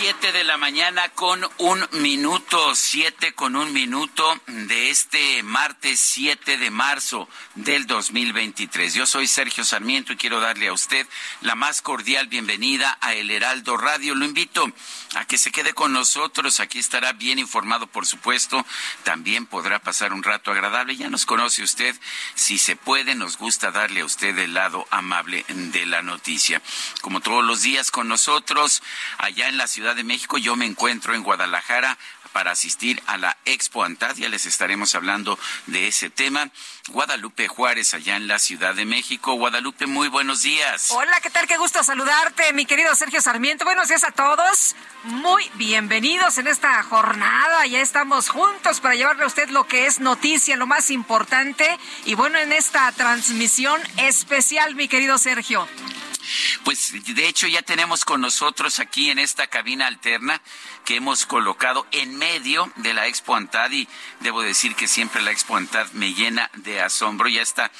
7 de la mañana con un minuto, 7 con un minuto de este martes 7 de marzo del 2023. Yo soy Sergio Sarmiento y quiero darle a usted la más cordial bienvenida a El Heraldo Radio. Lo invito a que se quede con nosotros. Aquí estará bien informado, por supuesto. También podrá pasar un rato agradable. Ya nos conoce usted. Si se puede, nos gusta darle a usted el lado amable de la noticia. Como todos los días con nosotros, allá en la Ciudad de México, yo me encuentro en Guadalajara para asistir a la Expo Antad. Ya les estaremos hablando de ese tema. Guadalupe Juárez, allá en la Ciudad de México. Guadalupe, muy buenos días. Hola, ¿qué tal? Qué gusto saludarte, mi querido Sergio Sarmiento. Buenos días a todos. Muy bienvenidos en esta jornada. Ya estamos juntos para llevarle a usted lo que es noticia, lo más importante. Y bueno, en esta transmisión especial, mi querido Sergio. Pues de hecho ya tenemos con nosotros aquí en esta cabina alterna que hemos colocado en medio de la Expo Antad y debo decir que siempre la Expo Antad me llena de asombro. Ya está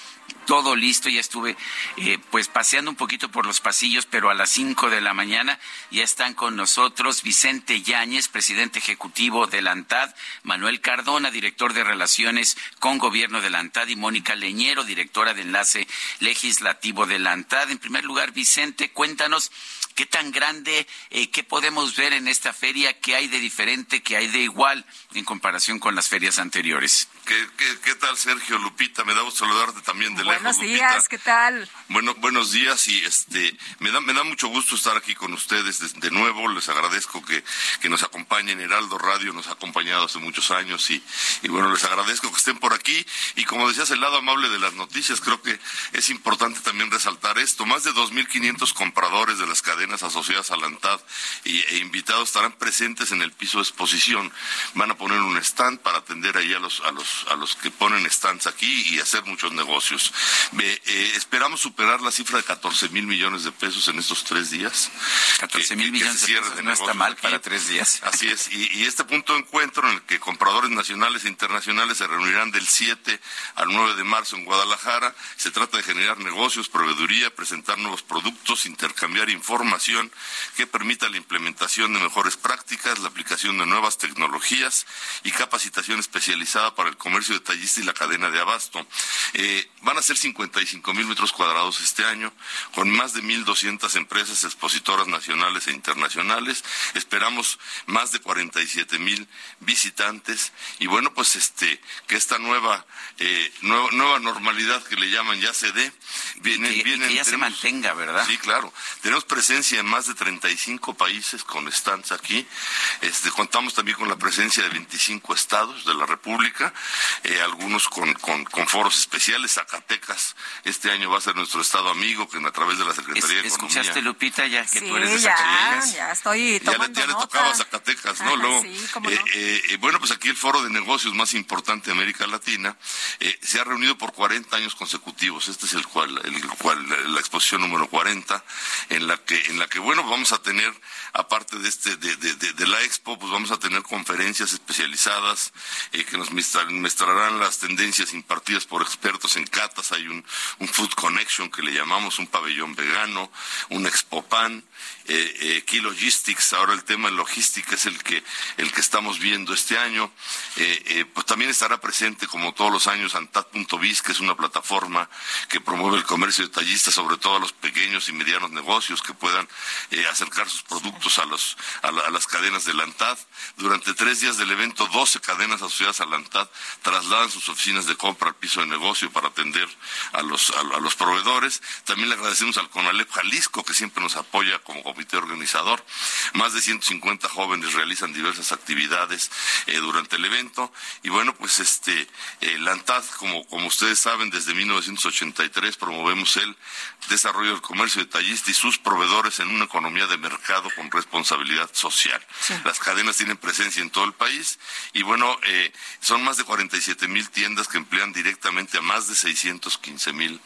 todo listo, ya estuve eh, pues paseando un poquito por los pasillos, pero a las 5 de la mañana ya están con nosotros Vicente Yáñez, presidente ejecutivo de la ANTAD, Manuel Cardona, director de Relaciones con Gobierno de la ANTAD y Mónica Leñero, directora de Enlace Legislativo de la ANTAD. En primer lugar, Vicente, cuéntanos qué tan grande, eh, qué podemos ver en esta feria, qué hay de diferente, qué hay de igual en comparación con las ferias anteriores. ¿Qué, qué, qué tal, Sergio Lupita? Me da gusto saludarte también de lejos. Buenos Lupita. días, ¿qué tal? Bueno, buenos días y este me da me da mucho gusto estar aquí con ustedes de, de nuevo. Les agradezco que, que nos acompañen. Heraldo Radio nos ha acompañado hace muchos años y, y bueno, les agradezco que estén por aquí. Y como decías, el lado amable de las noticias, creo que es importante también resaltar esto. Más de 2.500 compradores de las cadenas asociadas a la ANTAD y, e invitados estarán presentes en el piso de exposición. Van a poner un stand para atender ahí a los, a los, a los que ponen stands aquí y hacer muchos negocios. Eh, esperamos superar la cifra de 14 mil millones de pesos en estos tres días. 14 Que- mil millones de pesos no está mal aquí. para tres días. Así es, y, y este punto de encuentro en el que compradores nacionales e internacionales se reunirán del 7 al 9 de marzo en Guadalajara. Se trata de generar negocios, proveeduría, presentar nuevos productos, intercambiar información que permita la implementación de mejores prácticas, la aplicación de nuevas tecnologías y capacitación especializada para el comercio detallista y la cadena de abasto. Eh, van a ser 55 mil metros cuadrados este año, con más de 1.200 empresas expositoras nacionales e internacionales. Esperamos más de 47 mil visitantes y bueno, pues este que esta nueva eh, nueva, nueva normalidad que le llaman ya se dé. Vienen, Y que- y que ya se tenemos- mantenga, ¿verdad? Sí, claro. Tenemos presencia en más de 35 países con stands aquí. Este, contamos también con la presencia de 25 estados de la República, eh, algunos con, con, con foros especiales. Zacatecas este año va a ser nuestro estado amigo, que a través de la Es- Secretaría de Economía. ¿Escuchaste, Lupita, ya que Sí, tú eres de ya, Zacatecas? ya estoy Ya le, tomando ya le nota. tocaba a Zacatecas, ¿no? Ajá, Luego, sí, cómo eh, no. eh, eh, bueno, pues aquí el foro de negocios más importante de América Latina eh, se ha reunido por 40 años consecutivos. Este es el cual, el cual, la, la exposición número 40, en la que, en la que bueno, vamos a tener, aparte de este, de, de, de- de la expo, pues vamos a tener conferencias especializadas eh, que nos mostrarán las tendencias impartidas por expertos en catas. Hay un, un Food Connection que le llamamos un pabellón vegano, un Expo Pan, eh, Key Logistics, ahora el tema de logística es el que, el que estamos viendo este año. pues también estará presente, como todos los años, Antad.biz, que es una plataforma que promueve el comercio detallista, sobre todo a los pequeños y medianos negocios que puedan acercar sus productos a, los, a, las cadenas de la Antad. Durante tres días del evento, 12 cadenas asociadas a la Antad trasladan sus oficinas de compra al piso de negocio para atender a los, a, los proveedores. También le agradecemos al CONALEP Jalisco, que siempre nos apoya como comité organizador. Más de 150 jóvenes realizan diversas actividades eh, durante el evento. Y bueno, pues este, eh, la ANTAD, como, como ustedes saben, desde 1983 promovemos el desarrollo del comercio detallista y sus proveedores en una economía de mercado con responsabilidad social. Las cadenas tienen presencia en todo el país y bueno, eh, son más de 47 mil tiendas que emplean directamente a más de 615 mil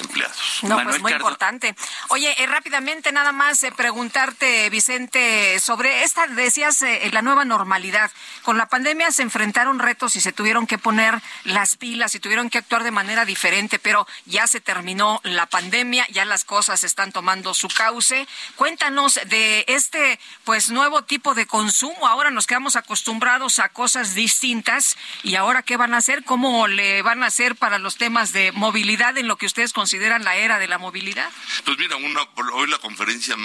empleados. No, pues muy importante. Oye, eh, rápidamente nada más preguntarte, Vicente, sobre esta, decías, la nueva normalidad. Con la pandemia se enfrentaron retos y se tuvieron que poner las pilas y tuvieron que actuar de manera diferente, pero ya se terminó la pandemia ya las cosas están tomando su cauce. Cuéntanos de este pues nuevo tipo de consumo. Ahora nos quedamos acostumbrados a cosas distintas y ahora qué van a hacer, cómo le van a hacer para los temas de movilidad en lo que ustedes consideran la era de la movilidad. Pues mira, hoy la conferencia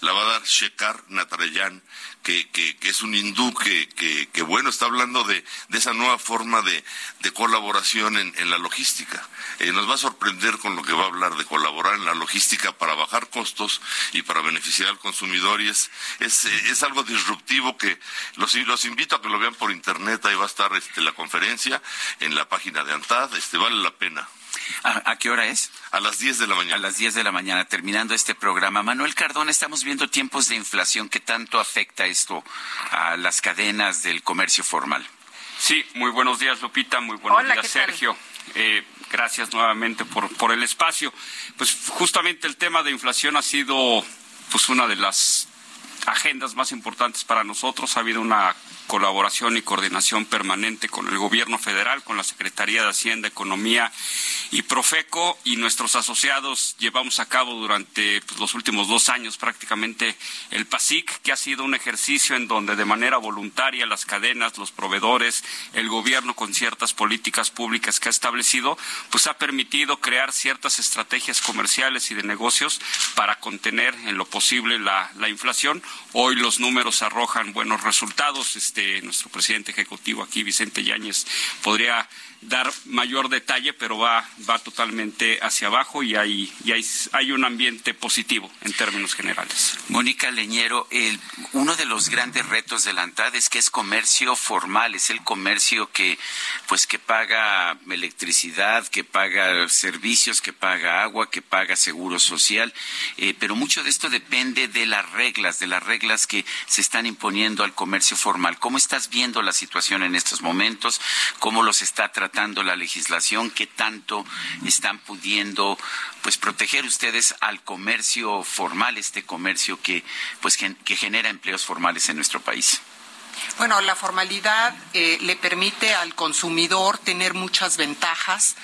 la va a dar Shekar Natarayan, que, es un hindú que, que, bueno, está hablando de, de esa nueva forma de, de colaboración en, en, la logística. Eh, nos va a sorprender con lo que va a hablar de colaborar en la logística para bajar costos y para beneficiar al consumidor y es, es, es algo disruptivo que los, los invito a que lo vean por internet, ahí va a estar este, la conferencia en la página de ANTAD, este, vale la pena. ¿A, qué hora es? A las 10 de la mañana. A las 10 de la mañana, terminando este programa. Manuel Cardón, estamos viendo tiempos de inflación. ¿Qué tanto afecta esto a las cadenas del comercio formal? Sí, muy buenos días, Lupita. Muy buenos días, Sergio. Eh, gracias nuevamente por, por el espacio. Pues justamente el tema de inflación ha sido pues una de las agendas más importantes para nosotros. Ha habido una colaboración y coordinación permanente con el gobierno federal, con la Secretaría de Hacienda, Economía y Profeco y nuestros asociados llevamos a cabo durante pues, los últimos dos años prácticamente el PASIC, que ha sido un ejercicio en donde de manera voluntaria las cadenas, los proveedores, el gobierno con ciertas políticas públicas que ha establecido, pues ha permitido crear ciertas estrategias comerciales y de negocios para contener en lo posible la, la inflación. Hoy los números arrojan buenos resultados. Este, nuestro presidente ejecutivo aquí, Vicente Yáñez, podría dar mayor detalle, pero va, va totalmente hacia abajo y hay, y hay, hay un ambiente positivo en términos generales. Mónica Leñero, uno de los grandes retos de la ANTAD es que es comercio formal, es el comercio que, pues, que paga electricidad, que paga servicios, que paga agua, que paga seguro social, eh, pero mucho de esto depende de las reglas, de las reglas que se están imponiendo al comercio formal. ¿Cómo estás viendo la situación en estos momentos? ¿Cómo los está tratando? Tratando la legislación, qué tanto están pudiendo pues proteger ustedes al comercio formal, este comercio que pues que genera empleos formales en nuestro país. Bueno, la formalidad eh, le permite al consumidor tener muchas ventajas.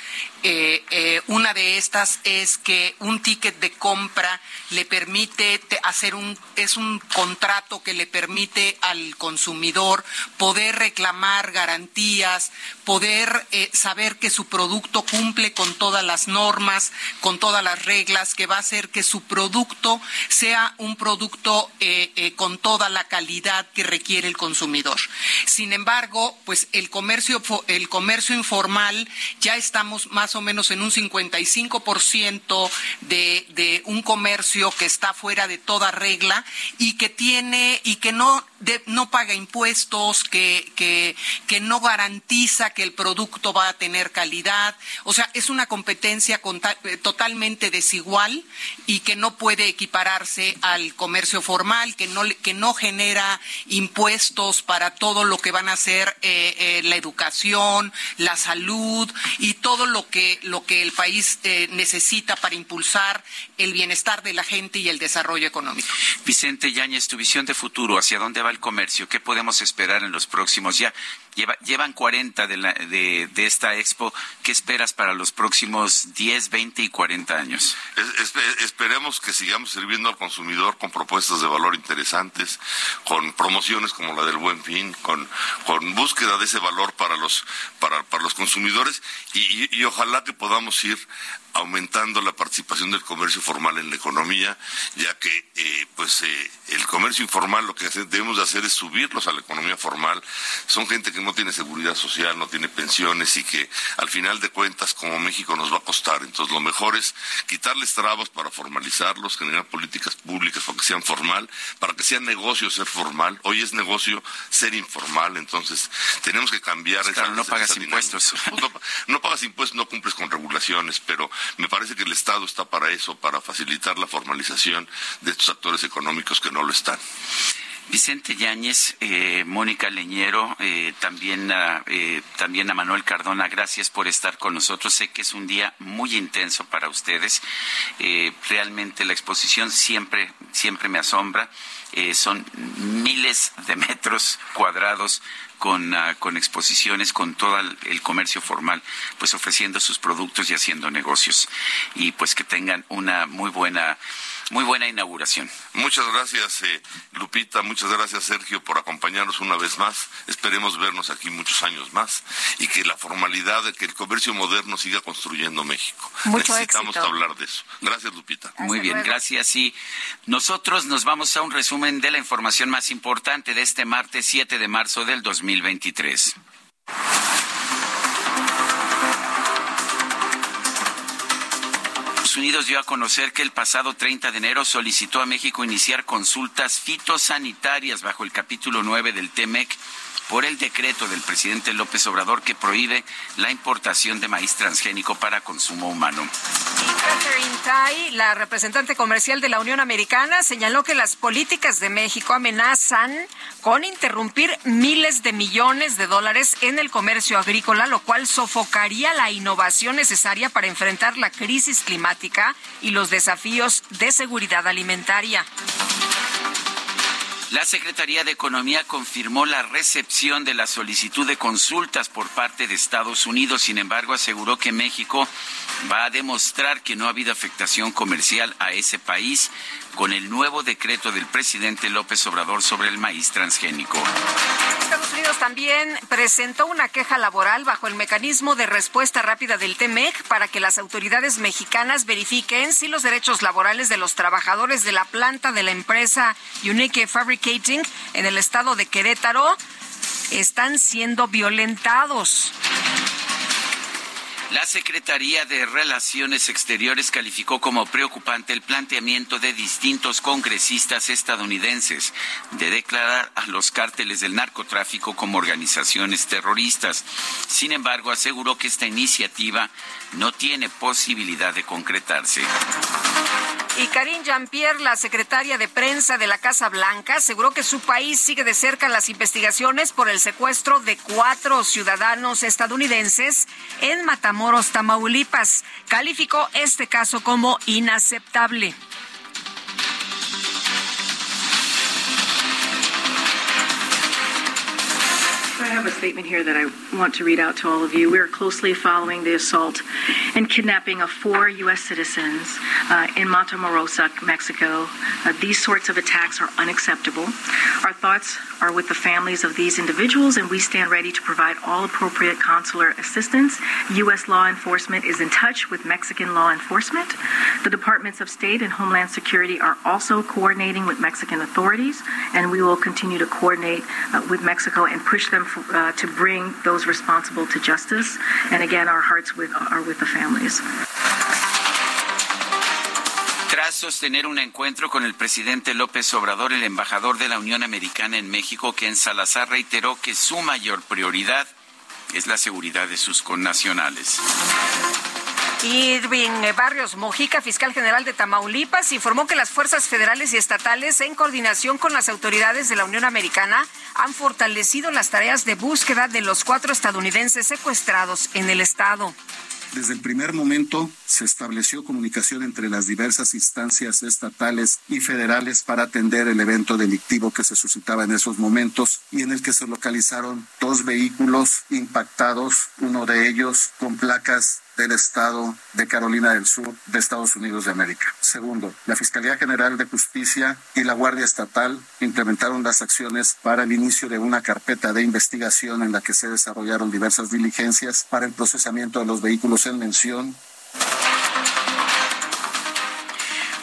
Eh, eh, una de estas es que un ticket de compra le permite hacer un es un contrato que le permite al consumidor poder reclamar garantías, poder saber que su producto cumple con todas las normas, con todas las reglas, que va a hacer que su producto sea un producto con toda la calidad que requiere el consumidor. Sin embargo, pues el comercio, el comercio informal ya estamos más o menos en un 55% de, de un comercio que está fuera de toda regla y que tiene y que no no paga impuestos, que, que, que, no garantiza que el producto va a tener calidad. O sea, es una competencia eh, totalmente desigual y que no puede equipararse al comercio formal, que no, que no genera impuestos para para todo lo que van a ser eh, eh, la educación, la salud y todo lo que, lo que el país eh, necesita para impulsar el bienestar de la gente y el desarrollo económico. Vicente Yáñez, tu visión de futuro, ¿hacia dónde va el comercio? ¿Qué podemos esperar en los próximos? Ya llevan 40 de, la, de, esta expo. ¿Qué esperas para los próximos 10, 20 y 40 años? esperemos que sigamos sirviendo al consumidor con propuestas de valor interesantes, con promociones como la del Buen Fin, con, con búsqueda de ese valor para los, para, para los consumidores y, y ojalá que podamos ir aumentando la participación del comercio formal en la economía, ya que eh, pues eh, el comercio informal lo que debemos de hacer es subirlos a la economía formal. Son gente que no tiene seguridad social, no tiene pensiones y que al final de cuentas como México nos va a costar. Entonces lo mejor es quitarles trabas para formalizarlos, generar políticas públicas para que sean formal, para que sea negocio ser formal. Hoy es negocio ser informal, entonces tenemos que cambiar. Claro, no pagas impuestos. no, no pagas impuestos, no cumples con regulaciones, pero me parece que el Estado está para eso, para facilitar la formalización de estos actores económicos que no lo están. Vicente Yáñez, eh, Mónica Leñero, eh, también, a, eh, también a Manuel Cardona, gracias por estar con nosotros. Sé que es un día muy intenso para ustedes. realmente la exposición siempre, siempre me asombra. son miles de metros cuadrados con, ah, con exposiciones, con todo el comercio formal, pues ofreciendo sus productos y haciendo negocios. Y pues que tengan una muy buena muy buena inauguración. Muchas gracias, eh, Lupita. Muchas gracias, Sergio, por acompañarnos una vez más. Esperemos vernos aquí muchos años más y que la formalidad de que el comercio moderno siga construyendo México. Mucho Necesitamos hablar de eso. Gracias, Lupita. muy bien, gracias. Y nosotros nos vamos a un resumen de la información más importante de este martes 7 de marzo del 2023. Unidos dio a conocer que el pasado 30 de enero solicitó a México iniciar consultas fitosanitarias bajo el capítulo 9 del TEMEC por el decreto del presidente López Obrador que prohíbe la importación de maíz transgénico para consumo humano. Y Tai, la representante comercial de la Unión Americana, señaló que las políticas de México amenazan con interrumpir miles de millones de dólares en el comercio agrícola, lo cual sofocaría la innovación necesaria para enfrentar la crisis climática y los desafíos de seguridad alimentaria. La Secretaría de Economía confirmó la recepción de la solicitud de consultas por parte de Estados Unidos. Sin embargo, aseguró que México va a demostrar que no ha habido afectación comercial a ese país con el nuevo decreto del presidente López Obrador sobre el maíz transgénico. Estados Unidos también presentó una queja laboral bajo el mecanismo de respuesta rápida del TEMEC para que las autoridades mexicanas verifiquen si los derechos laborales de los trabajadores de la planta de la empresa Unique Fabricating en el estado de Querétaro están siendo violentados. La Secretaría de Relaciones Exteriores calificó como preocupante el planteamiento de distintos congresistas estadounidenses de declarar a los cárteles del narcotráfico como organizaciones terroristas. Sin embargo, aseguró que esta iniciativa no tiene posibilidad de concretarse. Y Karine Jean-Pierre, la secretaria de prensa de la Casa Blanca, aseguró que su país sigue de cerca las investigaciones por el secuestro de cuatro ciudadanos estadounidenses en Matamoros, Tamaulipas. Calificó este caso como inaceptable. I have a statement here that I want to read out to all of you. We are closely following the assault and kidnapping of four U.S. citizens uh, in Matamoros, Mexico. Uh, these sorts of attacks are unacceptable. Our thoughts are with the families of these individuals, and we stand ready to provide all appropriate consular assistance. U.S. law enforcement is in touch with Mexican law enforcement. The Departments of State and Homeland Security are also coordinating with Mexican authorities, and we will continue to coordinate uh, with Mexico and push them uh, to bring those responsible to justice. And again, our hearts are with the families. Tras sostener un encuentro con el presidente López Obrador, el embajador de la Unión Americana en México, Ken Salazar, reiteró que su mayor prioridad es la seguridad de sus connacionales. Irving Barrios Mojica, fiscal general de Tamaulipas, informó que las fuerzas federales y estatales, en coordinación con las autoridades de la Unión Americana, han fortalecido las tareas de búsqueda de los cuatro estadounidenses secuestrados en el estado. Desde el primer momento se estableció comunicación entre las diversas instancias estatales y federales para atender el evento delictivo que se suscitaba en esos momentos y en el que se localizaron dos vehículos impactados, uno de ellos con placas del Estado de Carolina del Sur de Estados Unidos de América. Segundo, la Fiscalía General de Justicia y la Guardia Estatal implementaron las acciones para el inicio de una carpeta de investigación en la que se desarrollaron diversas diligencias para el procesamiento de los vehículos en mención.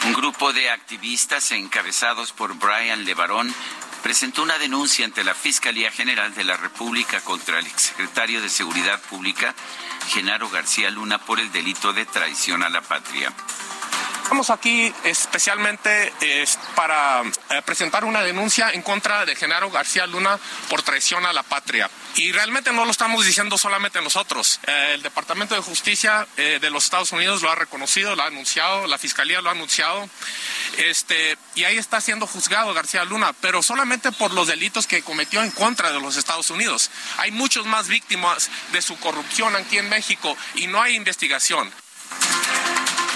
Un grupo de activistas encabezados por Brian Levarón presentó una denuncia ante la Fiscalía General de la República contra el exsecretario de Seguridad Pública Genaro García Luna por el delito de traición a la patria. Estamos aquí especialmente para eh, presentar una denuncia en contra de Genaro García Luna por traición a la patria. Y realmente no lo estamos diciendo solamente nosotros. Eh, el Departamento de Justicia eh, de los Estados Unidos lo ha reconocido, lo ha anunciado, la Fiscalía lo ha anunciado. Este, y ahí está siendo juzgado García Luna, pero solamente por los delitos que cometió en contra de los Estados Unidos. Hay muchos más víctimas de su corrupción aquí en México y no hay investigación.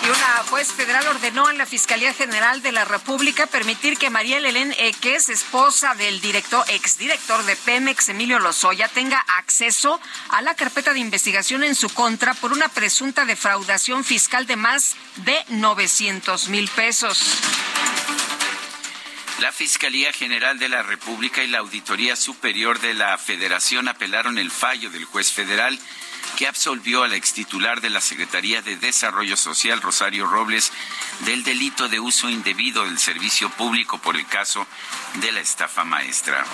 Una juez federal ordenó a la Fiscalía General de la República permitir que María Elén Eques, esposa del director, exdirector de Pemex, Emilio Lozoya, tenga acceso a la carpeta de investigación en su contra por una presunta defraudación fiscal de más de 900 mil pesos. La Fiscalía General de la República y la Auditoría Superior de la Federación apelaron el fallo del juez federal que absolvió al extitular de la Secretaría de Desarrollo Social, Rosario Robles, del delito de uso indebido del servicio público por el caso de la estafa maestra.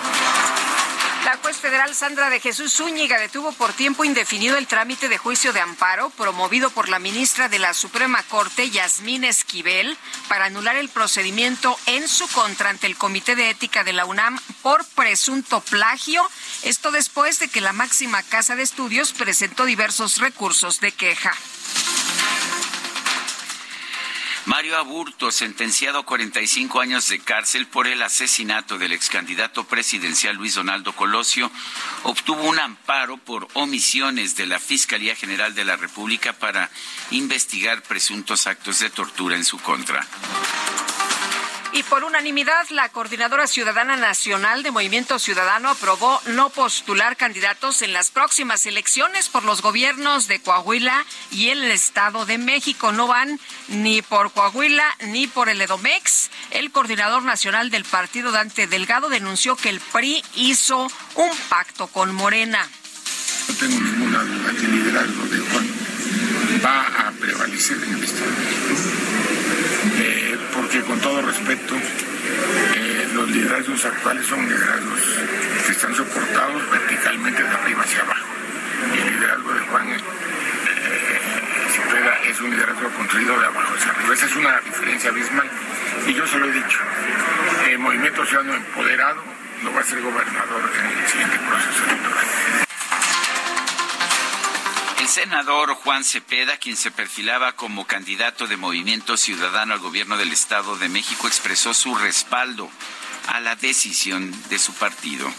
La juez federal Sandra de Jesús Zúñiga detuvo por tiempo indefinido el trámite de juicio de amparo promovido por la ministra de la Suprema Corte, Yasmín Esquivel, para anular el procedimiento en su contra ante el Comité de Ética de la UNAM por presunto plagio. Esto después de que la máxima casa de estudios presentó diversos recursos de queja. Mario Aburto, sentenciado a 45 años de cárcel por el asesinato del ex candidato presidencial Luis Donaldo Colosio, obtuvo un amparo por omisiones de la Fiscalía General de la República para investigar presuntos actos de tortura en su contra. Y por unanimidad, la Coordinadora Ciudadana Nacional de Movimiento Ciudadano aprobó no postular candidatos en las próximas elecciones por los gobiernos de Coahuila y el Estado de México. No van ni por Coahuila ni por el Edomex. El coordinador nacional del partido, Dante Delgado, denunció que el PRI hizo un pacto con Morena. No tengo ninguna duda que liderazgo de Juan va a prevalecer en el Estado eh, porque con todo respeto, eh, los liderazgos actuales son liderazgos que están soportados verticalmente de arriba hacia abajo. Y el liderazgo de Juan eh, es un liderazgo construido de abajo hacia arriba. Esa es una diferencia abismal. Y yo se lo he dicho, el Movimiento Ciudadano Empoderado no va a ser gobernador en el siguiente proceso electoral. El senador Juan Cepeda, quien se perfilaba como candidato de Movimiento Ciudadano al gobierno del Estado de México, expresó su respaldo a la decisión de su partido.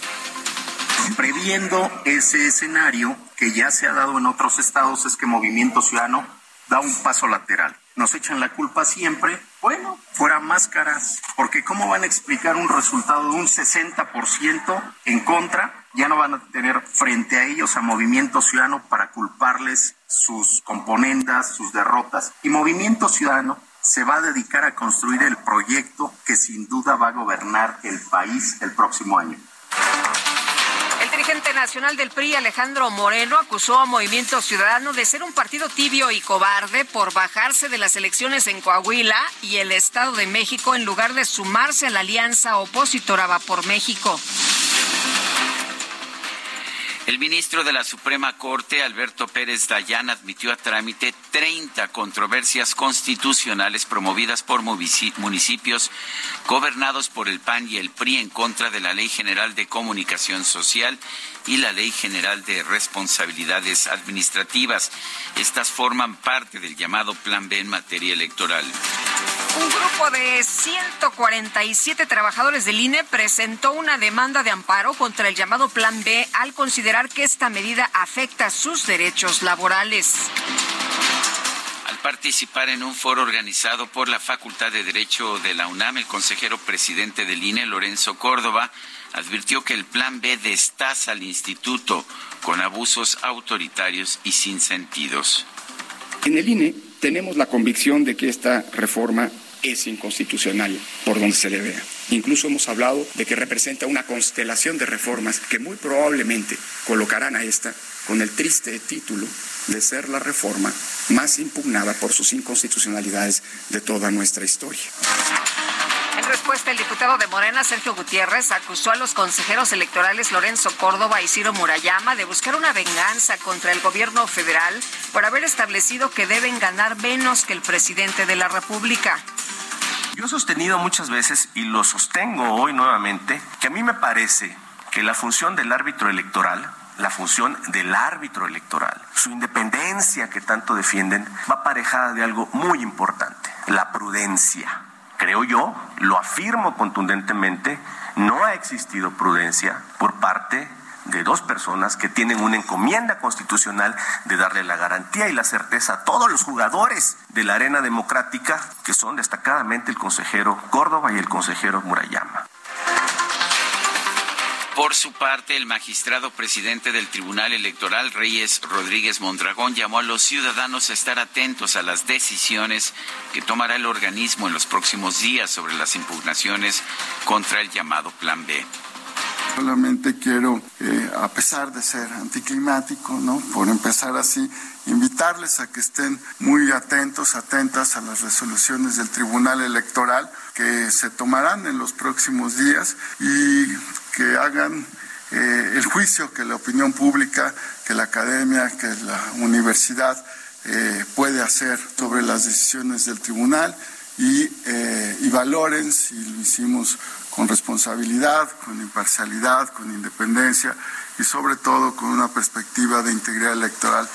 Previendo ese escenario que ya se ha dado en otros estados, es que Movimiento Ciudadano da un paso lateral. Nos echan la culpa siempre. Bueno, fuera máscaras, porque ¿cómo van a explicar un resultado de un 60% en contra ya no van a tener frente a ellos a Movimiento Ciudadano para culparles sus componendas, sus derrotas. Y Movimiento Ciudadano se va a dedicar a construir el proyecto que sin duda va a gobernar el país el próximo año. El dirigente nacional del PRI, Alejandro Moreno, acusó a Movimiento Ciudadano de ser un partido tibio y cobarde por bajarse de las elecciones en Coahuila y el Estado de México en lugar de sumarse a la alianza opositora Va por México. El ministro de la Suprema Corte, Alberto Pérez Dayán, admitió a trámite 30 controversias constitucionales promovidas por municipios gobernados por el PAN y el PRI en contra de la Ley General de Comunicación Social y la Ley General de Responsabilidades Administrativas. Estas forman parte del llamado Plan B en materia electoral. Un grupo de 147 trabajadores del INE presentó una demanda de amparo contra el llamado Plan B al considerar que esta medida afecta sus derechos laborales Al participar en un foro organizado por la Facultad de Derecho de la UNAM, el consejero presidente del INE, Lorenzo Córdoba, advirtió que el Plan B destaza al instituto con abusos autoritarios y sin sentidos. En el INE tenemos la convicción de que esta reforma es inconstitucional por donde se le vea. Incluso hemos hablado de que representa una constelación de reformas que muy probablemente colocarán a esta con el triste título de ser la reforma más impugnada por sus inconstitucionalidades de toda nuestra historia. En respuesta, el diputado de Morena, Sergio Gutiérrez, acusó a los consejeros electorales Lorenzo Córdoba y Ciro Murayama de buscar una venganza contra el gobierno federal por haber establecido que deben ganar menos que el presidente de la República. Yo he sostenido muchas veces, y lo sostengo hoy nuevamente, que a mí me parece que la función del árbitro electoral la función del árbitro electoral, su independencia que tanto defienden, va aparejada de algo muy importante, la prudencia. Creo yo, lo afirmo contundentemente, no ha existido prudencia por parte de dos personas que tienen una encomienda constitucional de darle la garantía y la certeza a todos los jugadores de la arena democrática, que son destacadamente el consejero Córdoba y el consejero Murayama. Por su parte, el magistrado presidente del Tribunal Electoral, Reyes Rodríguez Mondragón, llamó a los ciudadanos a estar atentos a las decisiones que tomará el organismo en los próximos días sobre las impugnaciones contra el llamado Plan B. Solamente quiero, eh, a pesar de ser anticlimático, ¿no? Por empezar así, invitarles a que estén muy atentos, atentas a las resoluciones del Tribunal Electoral que se tomarán en los próximos días y que hagan eh, el juicio que la opinión pública, que la academia, que la universidad eh, puede hacer sobre las decisiones del tribunal y, y valoren si lo hicimos con responsabilidad, con imparcialidad, con independencia y sobre todo con una perspectiva de integridad electoral.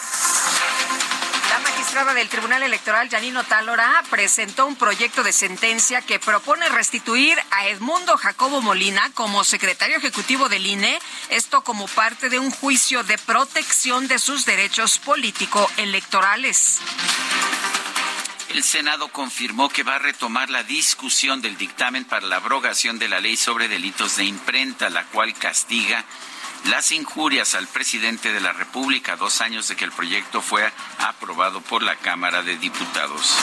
Magistrada del Tribunal Electoral, Janino Talora, presentó un proyecto de sentencia que propone restituir a Edmundo Jacobo Molina como secretario ejecutivo del INE, esto como parte de un juicio de protección de sus derechos político-electorales. El Senado confirmó que va a retomar la discusión del dictamen para la abrogación de la ley sobre delitos de imprenta, la cual castiga las injurias al presidente de la República dos años de que el proyecto fue aprobado por la Cámara de Diputados.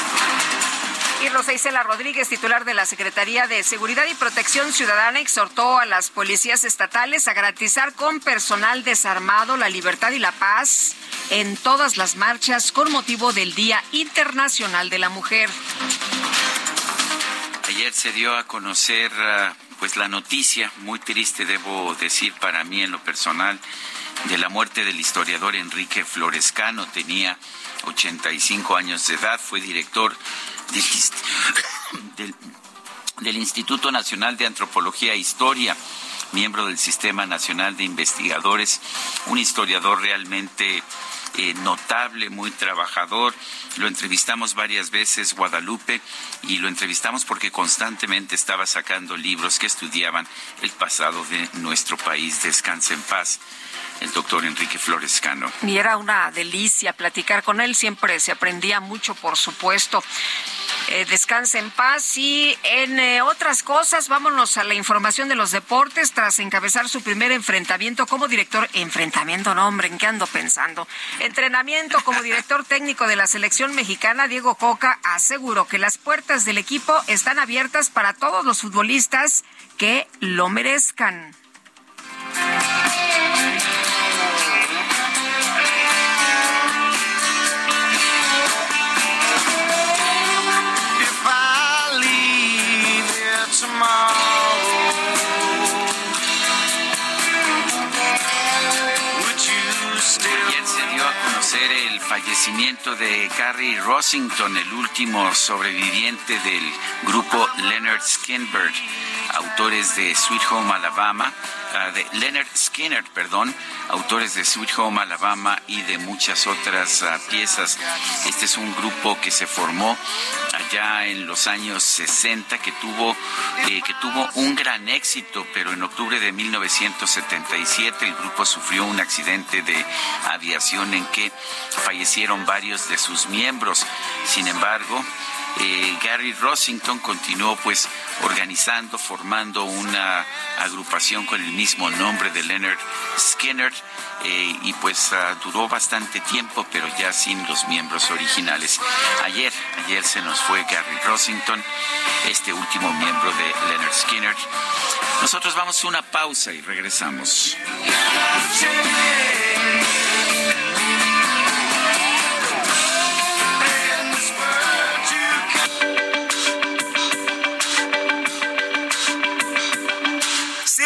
Y Rosa Isela Rodríguez, titular de la Secretaría de Seguridad y Protección Ciudadana, exhortó a las policías estatales a garantizar con personal desarmado la libertad y la paz en todas las marchas con motivo del Día Internacional de la Mujer. Ayer se dio a conocer uh, pues la noticia muy triste debo decir para mí en lo personal de la muerte del historiador Enrique Florescano, tenía 85 años de edad, fue director del, del, Instituto Nacional de Antropología e Historia, miembro del Sistema Nacional de Investigadores, un historiador realmente eh, notable, muy trabajador. Lo entrevistamos varias veces, Guadalupe, y lo entrevistamos porque constantemente estaba sacando libros que estudiaban el pasado de nuestro país. Descanse en paz el doctor Enrique Florescano. Y era una delicia platicar con él, siempre se aprendía mucho, por supuesto. Eh, descanse en paz y en eh, otras cosas, vámonos a la información de los deportes. Tras encabezar su primer enfrentamiento como director, enfrentamiento, no hombre, ¿en qué ando pensando? Entrenamiento como director técnico de la selección mexicana, Diego Coca aseguró que las puertas del equipo están abiertas para todos los futbolistas que lo merezcan. Fallecimiento de Gary Rossington, el último sobreviviente del grupo Leonard Skinner, autores de Sweet Home Alabama, de Leonard Skinner, perdón, autores de Sweet Home Alabama y de muchas otras ah, piezas. Este es un grupo que se formó allá en los años 60 que tuvo eh, que tuvo un gran éxito, pero en octubre de 1977 el grupo sufrió un accidente de aviación en que fallecieron varios de sus miembros. Sin embargo, eh, Gary Rossington continuó pues organizando, formando una agrupación con el mismo nombre de Leonard Skinner eh, y pues ah, duró bastante tiempo pero ya sin los miembros originales. Ayer, ayer se nos fue Gary Rossington, este último miembro de Leonard Skinner. Nosotros vamos a una pausa y regresamos.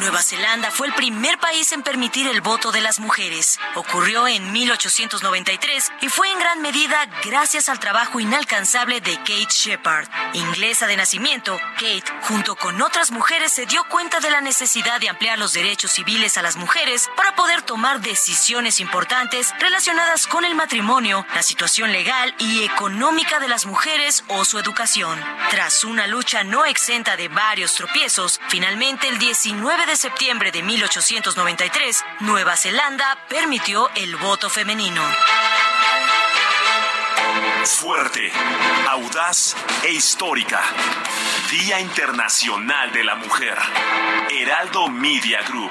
Nueva Zelanda fue el primer país en permitir el voto de las mujeres. Ocurrió en 1893 y fue en gran medida gracias al trabajo inalcanzable de Kate Shepard. Inglesa de nacimiento, Kate, junto con otras mujeres, se dio cuenta de la necesidad de ampliar los derechos civiles a las mujeres para poder tomar decisiones importantes relacionadas con el matrimonio, la situación legal y económica de las mujeres o su educación. Tras una lucha no exenta de varios tropiezos, finalmente el 19 de septiembre de 1893, Nueva Zelanda permitió el voto femenino. Fuerte, audaz e histórica. Día Internacional de la Mujer. Heraldo Media Group.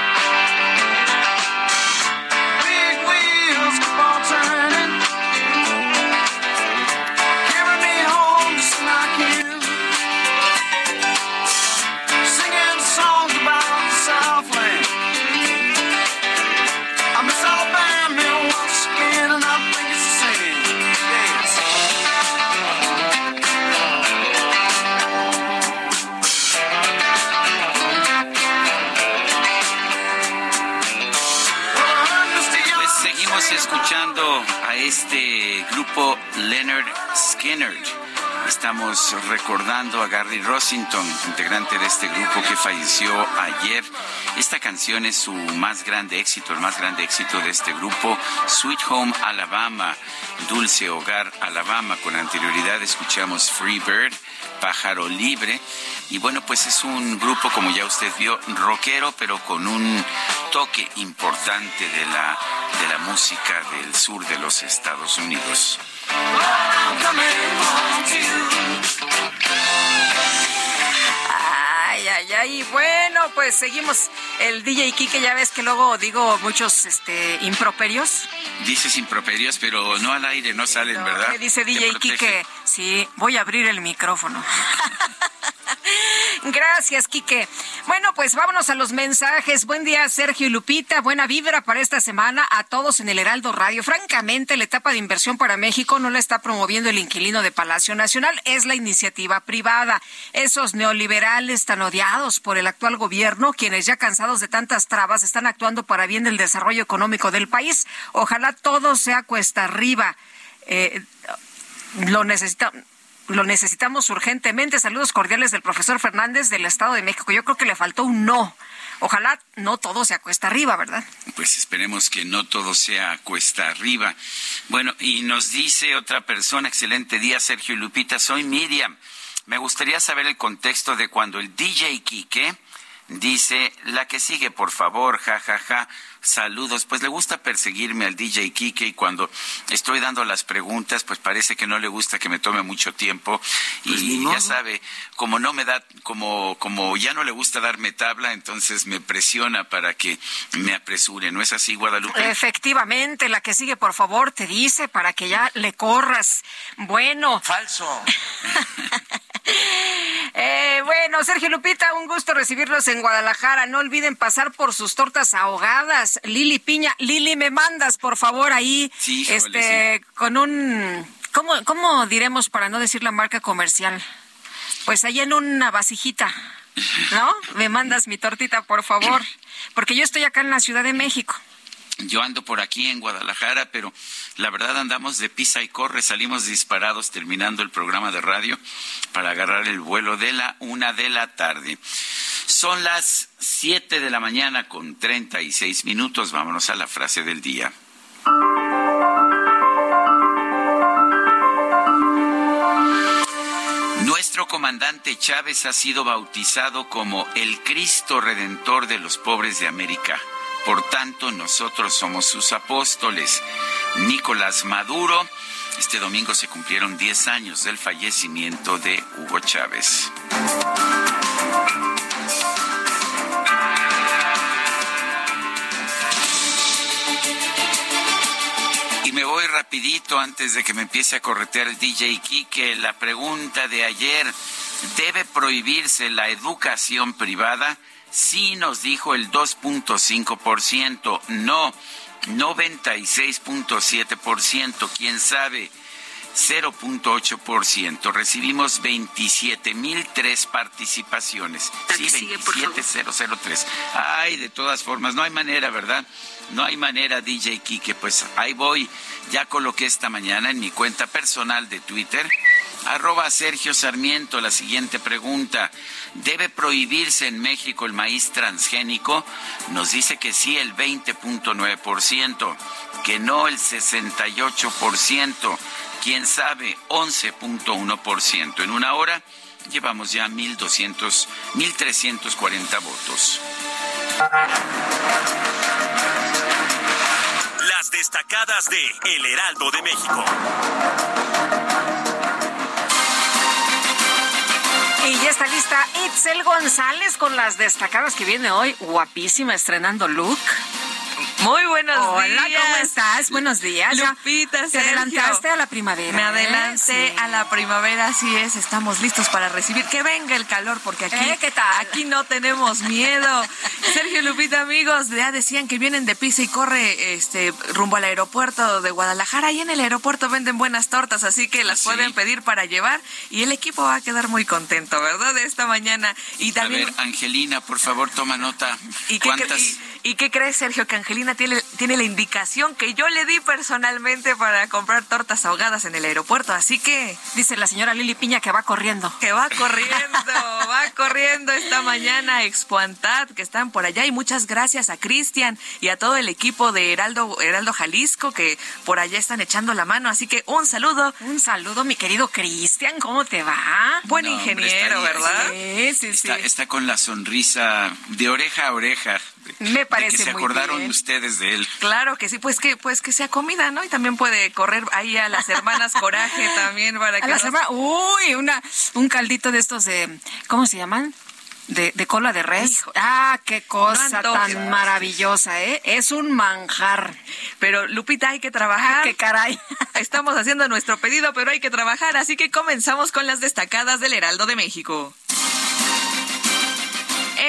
este grupo Leonard Skinner. Estamos recordando a Gary Rossington, integrante de este grupo que falleció ayer. Esta canción es su más grande éxito, el más grande éxito de este grupo, Sweet Home Alabama, Dulce Hogar Alabama. Con anterioridad escuchamos Free Bird, Pájaro Libre. Y bueno, pues es un grupo, como ya usted vio, rockero, pero con un toque importante de la, de la música del sur de los Estados Unidos. Ay, ay, ay. Bueno, pues seguimos. El DJ Kike, ya ves que luego digo muchos este, improperios. Dices improperios, pero no al aire, no salen, ¿verdad? Me dice DJ. Kike, sí, voy a abrir el micrófono. Gracias, Quique. Bueno, pues vámonos a los mensajes. Buen día, Sergio y Lupita. Buena vibra para esta semana a todos en el Heraldo Radio. Francamente, la etapa de inversión para México no la está promoviendo el inquilino de Palacio Nacional, es la iniciativa privada. Esos neoliberales tan odiados por el actual gobierno, quienes ya cansados de tantas trabas, están actuando para bien del desarrollo económico del país. Ojalá todo sea cuesta arriba. Eh, lo necesita lo necesitamos urgentemente. Saludos cordiales del profesor Fernández del Estado de México. Yo creo que le faltó un no. Ojalá no todo sea cuesta arriba, ¿verdad? Pues esperemos que no todo sea cuesta arriba. Bueno, y nos dice otra persona, excelente día, Sergio y Lupita, soy Miriam. Me gustaría saber el contexto de cuando el DJ Quique dice, la que sigue, por favor, ja, ja, ja saludos. Pues le gusta perseguirme al DJ Kike y cuando estoy dando las preguntas, pues parece que no le gusta que me tome mucho tiempo y pues ya sabe, como no me da, como, como ya no le gusta darme tabla, entonces me presiona para que me apresure. ¿No es así, Guadalupe? Efectivamente, la que sigue, por favor, te dice para que ya le corras. Bueno. Falso. Eh, bueno, Sergio Lupita, un gusto recibirlos en Guadalajara. No olviden pasar por sus tortas ahogadas. Lili Piña, Lili, me mandas, por favor, ahí, este, con un, ¿cómo, ¿cómo diremos para no decir la marca comercial? Pues ahí en una vasijita, ¿no? Me mandas mi tortita, por favor, porque yo estoy acá en la Ciudad de México. Yo ando por aquí en Guadalajara, pero la verdad andamos de pisa y corre, salimos disparados terminando el programa de radio para agarrar el vuelo de la una de la tarde. Son las siete de la mañana con treinta y seis minutos. Vámonos a la frase del día. Nuestro comandante Chávez ha sido bautizado como el Cristo Redentor de los pobres de América. Por tanto, nosotros somos sus apóstoles. Nicolás Maduro, este domingo se cumplieron 10 años del fallecimiento de Hugo Chávez. Y me voy rapidito antes de que me empiece a corretear el DJ Kike. La pregunta de ayer, ¿debe prohibirse la educación privada? Sí nos dijo el 2.5%, no 96.7%, quién sabe 0.8%. Recibimos 27.003 participaciones. Sí, 27003. Ay, de todas formas, no hay manera, ¿verdad? No hay manera, DJ Kike. Pues ahí voy. Ya coloqué esta mañana en mi cuenta personal de Twitter Arroba Sergio Sarmiento, la siguiente pregunta. ¿Debe prohibirse en México el maíz transgénico? Nos dice que sí el 20.9%, que no el 68%, quién sabe 11.1%. En una hora llevamos ya 1.200, 1.340 votos. Las destacadas de El Heraldo de México. Y ya está lista Itzel González con las destacadas que viene hoy. Guapísima, estrenando look. Muy buenos días. Hola, ¿cómo estás? Buenos días. Lupita, Te adelantaste a la primavera. Me adelanté a la primavera, así es. Estamos listos para recibir que venga el calor, porque aquí, ¿Eh? ¿Qué tal? aquí no tenemos miedo. Sergio Lupita, amigos, ya decían que vienen de pisa y corre este rumbo al aeropuerto de Guadalajara. Y en el aeropuerto venden buenas tortas, así que las pueden pedir para llevar. Y el equipo va a quedar muy contento, ¿verdad? De esta mañana. Y también. A ver, Angelina, por favor, toma nota. ¿Y ¿Cuántas? ¿Y qué crees, Sergio? Que Angelina tiene, tiene la indicación que yo le di personalmente para comprar tortas ahogadas en el aeropuerto. Así que. Dice la señora Lili Piña que va corriendo. Que va corriendo, va corriendo esta mañana Expoantat, que están por allá. Y muchas gracias a Cristian y a todo el equipo de Heraldo, Heraldo Jalisco que por allá están echando la mano. Así que un saludo. Un saludo, mi querido Cristian. ¿Cómo te va? Buen ingeniero, ¿verdad? Sí, sí, está, Está con la sonrisa de oreja a oreja. Me parece que se acordaron ustedes de él. Claro que sí, pues que pues que sea comida, ¿no? Y también puede correr ahí a las hermanas Coraje también para que las hermanas, uy, una un caldito de estos de ¿cómo se llaman? De, de cola de res. Ah, qué cosa tan maravillosa, ¿eh? Es un manjar. Pero Lupita, hay que trabajar. qué caray. Estamos haciendo nuestro pedido, pero hay que trabajar, así que comenzamos con las destacadas del Heraldo de México.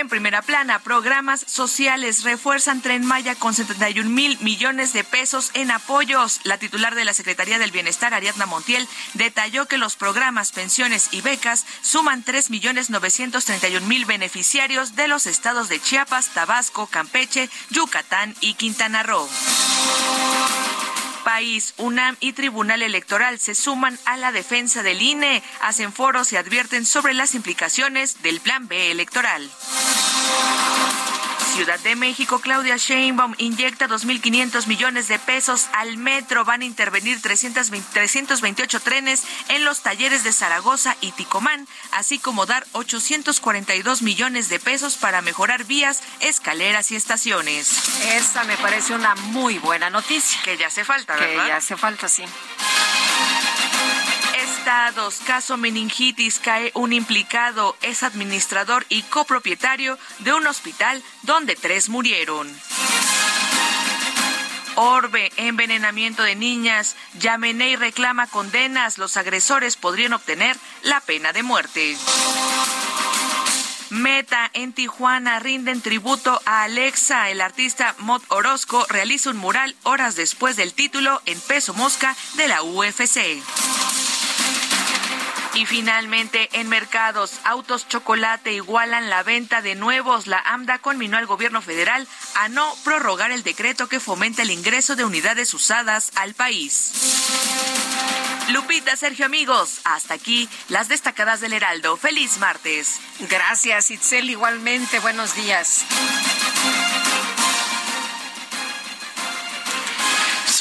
En primera plana, programas sociales refuerzan Tren Maya con 71 mil millones de pesos en apoyos. La titular de la Secretaría del Bienestar, Ariadna Montiel, detalló que los programas, pensiones y becas suman 3 millones 931 mil beneficiarios de los estados de Chiapas, Tabasco, Campeche, Yucatán y Quintana Roo. País. UNAM y Tribunal Electoral se suman a la defensa del INE, hacen foros y advierten sobre las implicaciones del Plan B electoral. Ciudad de México, Claudia Sheinbaum inyecta 2.500 millones de pesos al metro. Van a intervenir 328 trenes en los talleres de Zaragoza y Ticomán, así como dar 842 millones de pesos para mejorar vías, escaleras y estaciones. Esa me parece una muy buena noticia. Que ya hace falta, ¿verdad? Que ya hace falta, sí. Estados, caso meningitis, cae un implicado, es administrador y copropietario de un hospital donde tres murieron. Orbe, envenenamiento de niñas. y reclama condenas. Los agresores podrían obtener la pena de muerte. Meta en Tijuana rinden tributo a Alexa. El artista Mod Orozco realiza un mural horas después del título en peso mosca de la UFC. Y finalmente, en mercados, autos chocolate igualan la venta de nuevos. La AMDA conminó al gobierno federal a no prorrogar el decreto que fomenta el ingreso de unidades usadas al país. Lupita, Sergio, amigos, hasta aquí las destacadas del Heraldo. Feliz martes. Gracias, Itzel, igualmente. Buenos días.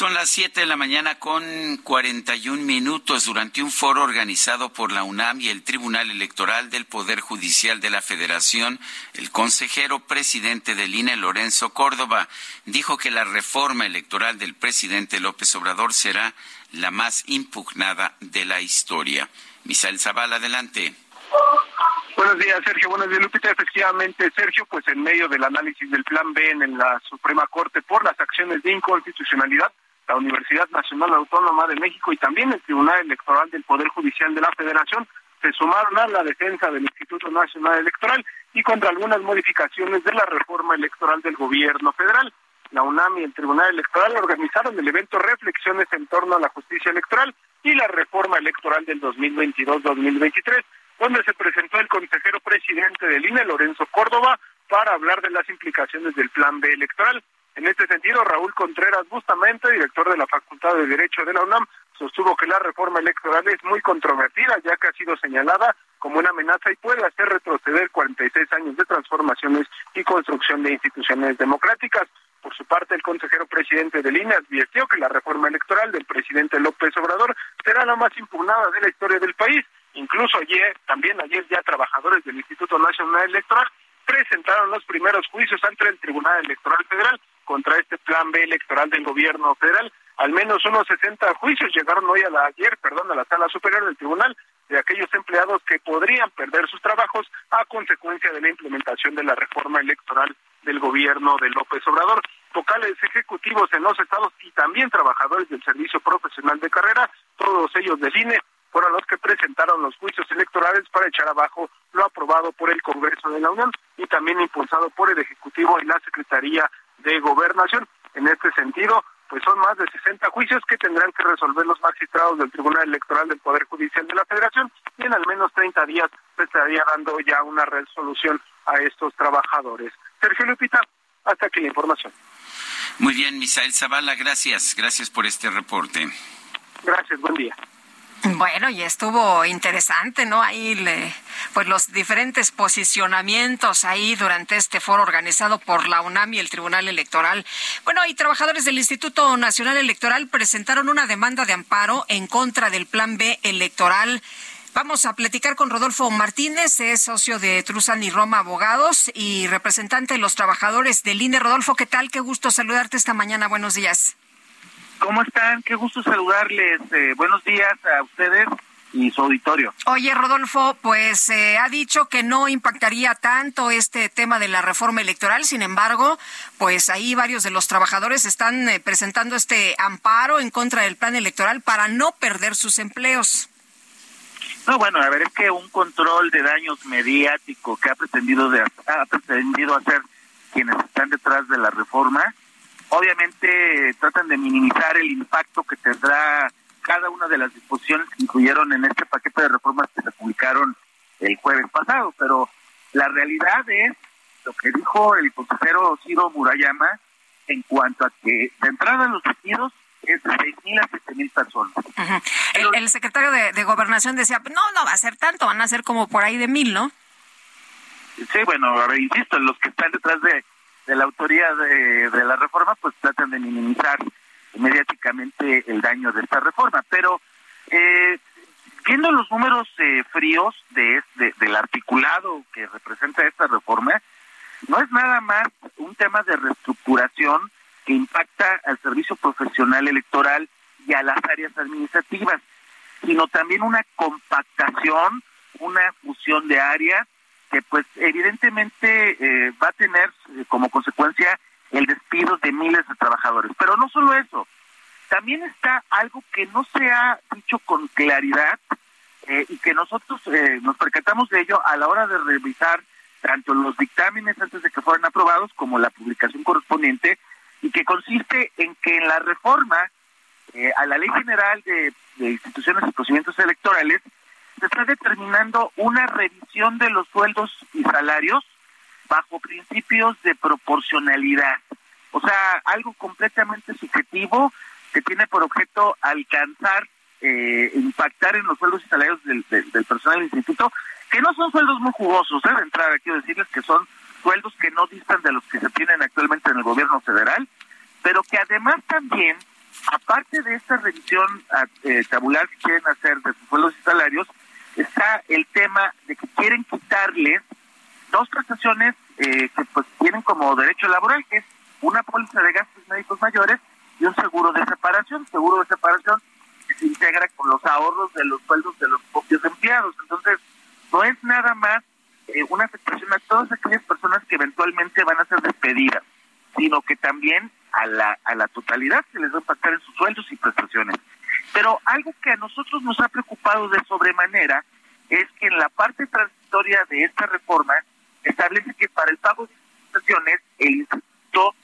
Son las 7 de la mañana con 41 minutos durante un foro organizado por la UNAM y el Tribunal Electoral del Poder Judicial de la Federación. El consejero presidente del INE, Lorenzo Córdoba, dijo que la reforma electoral del presidente López Obrador será la más impugnada de la historia. Misael Zavala, adelante. Buenos días, Sergio. Buenos días, Lupita. Efectivamente, Sergio, pues en medio del análisis del Plan B en la Suprema Corte por las acciones de inconstitucionalidad, la Universidad Nacional Autónoma de México y también el Tribunal Electoral del Poder Judicial de la Federación se sumaron a la defensa del Instituto Nacional Electoral y contra algunas modificaciones de la reforma electoral del gobierno federal. La UNAM y el Tribunal Electoral organizaron el evento Reflexiones en torno a la justicia electoral y la reforma electoral del 2022-2023, donde se presentó el consejero presidente del INE, Lorenzo Córdoba, para hablar de las implicaciones del Plan B electoral. En este sentido, Raúl Contreras Bustamante, director de la Facultad de Derecho de la UNAM, sostuvo que la reforma electoral es muy controvertida, ya que ha sido señalada como una amenaza y puede hacer retroceder 46 años de transformaciones y construcción de instituciones democráticas. Por su parte, el consejero presidente de INE advirtió que la reforma electoral del presidente López Obrador será la más impugnada de la historia del país. Incluso ayer, también ayer ya trabajadores del Instituto Nacional Electoral presentaron los primeros juicios ante el Tribunal Electoral Federal contra este plan B electoral del gobierno federal. Al menos unos 60 juicios llegaron hoy a la ayer, perdón, a la sala superior del tribunal de aquellos empleados que podrían perder sus trabajos a consecuencia de la implementación de la reforma electoral del gobierno de López Obrador. Vocales ejecutivos en los estados y también trabajadores del servicio profesional de carrera, todos ellos del INE, fueron los que presentaron los juicios electorales para echar abajo lo aprobado por el Congreso de la Unión y también impulsado por el Ejecutivo y la Secretaría de Gobernación. En este sentido, pues son más de 60 juicios que tendrán que resolver los magistrados del Tribunal Electoral del Poder Judicial de la Federación y en al menos 30 días se estaría dando ya una resolución a estos trabajadores. Sergio Lupita, hasta aquí la información. Muy bien, Misael Zavala, gracias. Gracias por este reporte. Gracias, buen día. Bueno, y estuvo interesante, ¿no? Ahí, le, pues los diferentes posicionamientos ahí durante este foro organizado por la UNAM y el Tribunal Electoral. Bueno, y trabajadores del Instituto Nacional Electoral presentaron una demanda de amparo en contra del Plan B electoral. Vamos a platicar con Rodolfo Martínez, es socio de Truzan y Roma Abogados y representante de los trabajadores del INE. Rodolfo, ¿qué tal? Qué gusto saludarte esta mañana. Buenos días. ¿Cómo están? Qué gusto saludarles. Eh, buenos días a ustedes y su auditorio. Oye, Rodolfo, pues eh, ha dicho que no impactaría tanto este tema de la reforma electoral, sin embargo, pues ahí varios de los trabajadores están eh, presentando este amparo en contra del plan electoral para no perder sus empleos. No, bueno, a ver, es que un control de daños mediático que ha pretendido, de, ha pretendido hacer quienes están detrás de la reforma, Obviamente tratan de minimizar el impacto que tendrá cada una de las disposiciones que incluyeron en este paquete de reformas que se publicaron el jueves pasado, pero la realidad es lo que dijo el consejero Ciro Murayama en cuanto a que de entrada los partidos es de seis mil a siete mil personas. el, secretario de, Gobernación decía, no, no va a ser tanto, van a ser como por ahí de mil, ¿no? Sí, bueno, ahora insisto, los que están detrás de, la autoría de, la reforma, pues tratan de minimizar mediáticamente el daño de esta reforma. Pero eh, viendo los números eh, fríos de, del articulado que representa esta reforma, no es nada más un tema de reestructuración que impacta al servicio profesional electoral y a las áreas administrativas, sino también una compactación, una fusión de áreas que pues evidentemente eh, va a tener eh, como consecuencia el despido de miles de trabajadores. Pero no solo eso, también está algo que no se ha dicho con claridad eh, y que nosotros nos percatamos de ello a la hora de revisar tanto los dictámenes antes de que fueran aprobados como la publicación correspondiente y que consiste en que en la reforma a la Ley General de Instituciones y Procedimientos Electorales se está determinando una revisión de los sueldos y salarios bajo principios de proporcionalidad. O sea, algo completamente subjetivo que tiene por objeto alcanzar, eh, impactar en los sueldos y salarios del, personal del instituto, que no son sueldos muy jugosos, ¿eh? de entrada quiero decirles que son sueldos que no distan de los que se tienen actualmente en el gobierno federal, pero que además también, aparte de esta revisión eh, tabular que quieren hacer de sus sueldos y salarios, está el tema de que quieren quitarles dos prestaciones eh, que pues tienen como derecho laboral, que es una póliza de gastos médicos mayores y un seguro de separación, seguro de separación que se integra con los ahorros de los sueldos de los propios empleados. Entonces, no es nada más eh, una afectación a todas aquellas personas que eventualmente van a ser despedidas, sino que también a la, a la totalidad se les va a impactar en sus sueldos y prestaciones. Pero algo que a nosotros nos ha preocupado de sobremanera es que en la parte transitoria de esta reforma establece que para el pago de prestaciones el instituto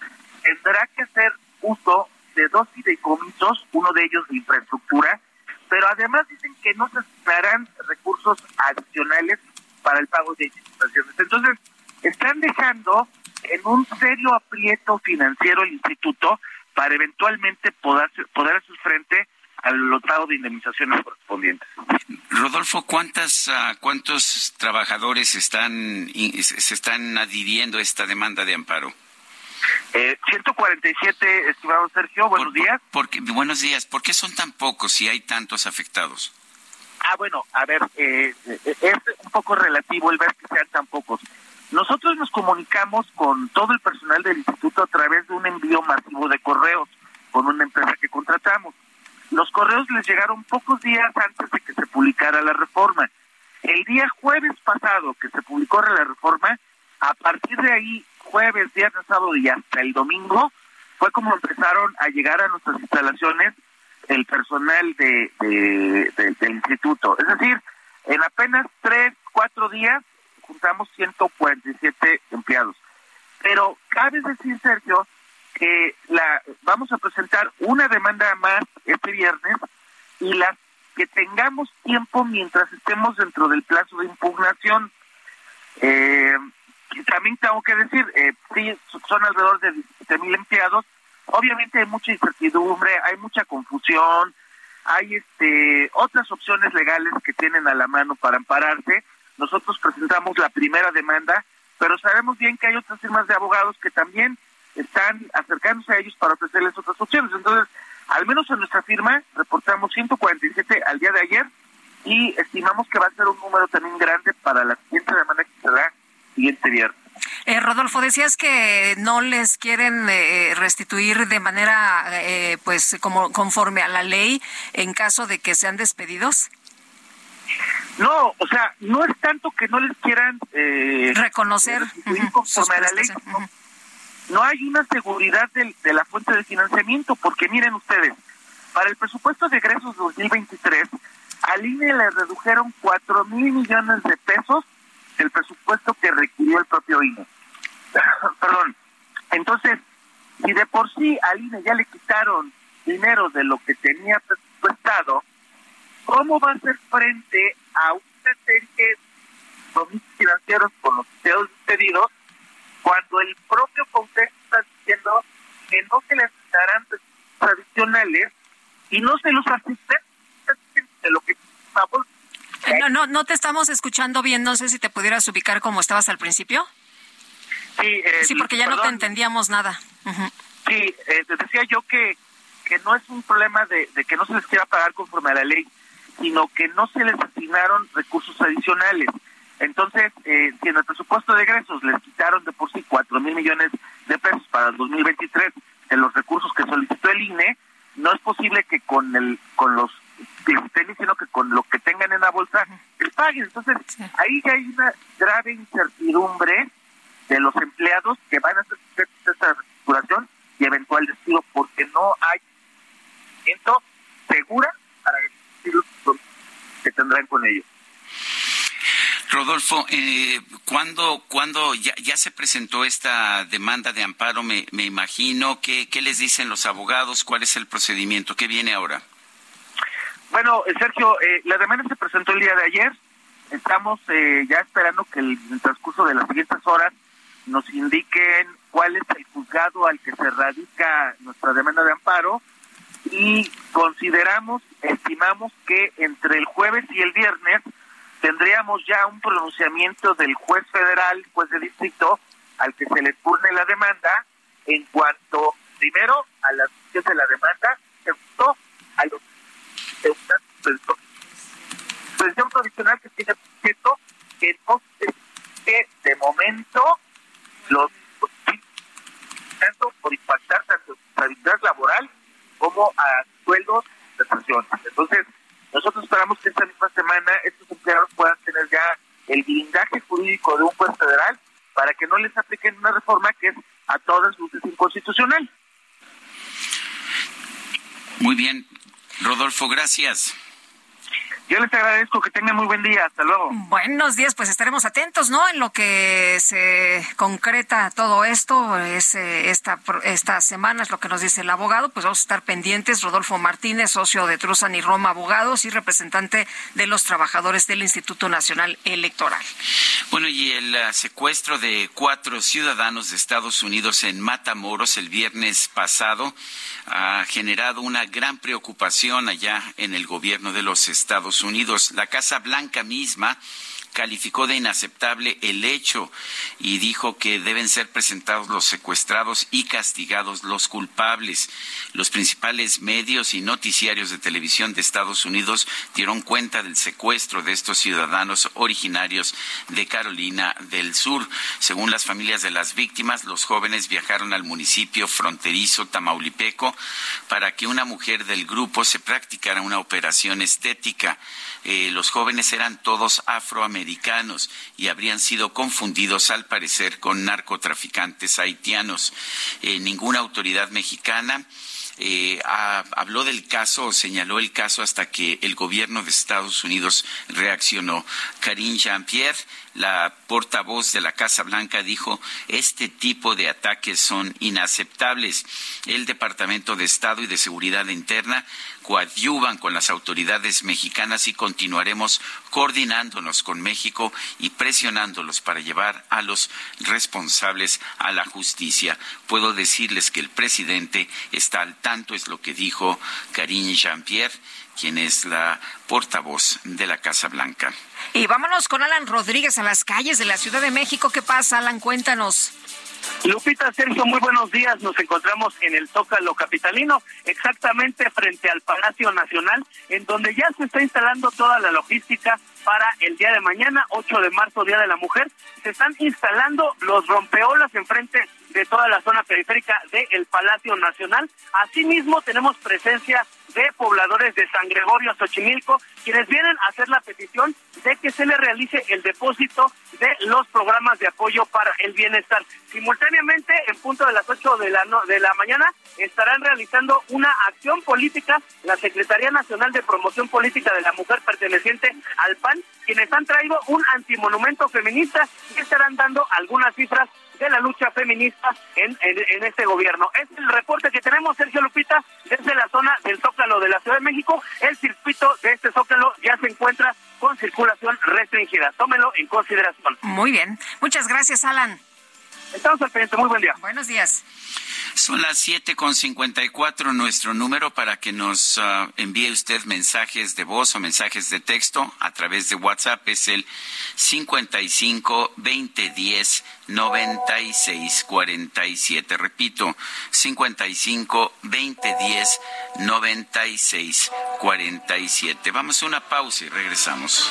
tendrá que hacer uso de dos fideicomisos, uno de ellos de infraestructura, pero además dicen que no se asignarán recursos adicionales para el pago de prestaciones. Entonces, están dejando en un serio aprieto financiero el instituto para eventualmente poder, poder hacer frente al lotado de indemnizaciones correspondientes. Rodolfo, ¿cuántas, ah, ¿cuántos trabajadores están, se están adhiriendo a esta demanda de amparo? Eh, 147, estimado Sergio, buenos días. buenos días, ¿por qué son tan pocos si hay tantos afectados? Ah, bueno, a ver, eh, es un poco relativo el ver que sean tan pocos. Nosotros nos comunicamos con todo el personal del instituto a través de un envío masivo de correos con una empresa que contratamos. Los correos les llegaron pocos días antes de que se publicara la reforma. El día jueves pasado que se publicó la reforma, a partir de ahí, jueves, viernes, sábado y hasta el domingo, fue como empezaron a llegar a nuestras instalaciones el personal de, del instituto. Es decir, en apenas tres, cuatro días juntamos 147 empleados. Pero cabe decir, Sergio, que la vamos a presentar una demanda más este viernes y las que tengamos tiempo mientras estemos dentro del plazo de impugnación. Eh, también tengo que decir, eh, sí, son alrededor de 17 mil empleados. Obviamente hay mucha incertidumbre, hay mucha confusión, hay este otras opciones legales que tienen a la mano para ampararse. Nosotros presentamos la primera demanda, pero sabemos bien que hay otras firmas de abogados que también están acercándose a ellos para ofrecerles otras opciones. Entonces, al menos en nuestra firma reportamos 147 al día de ayer y estimamos que va a ser un número también grande para la siguiente semana que será siguiente viernes. Eh, Rodolfo, decías que no les quieren eh, restituir de manera, eh, pues, como conforme a la ley en caso de que sean despedidos. No, o sea, no es tanto que no les quieran reconocer conforme a la ley, no hay una seguridad de, la fuente de financiamiento, porque miren ustedes, para el presupuesto de egresos 2023, al INE le redujeron 4 mil millones de pesos el presupuesto que requirió el propio INE. Perdón. Entonces, si de por sí al INE ya le quitaron dinero de lo que tenía presupuestado, ¿cómo va a hacer frente a una serie de financieros con los pedidos cuando el propio Consejo está diciendo que no se le darán adicionales y no se los asiste de lo que eh, no, no, no te estamos escuchando bien. No sé si te pudieras ubicar como estabas al principio. Sí, eh, sí porque ya no te entendíamos nada. Sí, eh, decía yo que, que no es un problema de, de que no se les quiera pagar conforme a la ley, sino que no se les asignaron recursos adicionales. Entonces, eh, si en el presupuesto de egresos les quitaron de por sí cuatro mil millones de pesos para el 2023 en los recursos que solicitó el INE, no es posible que con el con los que estén diciendo que con lo que tengan en la bolsa les paguen. Entonces, ahí ya hay una grave incertidumbre de los empleados que van a hacer esta reestructuración y eventual despido porque no hay segura para que tendrán con ellos. Rodolfo, eh, ¿cuándo, cuando ya, se presentó esta demanda de amparo? Me, me imagino. ¿Qué, ¿Qué les dicen los abogados? ¿Cuál es el procedimiento? ¿Qué viene ahora? Bueno, eh, Sergio, eh, la demanda se presentó el día de ayer. Estamos eh, ya esperando que el, en el transcurso de las siguientes horas nos indiquen cuál es el juzgado al que se radica nuestra demanda de amparo y consideramos, estimamos que entre el jueves y el viernes tendríamos ya un pronunciamiento del juez federal, juez de distrito, al que se le turne la demanda en cuanto, primero, a la de la demanda, segundo, a los suspensión provisional que tiene objeto que no que de momento los tanto por impactar tanto en estabilidad laboral como a sueldos de pensiones. Entonces, nosotros esperamos que esta misma semana estos empleados puedan tener ya el blindaje jurídico de un juez federal para que no les apliquen una reforma que es a todas luces inconstitucional. Muy bien. Rodolfo, gracias. Yo les agradezco que tengan muy buen día. Hasta luego. Buenos días, pues estaremos atentos, ¿no? En lo que se concreta todo esto, es eh, esta esta semana es lo que nos dice el abogado, pues vamos a estar pendientes. Rodolfo Martínez, socio de Truzan y Roma Abogados y representante de los trabajadores del Instituto Nacional Electoral. Bueno, y el uh, secuestro de cuatro ciudadanos de Estados Unidos en Matamoros el viernes pasado ha generado una gran preocupación allá en el gobierno de los Estados Unidos. La Casa Blanca misma calificó de inaceptable el hecho y dijo que deben ser presentados los secuestrados y castigados los culpables. Los principales medios y noticiarios de televisión de Estados Unidos dieron cuenta del secuestro de estos ciudadanos originarios de Carolina del Sur. Según las familias de las víctimas, los jóvenes viajaron al municipio fronterizo Tamaulipeco para que una mujer del grupo se practicara una operación estética. Eh, los jóvenes eran todos afroamericanos y habrían sido confundidos al parecer con narcotraficantes haitianos. Eh, ninguna autoridad mexicana eh, habló del caso o señaló el caso hasta que el gobierno de Estados Unidos reaccionó. Karine Jean-Pierre, la portavoz de la Casa Blanca, dijo, este tipo de ataques son inaceptables. El Departamento de Estado y de Seguridad Interna coadyuvan con las autoridades mexicanas y continuaremos coordinándonos con México y presionándolos para llevar a los responsables a la justicia. Puedo decirles que el presidente está al tanto, es lo que dijo Karine Jean-Pierre, quien es la portavoz de la Casa Blanca. Y vámonos con Alan Rodríguez a las calles de la Ciudad de México. ¿Qué pasa, Alan? Cuéntanos. Lupita, Sergio, muy buenos días. Nos encontramos en el Zócalo Capitalino, exactamente frente al Palacio Nacional, en donde ya se está instalando toda la logística para el día de mañana, 8 de marzo, Día de la Mujer. Se están instalando los rompeolas enfrente de toda la zona periférica del Palacio Nacional. Asimismo, tenemos presencia de pobladores de San Gregorio, Xochimilco, quienes vienen a hacer la petición de que se le realice el depósito de los programas de apoyo para el bienestar. Simultáneamente, en punto de las 8 de la, de la mañana, estarán realizando una acción política la Secretaría Nacional de Promoción Política de la Mujer perteneciente al PAN, quienes han traído un antimonumento feminista y estarán dando algunas cifras de la lucha feminista en, en, este gobierno. Es el reporte que tenemos, Sergio Lupita, desde la zona del Zócalo de la Ciudad de México. El circuito de este Zócalo ya se encuentra con circulación restringida. Tómelo en consideración. Muy bien. Muchas gracias, Alan. Estamos al pendiente. Muy buen día. Buenos días. Son las siete con cincuenta y cuatro. Nuestro número para que nos uh, envíe usted mensajes de voz o mensajes de texto a través de WhatsApp es el 55 20 10 96 47. Repito, 55 20 10 96 47. Vamos a una pausa y regresamos.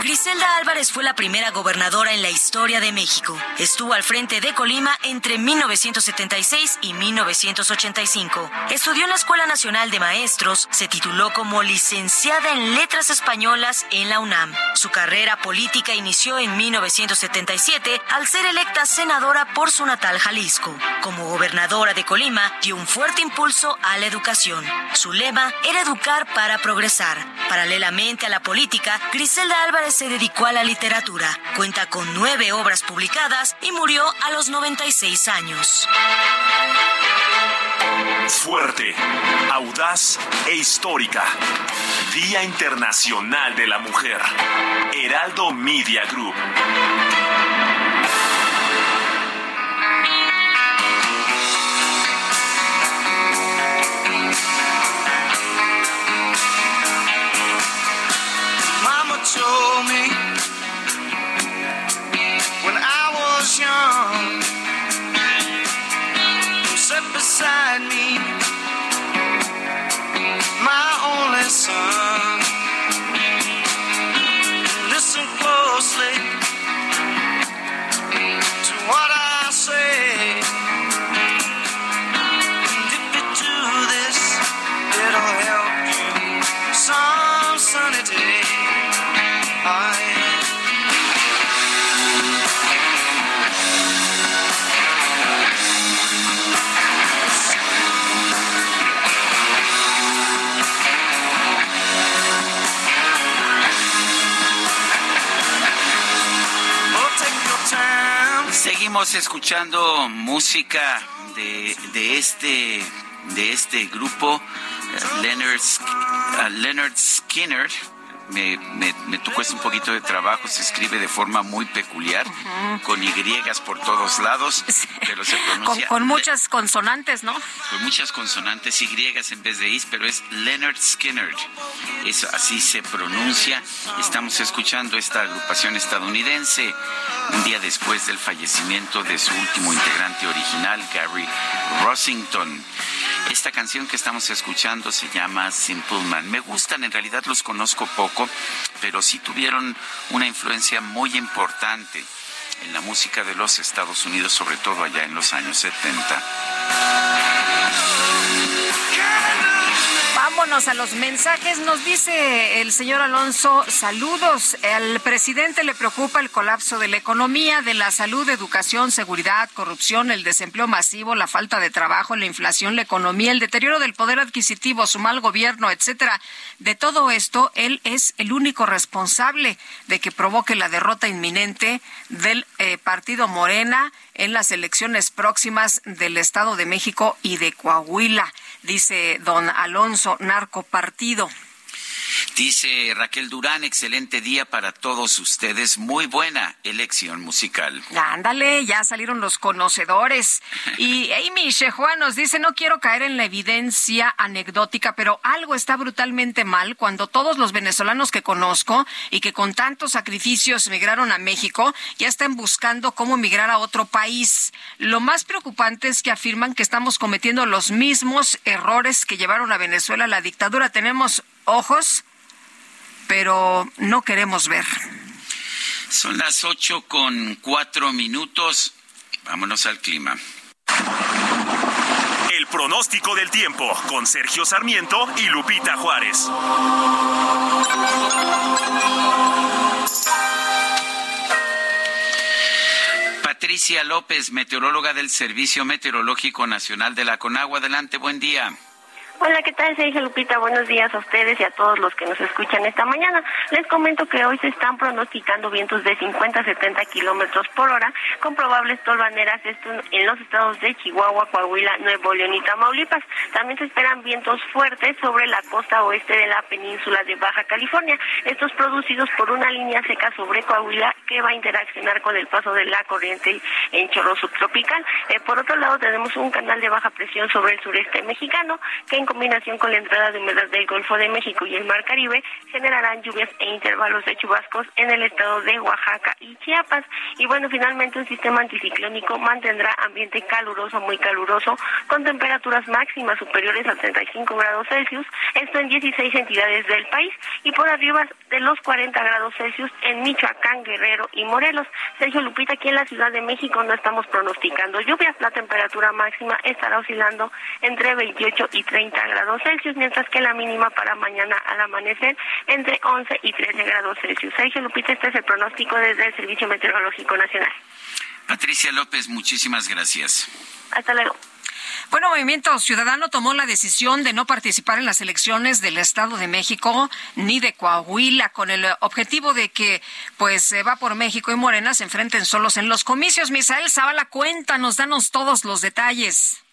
Griselda Álvarez fue la primera gobernadora en la historia de México. Estuvo al frente de Colima entre 1976 y 1985. Estudió en la Escuela Nacional de Maestros, se tituló como licenciada en Letras Españolas en la UNAM. Su carrera política inició en 1977 al ser electa senadora por su natal Jalisco. Como gobernadora de Colima, dio un fuerte impulso a la educación. Su lema era educar para progresar. Paralelamente a la política, Griselda Álvarez se dedicó a la literatura. Cuenta con nueve obras publicadas y murió a los 96 años. Fuerte, audaz e histórica. Día Internacional de la Mujer. Heraldo Media Group. Told me when I was young, sit beside me, my only son. Seguimos escuchando música de, de este de este grupo eh, Leonard, uh, Leonard Skinner. Me, me, me tocó un poquito de trabajo, se escribe de forma muy peculiar, con Y por todos lados, pero se Con, pronuncia con muchas consonantes, ¿no? con muchas consonantes Y en vez de Is, pero es Leonard Skinner. Es, así se pronuncia. Estamos escuchando esta agrupación estadounidense un día después del fallecimiento de su último integrante original, Gary Rossington. Esta canción que estamos escuchando se llama Simple Man. Me gustan, en realidad los conozco poco, pero sí tuvieron una influencia muy importante en la música de los Estados Unidos, sobre todo allá en los años 70. Vámonos a los mensajes. Nos dice el señor Alonso, saludos. Al presidente le preocupa el colapso de la economía, de la salud, educación, seguridad, corrupción, el desempleo masivo, la falta de trabajo, la inflación, la economía, el deterioro del poder adquisitivo, su mal gobierno, etcétera. De todo esto, él es el único responsable de que provoque la derrota inminente del eh, partido Morena en las elecciones próximas del Estado de México y de Coahuila, dice don Alonso, narcopartido. Dice Raquel Durán, excelente día para todos ustedes, muy buena elección musical. Ándale, ya salieron los conocedores. Y Amy Shehuan nos dice, no quiero caer en la evidencia anecdótica, pero algo está brutalmente mal cuando todos los venezolanos que conozco y que con tantos sacrificios migraron a México ya están buscando cómo migrar a otro país. Lo más preocupante es que afirman que estamos cometiendo los mismos errores que llevaron a Venezuela a la dictadura. Tenemos ojos pero no queremos ver. Son las ocho con cuatro minutos. Vámonos al clima. El pronóstico del tiempo con Sergio Sarmiento y Lupita Juárez. Patricia López, meteoróloga del Servicio Meteorológico Nacional de la Conagua. Adelante, buen día. Hola, ¿qué tal? Sergio Lupita. Buenos días a ustedes y a todos los que nos escuchan esta mañana. Les comento que hoy se están pronosticando vientos de 50 a 70 kilómetros por hora con probables tolvaneras esto en los estados de Chihuahua, Coahuila, Nuevo León y Tamaulipas. También se esperan vientos fuertes sobre la costa oeste de la península de Baja California. Estos producidos por una línea seca sobre Coahuila que va a interaccionar con el paso de la corriente en chorro subtropical. Eh, por otro lado, tenemos un canal de baja presión sobre el sureste mexicano que combinación con la entrada de humedad del Golfo de México y el Mar Caribe, generarán lluvias e intervalos de chubascos en el estado de Oaxaca y Chiapas. Y bueno, finalmente un sistema anticiclónico mantendrá ambiente caluroso, muy caluroso, con temperaturas máximas superiores a 35 grados Celsius, esto en 16 entidades del país, y por arriba de los 40 grados Celsius en Michoacán, Guerrero y Morelos. Sergio Lupita, aquí en la Ciudad de México no estamos pronosticando lluvias, la temperatura máxima estará oscilando entre 28 y 30 grados Celsius, mientras que la mínima para mañana al amanecer entre 11 y 13 grados Celsius. Sergio Lupita, este es el pronóstico desde el Servicio Meteorológico Nacional. Patricia López, muchísimas gracias. Hasta luego. Bueno, Movimiento Ciudadano tomó la decisión de no participar en las elecciones del Estado de México ni de Coahuila con el objetivo de que pues va por México y Morena se enfrenten solos en los comicios. Misael Zavala, cuéntanos, danos todos los detalles.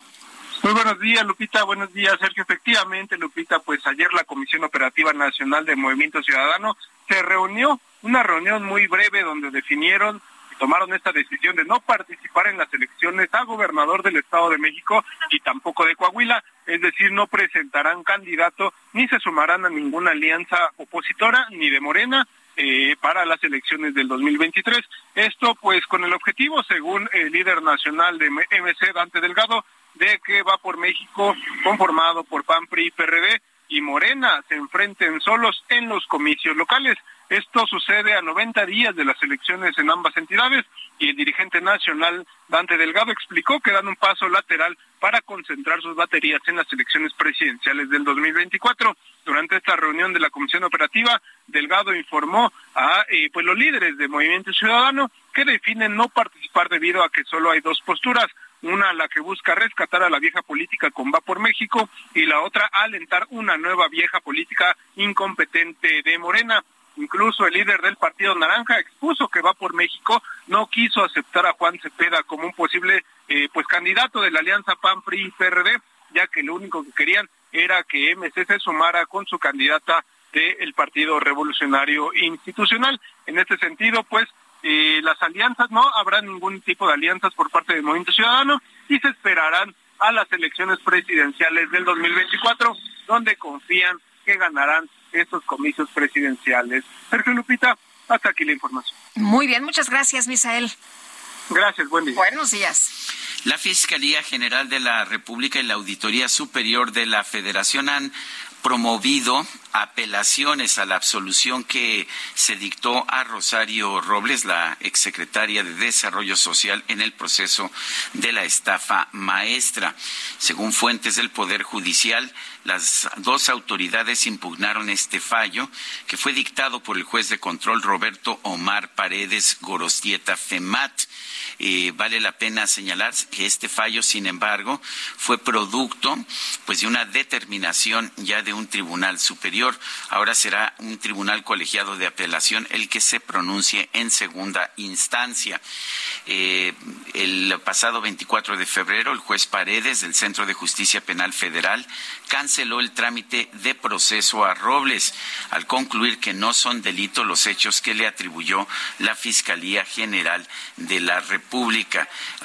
Muy buenos días, Lupita. Buenos días, Sergio. Efectivamente, Lupita, pues ayer la Comisión Operativa Nacional de Movimiento Ciudadano se reunió, una reunión muy breve donde definieron y tomaron esta decisión de no participar en las elecciones a gobernador del Estado de México y tampoco de Coahuila, es decir, no presentarán candidato ni se sumarán a ninguna alianza opositora ni de Morena eh, para las elecciones del 2023. Esto pues con el objetivo, según el líder nacional de MC, Dante Delgado, de que va por México conformado por PAN, PRI, PRD y Morena se enfrenten solos en los comicios locales. Esto sucede a 90 días de las elecciones en ambas entidades y el dirigente nacional Dante Delgado explicó que dan un paso lateral para concentrar sus baterías en las elecciones presidenciales del 2024. Durante esta reunión de la Comisión Operativa, Delgado informó a eh, pues los líderes de Movimiento Ciudadano que definen no participar debido a que solo hay dos posturas, una la que busca rescatar a la vieja política con Va por México y la otra alentar una nueva vieja política incompetente de Morena. Incluso el líder del Partido Naranja expuso que Va por México no quiso aceptar a Juan Cepeda como un posible eh, pues candidato de la alianza PAN PRI PRD, ya que lo único que querían era que MC se sumara con su candidata del Partido Revolucionario Institucional. En este sentido, pues eh, las alianzas, no habrá ningún tipo de alianzas por parte del Movimiento Ciudadano y se esperarán a las elecciones presidenciales del 2024, donde confían que ganarán estos comicios presidenciales. Sergio Lupita, hasta aquí la información. Muy bien, muchas gracias, Misael. Gracias, buen día. Buenos días. La Fiscalía General de la República y la Auditoría Superior de la Federación han promovido apelaciones a la absolución que se dictó a Rosario Robles, la exsecretaria de Desarrollo Social, en el proceso de la estafa maestra. Según fuentes del Poder Judicial, las dos autoridades impugnaron este fallo, que fue dictado por el juez de control Roberto Omar Paredes Gorostieta Femat. Vale la pena señalar que este fallo, sin embargo, fue producto pues de una determinación ya de un tribunal superior. Ahora será un tribunal colegiado de apelación el que se pronuncie en segunda instancia. Eh, el pasado 24 de febrero, el juez Paredes del Centro de Justicia Penal Federal canceló el trámite de proceso a Robles al concluir que no son delitos los hechos que le atribuyó la Fiscalía General de la República.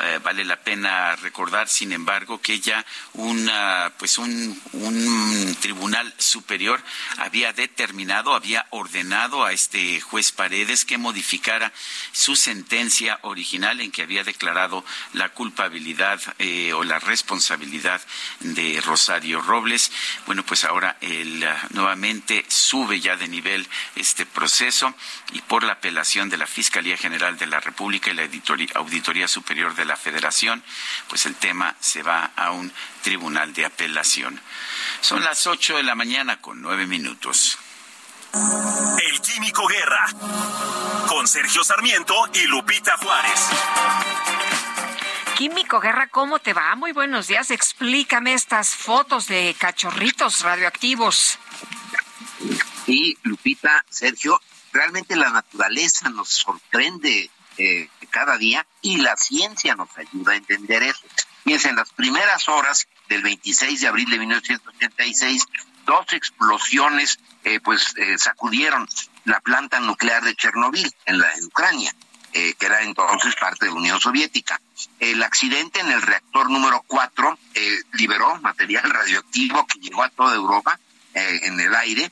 Eh, vale la pena recordar, sin embargo, que ya una, pues un, un tribunal superior había determinado, había ordenado a este juez Paredes que modificara su sentencia original en que había declarado la culpabilidad eh, o la responsabilidad de Rosario Robles. Bueno, pues ahora él ah, nuevamente sube ya de nivel este proceso y por la apelación de la Fiscalía General de la República y la Auditoría Superior de la Federación, pues el tema se va a un tribunal de apelación. Son las ocho de la mañana con nueve minutos. El Químico Guerra, con Sergio Sarmiento y Lupita Juárez. Químico Guerra, ¿cómo te va? Muy buenos días. Explícame estas fotos de cachorritos radioactivos. Sí, Lupita, Sergio, realmente la naturaleza nos sorprende eh, cada día y la ciencia nos ayuda a entender eso. Fíjense, en las primeras horas del 26 de abril de 1986, dos explosiones eh, pues eh, sacudieron la planta nuclear de Chernobyl en, la, en Ucrania, eh, que era entonces parte de la Unión Soviética. El accidente en el reactor número 4 liberó material radioactivo que llegó a toda Europa en el aire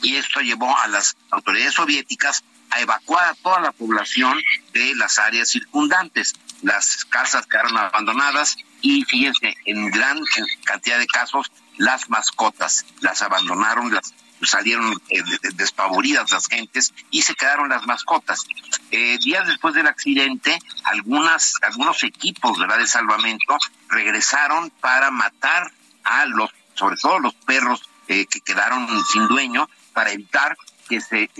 y esto llevó a las autoridades soviéticas a evacuar a toda la población de las áreas circundantes. Las casas quedaron abandonadas y fíjense, en gran cantidad de casos las mascotas las abandonaron, las salieron eh, despavoridas las gentes y se quedaron las mascotas. Eh, días después del accidente, algunas, algunos equipos de salvamento regresaron para matar a los, sobre todo los perros eh, que quedaron sin dueño, para evitar que se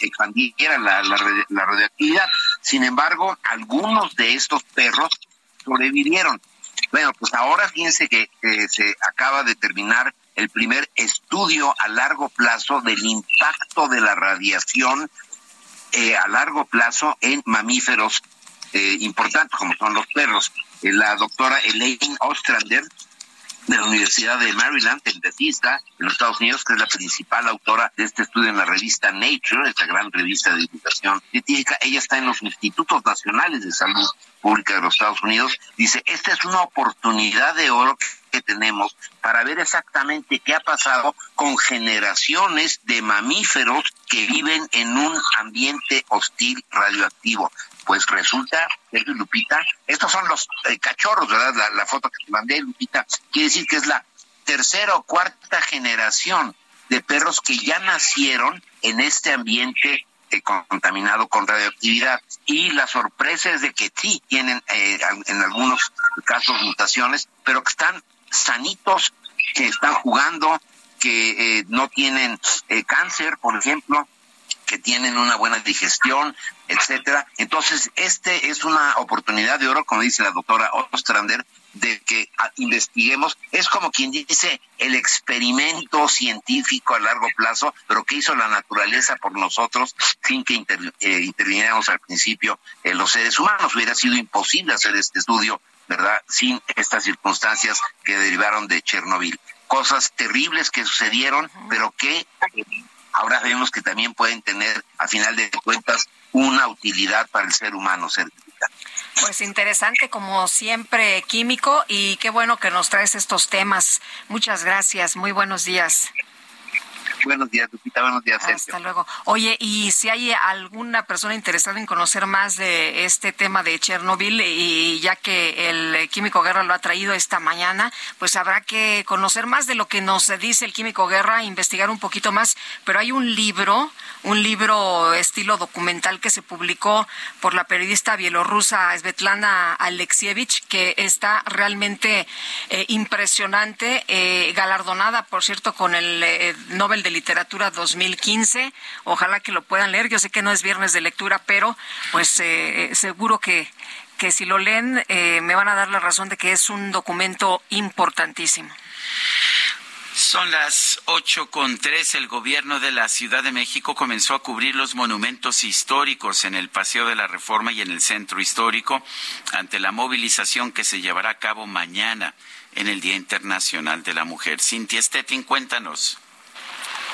expandiera la, la radioactividad. Sin embargo, algunos de estos perros sobrevivieron. Bueno, pues ahora fíjense que se acaba de terminar el primer estudio a largo plazo del impacto de la radiación eh, a largo plazo en mamíferos eh, importantes como son los perros. Eh, la doctora Elaine Ostrander de la Universidad de Maryland, dentista en los Estados Unidos, que es la principal autora de este estudio en la revista Nature, esta gran revista de divulgación científica. Ella está en los Institutos Nacionales de Salud Pública de los Estados Unidos. Dice, esta es una oportunidad de oro que tenemos para ver exactamente qué ha pasado con generaciones de mamíferos que viven en un ambiente hostil radioactivo. Pues resulta, Lupita, estos son los eh, cachorros, ¿verdad? La, foto que te mandé, Lupita, quiere decir que es la tercera o cuarta generación de perros que ya nacieron en este ambiente eh, contaminado con radioactividad. Y la sorpresa es de que sí tienen eh, en algunos casos mutaciones, pero que están sanitos, que están jugando, que eh, no tienen eh, cáncer, por ejemplo, que tienen una buena digestión, etcétera. Entonces, este es una oportunidad de oro, como dice la doctora Ostrander, de que ah, investiguemos. Es como quien dice el experimento científico a largo plazo, pero que hizo la naturaleza por nosotros sin que eh, interviniéramos al principio los seres humanos. Hubiera sido imposible hacer este estudio ¿verdad? Sin estas circunstancias que derivaron de Chernobyl. Cosas terribles que sucedieron, pero que ahora vemos que también pueden tener, a final de cuentas, una utilidad para el ser humano. Pues interesante como siempre, Químico, y qué bueno que nos traes estos temas. Muchas gracias, muy buenos días. Buenos días, Lupita. Buenos días, Sergio. Hasta luego. Oye, y si hay alguna persona interesada en conocer más de este tema de Chernobyl, y ya que el Químico Guerra lo ha traído esta mañana, pues habrá que conocer más de lo que nos dice el Químico Guerra, investigar un poquito más. Pero hay un libro, un libro estilo documental que se publicó por la periodista bielorrusa Svetlana Alexievich, que está realmente eh, impresionante, eh, galardonada, por cierto, con el eh, Nobel de Literatura 2015. Ojalá que lo puedan leer. Yo sé que no es viernes de lectura, pero pues seguro que que si lo leen eh, me van a dar la razón de que es un documento importantísimo. Son las ocho con tres. El gobierno de la Ciudad de México comenzó a cubrir los monumentos históricos en el Paseo de la Reforma y en el Centro Histórico ante la movilización que se llevará a cabo mañana en el Día Internacional de la Mujer. Cintia Stettin, cuéntanos.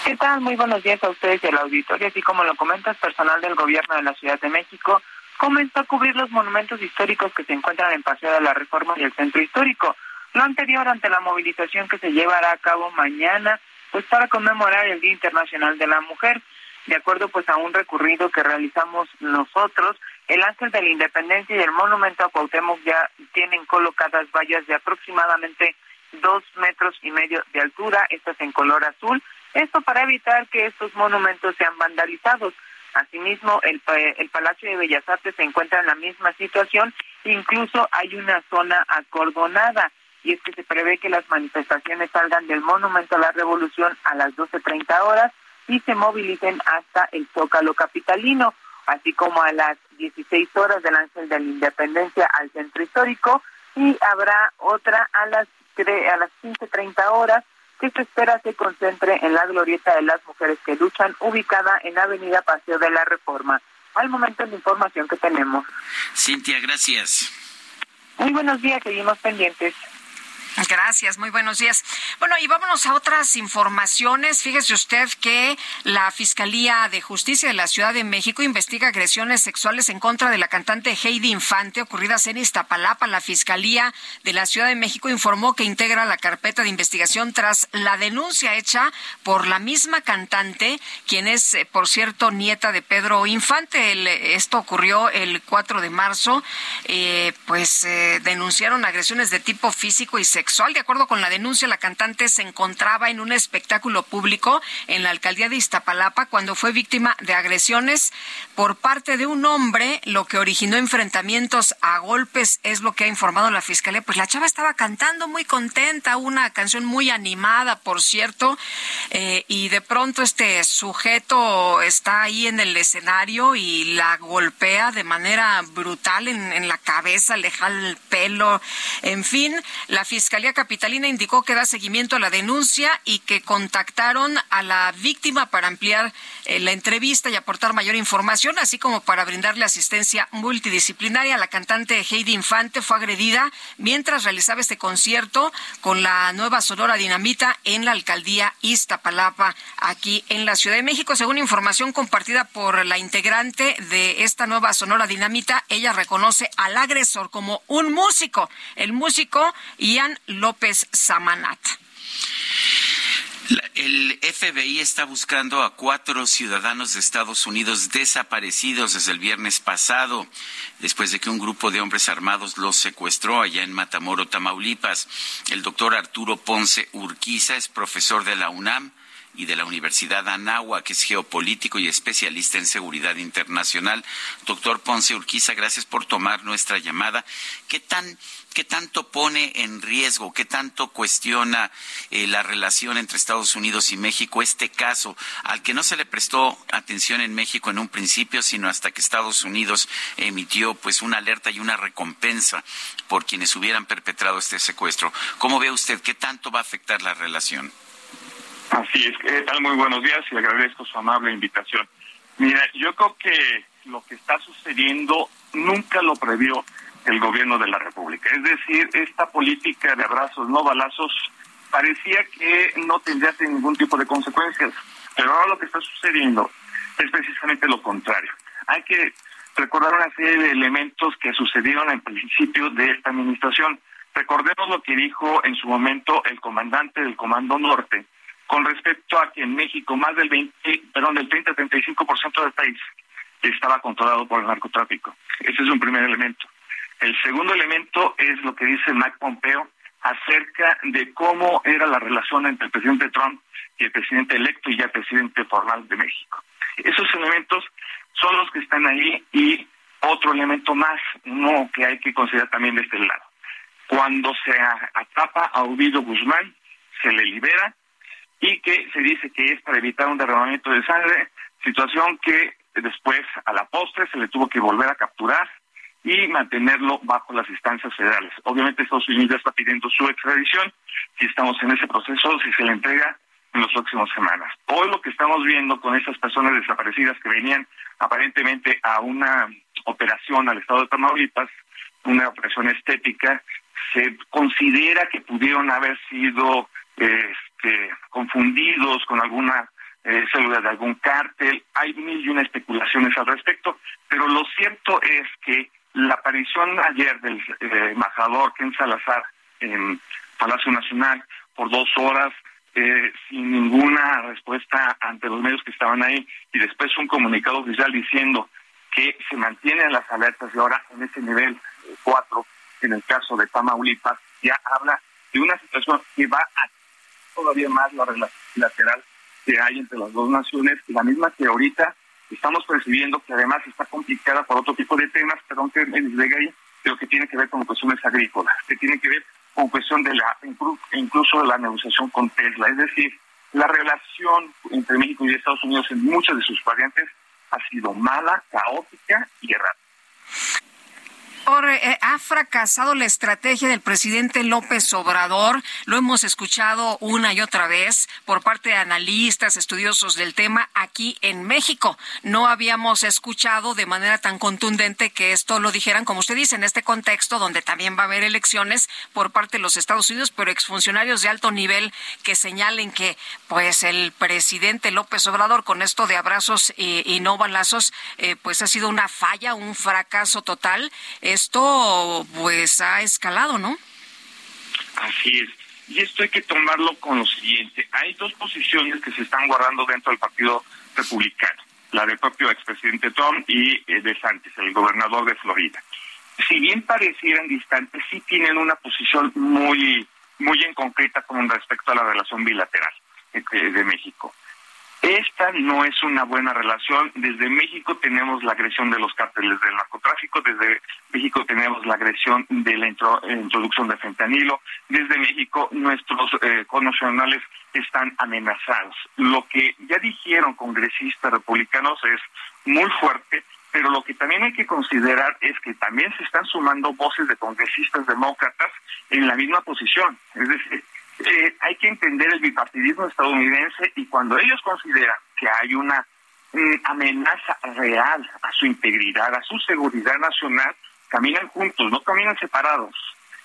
¿Qué tal? Muy buenos días a ustedes y al auditorio. Así como lo comentas, personal del gobierno de la Ciudad de México comenzó a cubrir los monumentos históricos que se encuentran en Paseo de la Reforma y el Centro Histórico. Lo anterior ante la movilización que se llevará a cabo mañana, pues para conmemorar el Día Internacional de la Mujer. De acuerdo pues a un recorrido que realizamos nosotros, el Ángel de la Independencia y el Monumento a Cuauhtémoc ya tienen colocadas vallas de aproximadamente dos metros y medio de altura, estas en color azul, esto para evitar que estos monumentos sean vandalizados. Asimismo, el, el Palacio de Bellas Artes se encuentra en la misma situación, incluso hay una zona acordonada y es que se prevé que las manifestaciones salgan del Monumento a la Revolución a las 12.30 horas y se movilicen hasta el Zócalo Capitalino, así como a las 16 horas del Ángel de la Independencia al Centro Histórico y habrá otra a las a las 15.30 horas que se espera se concentre en la glorieta de las mujeres que luchan ubicada en Avenida Paseo de la Reforma. Al momento de información que tenemos. Cintia, gracias. Muy buenos días, seguimos pendientes. Gracias, muy buenos días. Bueno, y vámonos a otras informaciones. Fíjese usted que la Fiscalía de Justicia de la Ciudad de México investiga agresiones sexuales en contra de la cantante Heidi Infante ocurridas en Iztapalapa. La Fiscalía de la Ciudad de México informó que integra la carpeta de investigación tras la denuncia hecha por la misma cantante, quien es, eh, por cierto, nieta de Pedro Infante. esto ocurrió el 4 de marzo. Eh, pues eh, denunciaron agresiones de tipo físico y de acuerdo con la denuncia, la cantante se encontraba en un espectáculo público en la alcaldía de Iztapalapa cuando fue víctima de agresiones por parte de un hombre, lo que originó enfrentamientos a golpes, es lo que ha informado la fiscalía. Pues la chava estaba cantando muy contenta, una canción muy animada, por cierto, eh, y de pronto este sujeto está ahí en el escenario y la golpea de manera brutal en, en la cabeza, le jala el pelo, en fin, la fiscalía Fiscalía Capitalina indicó que da seguimiento a la denuncia y que contactaron a la víctima para ampliar eh, la entrevista y aportar mayor información, así como para brindarle asistencia multidisciplinaria. La cantante Heidi Infante fue agredida mientras realizaba este concierto con la nueva Sonora Dinamita en la alcaldía Iztapalapa, aquí en la Ciudad de México. Según información compartida por la integrante de esta nueva Sonora Dinamita, ella reconoce al agresor como un músico, el músico Ian López Samanat. El FBI está buscando a cuatro ciudadanos de Estados Unidos desaparecidos desde el viernes pasado, después de que un grupo de hombres armados los secuestró allá en Matamoro, Tamaulipas. El doctor Arturo Ponce Urquiza es profesor de la UNAM y de la Universidad Anáhuac, que es geopolítico y especialista en seguridad internacional. Doctor Ponce Urquiza, gracias por tomar nuestra llamada. ¿Qué tan ¿Qué tanto pone en riesgo, qué tanto cuestiona eh, la relación entre Estados Unidos y México este caso, al que no se le prestó atención en México en un principio, sino hasta que Estados Unidos emitió pues una alerta y una recompensa por quienes hubieran perpetrado este secuestro? ¿Cómo ve usted qué tanto va a afectar la relación? Así es, ¿qué tal? Muy buenos días y agradezco su amable invitación. Mira, yo creo que lo que está sucediendo nunca lo previó el gobierno de la República. Es decir, esta política de abrazos, no balazos, parecía que no tendría ningún tipo de consecuencias. Pero ahora lo que está sucediendo es precisamente lo contrario. Hay que recordar una serie de elementos que sucedieron al principio de esta administración. Recordemos lo que dijo en su momento el comandante del Comando Norte con respecto a que en México más del 20, perdón, del 30-35% del país estaba controlado por el narcotráfico. Ese es un primer elemento. El segundo elemento es lo que dice Mike Pompeo acerca de cómo era la relación entre el presidente Trump y el presidente electo y ya presidente formal de México. Esos elementos son los que están ahí y otro elemento más, uno que hay que considerar también de este lado. Cuando se atrapa a Ovidio Guzmán, se le libera y que se dice que es para evitar un derramamiento de sangre, situación que después a la postre se le tuvo que volver a capturar y mantenerlo bajo las instancias federales. Obviamente Estados Unidos ya está pidiendo su extradición, si estamos en ese proceso, si se le entrega en las próximas semanas. Hoy lo que estamos viendo con esas personas desaparecidas que venían aparentemente a una operación al estado de Tamaulipas, una operación estética, se considera que pudieron haber sido este, confundidos con alguna eh, célula de algún cártel. Hay mil y una especulaciones al respecto, pero lo cierto es que la aparición ayer del eh, embajador Ken Salazar en Palacio Nacional por dos horas eh, sin ninguna respuesta ante los medios que estaban ahí y después un comunicado oficial diciendo que se mantienen las alertas y ahora en ese nivel 4, en el caso de Tamaulipas, ya habla de una situación que va a todavía más la relación bilateral que hay entre las dos naciones, la misma que ahorita estamos percibiendo que además está complicada por otro tipo de temas, perdón que me deslegue ahí, pero que tiene que ver con cuestiones agrícolas, que tiene que ver con cuestión de la, incluso de la negociación con Tesla. Es decir, la relación entre México y Estados Unidos en muchas de sus variantes ha sido mala, caótica y errática. Eh, ha fracasado la estrategia del presidente López Obrador. Lo hemos escuchado una y otra vez por parte de analistas, estudiosos del tema aquí en México. No habíamos escuchado de manera tan contundente que esto lo dijeran, como usted dice, en este contexto donde también va a haber elecciones por parte de los Estados Unidos, pero exfuncionarios de alto nivel que señalen que, pues, el presidente López Obrador con esto de abrazos y, no balazos, eh, pues ha sido una falla, un fracaso total esto pues ha escalado, ¿no? Así es. Y esto hay que tomarlo con lo siguiente. Hay dos posiciones que se están guardando dentro del Partido Republicano. La del propio expresidente Trump y eh, de Santos, el gobernador de Florida. Si bien parecieran distantes, sí tienen una posición muy, muy en concreta con respecto a la relación bilateral eh, de México. Esta no es una buena relación. Desde México tenemos la agresión de los cárteles del narcotráfico, desde México tenemos la agresión de la introducción de fentanilo, desde México nuestros eh, están amenazados. Lo que ya dijeron congresistas republicanos es muy fuerte, pero lo que también hay que considerar es que también se están sumando voces de congresistas demócratas en la misma posición. Es decir, eh, hay que entender el bipartidismo estadounidense y cuando ellos consideran que hay una mm, amenaza real a su integridad, a su seguridad nacional, caminan juntos, no caminan separados.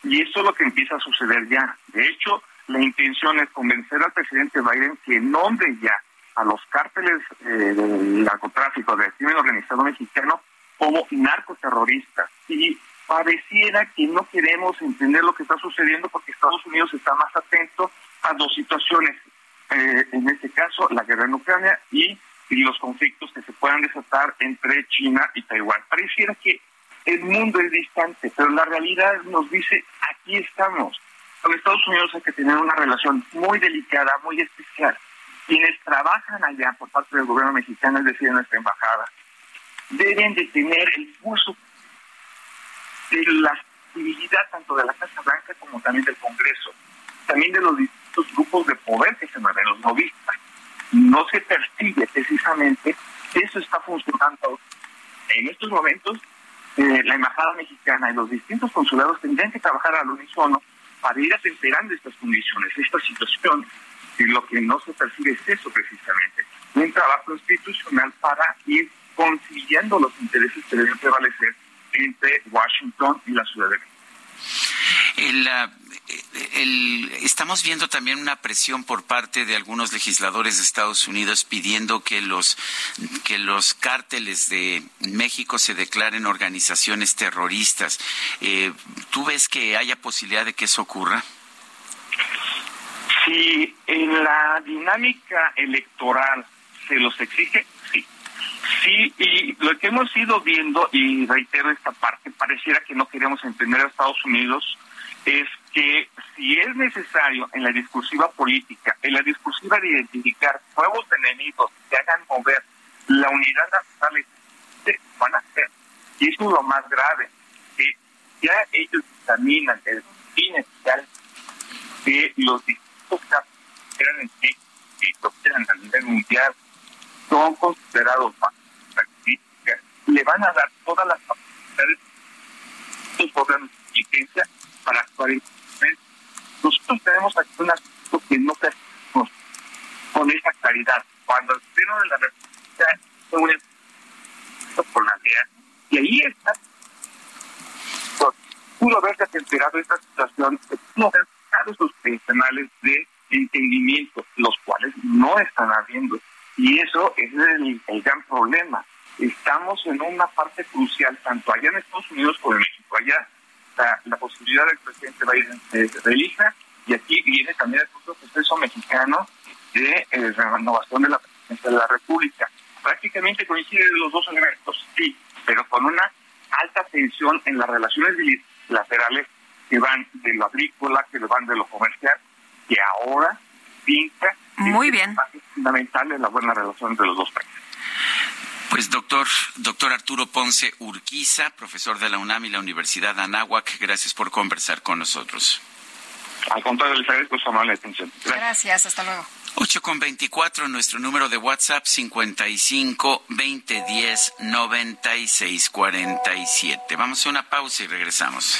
Y eso es lo que empieza a suceder ya. De hecho, la intención es convencer al presidente Biden que nombre ya a los cárteles eh, del narcotráfico, del crimen organizado mexicano, como narcoterroristas. Y pareciera que no queremos entender lo que está sucediendo porque Estados Unidos está más atento a dos situaciones, eh, en este caso la guerra en Ucrania y, los conflictos que se puedan desatar entre China y Taiwán. Pareciera que el mundo es distante, pero la realidad nos dice, aquí estamos. Con Estados Unidos hay que tener una relación muy delicada, muy especial. Quienes trabajan allá por parte del gobierno mexicano, es decir, nuestra embajada, deben de tener el pulso de la actividad tanto de la Casa Blanca como también del Congreso, también de los distintos grupos de poder que se mueven, los novistas. No se percibe precisamente que eso está funcionando. En estos momentos, eh, la Embajada Mexicana y los distintos consulados tendrían que trabajar al unísono para ir atemperando estas condiciones, esta situación, y lo que no se percibe es eso precisamente, un trabajo institucional para ir conciliando los intereses que deben prevalecer entre Washington y la Ciudad de México. estamos viendo también una presión por parte de algunos legisladores de Estados Unidos pidiendo que los que los cárteles de México se declaren organizaciones terroristas. Eh, ¿Tú ves que haya posibilidad de que eso ocurra? Si en la dinámica electoral se los exige, Sí, y lo que hemos ido viendo, y reitero esta parte, pareciera que no queremos entender a Estados Unidos, es que si es necesario en la discursiva política, en la discursiva de identificar nuevos enemigos que hagan mover la unidad nacional, van a hacer. Y eso es lo más grave, que ya ellos examinan el fin de los distintos casos que eran en México y que a nivel mundial son considerados más le van a dar todas las capacidades sus órganos de inteligencia para actuar en Nosotros tenemos aquí un asunto que no se con esa claridad. Cuando el gobierno de la República fue un con la DEA, y ahí está, pues, pudo haberse atemperado esta situación, pudo haber sus profesionales de entendimiento, los cuales no están habiendo. Y eso es el, gran problema. Estamos en una parte crucial, tanto allá en Estados Unidos como en México. Allá la, la posibilidad del presidente Biden se realiza y aquí viene también el proceso mexicano de eh, renovación de la presidencia de la República. Prácticamente coinciden los dos elementos, sí, pero con una alta tensión en las relaciones bilaterales que van de lo agrícola, que van de lo comercial, que ahora muy bien fundamental en la buena relación entre los dos países. Pues doctor, doctor Arturo Ponce Urquiza, profesor de la UNAM y la Universidad de Anáhuac, gracias por conversar con nosotros. Al contrario, les agradezco su amable atención. Gracias. hasta luego. 8 con 24, nuestro número de WhatsApp 55 2010 96 47. Vamos a una pausa y regresamos.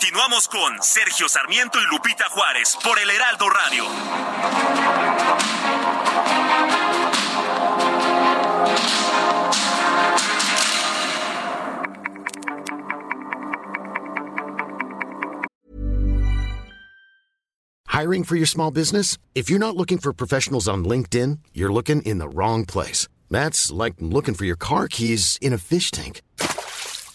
Continuamos con Sergio Sarmiento y Lupita Juárez por el Heraldo Radio. Hiring for your small business? If you're not looking for professionals on LinkedIn, you're looking in the wrong place. That's like looking for your car keys in a fish tank.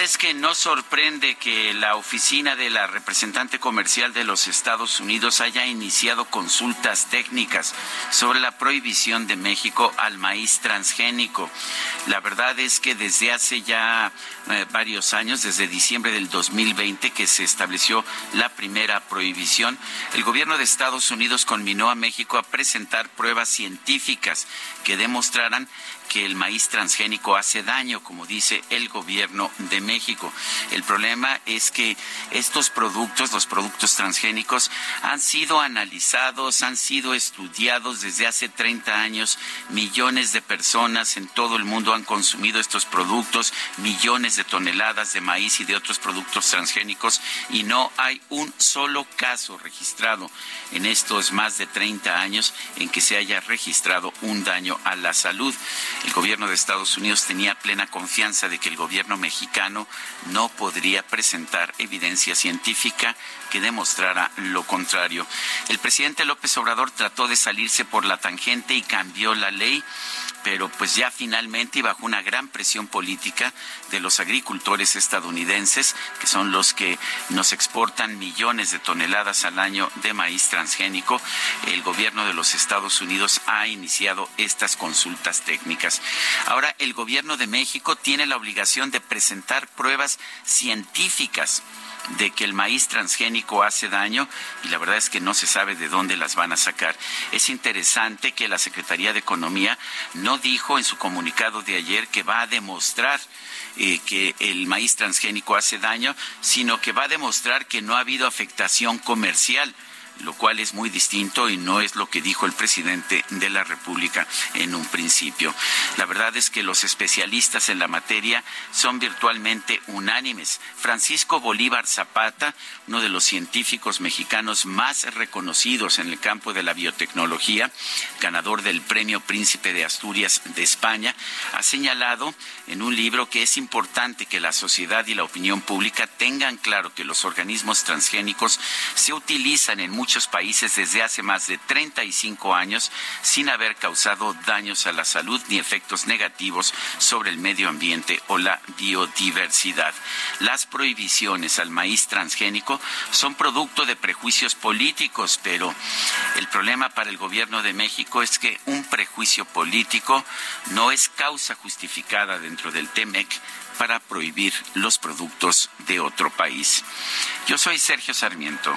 Es que no sorprende que la oficina de la representante comercial de los Estados Unidos haya iniciado consultas técnicas sobre la prohibición de México al maíz transgénico. La verdad es que desde hace ya eh, varios años, desde diciembre del 2020 que se estableció la primera prohibición, el gobierno de Estados Unidos conminó a México a presentar pruebas científicas que demostraran que el maíz transgénico hace daño, como dice el gobierno de México. El problema es que estos productos, los productos transgénicos, han sido analizados, han sido estudiados desde hace 30 años. Millones de personas en todo el mundo han consumido estos productos, millones de toneladas de maíz y de otros productos transgénicos y no hay un solo caso registrado en estos más de 30 años en que se haya registrado un daño a la salud. El gobierno de Estados Unidos tenía plena confianza de que el gobierno mexicano no podría presentar evidencia científica que demostrara lo contrario. El presidente López Obrador trató de salirse por la tangente y cambió la ley pero pues ya finalmente y bajo una gran presión política de los agricultores estadounidenses, que son los que nos exportan millones de toneladas al año de maíz transgénico, el gobierno de los Estados Unidos ha iniciado estas consultas técnicas. Ahora, el gobierno de México tiene la obligación de presentar pruebas científicas de que el maíz transgénico hace daño y la verdad es que no se sabe de dónde las van a sacar. Es interesante que la Secretaría de Economía no dijo en su comunicado de ayer que va a demostrar eh, que el maíz transgénico hace daño, sino que va a demostrar que no ha habido afectación comercial lo cual es muy distinto y no es lo que dijo el presidente de la República en un principio. La verdad es que los especialistas en la materia son virtualmente unánimes. Francisco Bolívar Zapata, uno de los científicos mexicanos más reconocidos en el campo de la biotecnología, ganador del Premio Príncipe de Asturias de España, ha señalado en un libro que es importante que la sociedad y la opinión pública tengan claro que los organismos transgénicos se utilizan en muchos países desde hace más de 35 años sin haber causado daños a la salud ni efectos negativos sobre el medio ambiente o la biodiversidad. Las prohibiciones al maíz transgénico son producto de prejuicios políticos, pero el problema para el gobierno de México es que un prejuicio político no es causa justificada dentro del TEMEC para prohibir los productos de otro país. Yo soy Sergio Sarmiento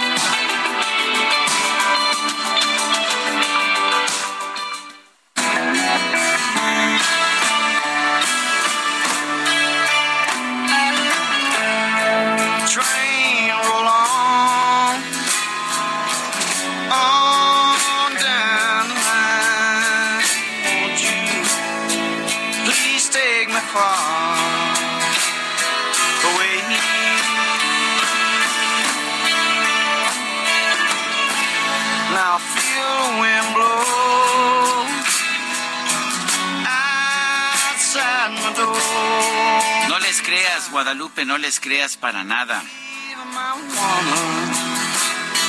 Guadalupe, no les creas para nada.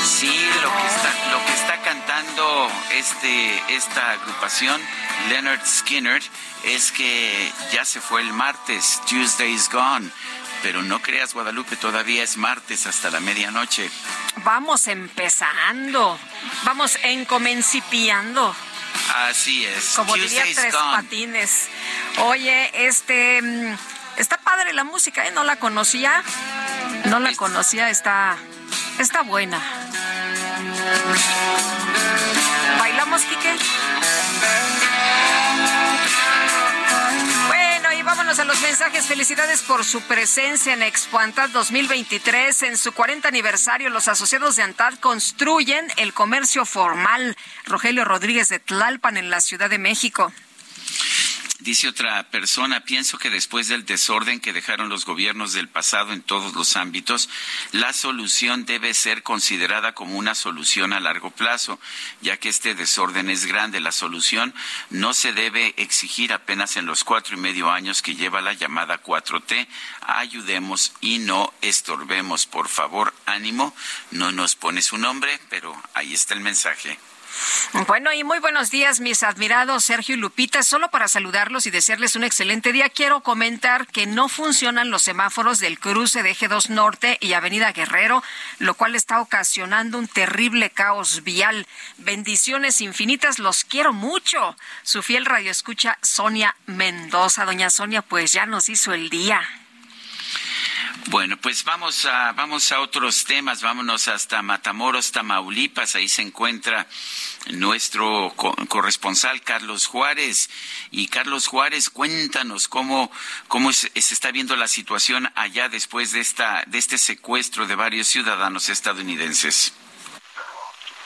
Sí, lo que está, lo que está cantando este, esta agrupación, Leonard Skinner, es que ya se fue el martes, Tuesday's gone. Pero no creas, Guadalupe, todavía es martes hasta la medianoche. Vamos empezando, vamos encomencipiando. Así es. Como diría Tres gone. Patines. Oye, este. Está padre la música, ¿eh? No la conocía. No la conocía, está. Está buena. ¿Bailamos, Quique? Bueno, y vámonos a los mensajes. Felicidades por su presencia en Expo Antad 2023. En su 40 aniversario, los asociados de Antad construyen el comercio formal. Rogelio Rodríguez de Tlalpan, en la Ciudad de México. Dice otra persona, pienso que después del desorden que dejaron los gobiernos del pasado en todos los ámbitos, la solución debe ser considerada como una solución a largo plazo, ya que este desorden es grande. La solución no se debe exigir apenas en los cuatro y medio años que lleva la llamada 4T. Ayudemos y no estorbemos, por favor, ánimo. No nos pone su nombre, pero ahí está el mensaje. Bueno, y muy buenos días, mis admirados Sergio y Lupita. Solo para saludarlos y desearles un excelente día, quiero comentar que no funcionan los semáforos del cruce de Eje 2 Norte y Avenida Guerrero, lo cual está ocasionando un terrible caos vial. Bendiciones infinitas, los quiero mucho. Su fiel radio escucha Sonia Mendoza. Doña Sonia, pues ya nos hizo el día. Bueno, pues vamos a, vamos a otros temas, vámonos hasta Matamoros, Tamaulipas, ahí se encuentra nuestro co- corresponsal Carlos Juárez. Y Carlos Juárez, cuéntanos cómo, cómo se, se está viendo la situación allá después de esta, de este secuestro de varios ciudadanos estadounidenses.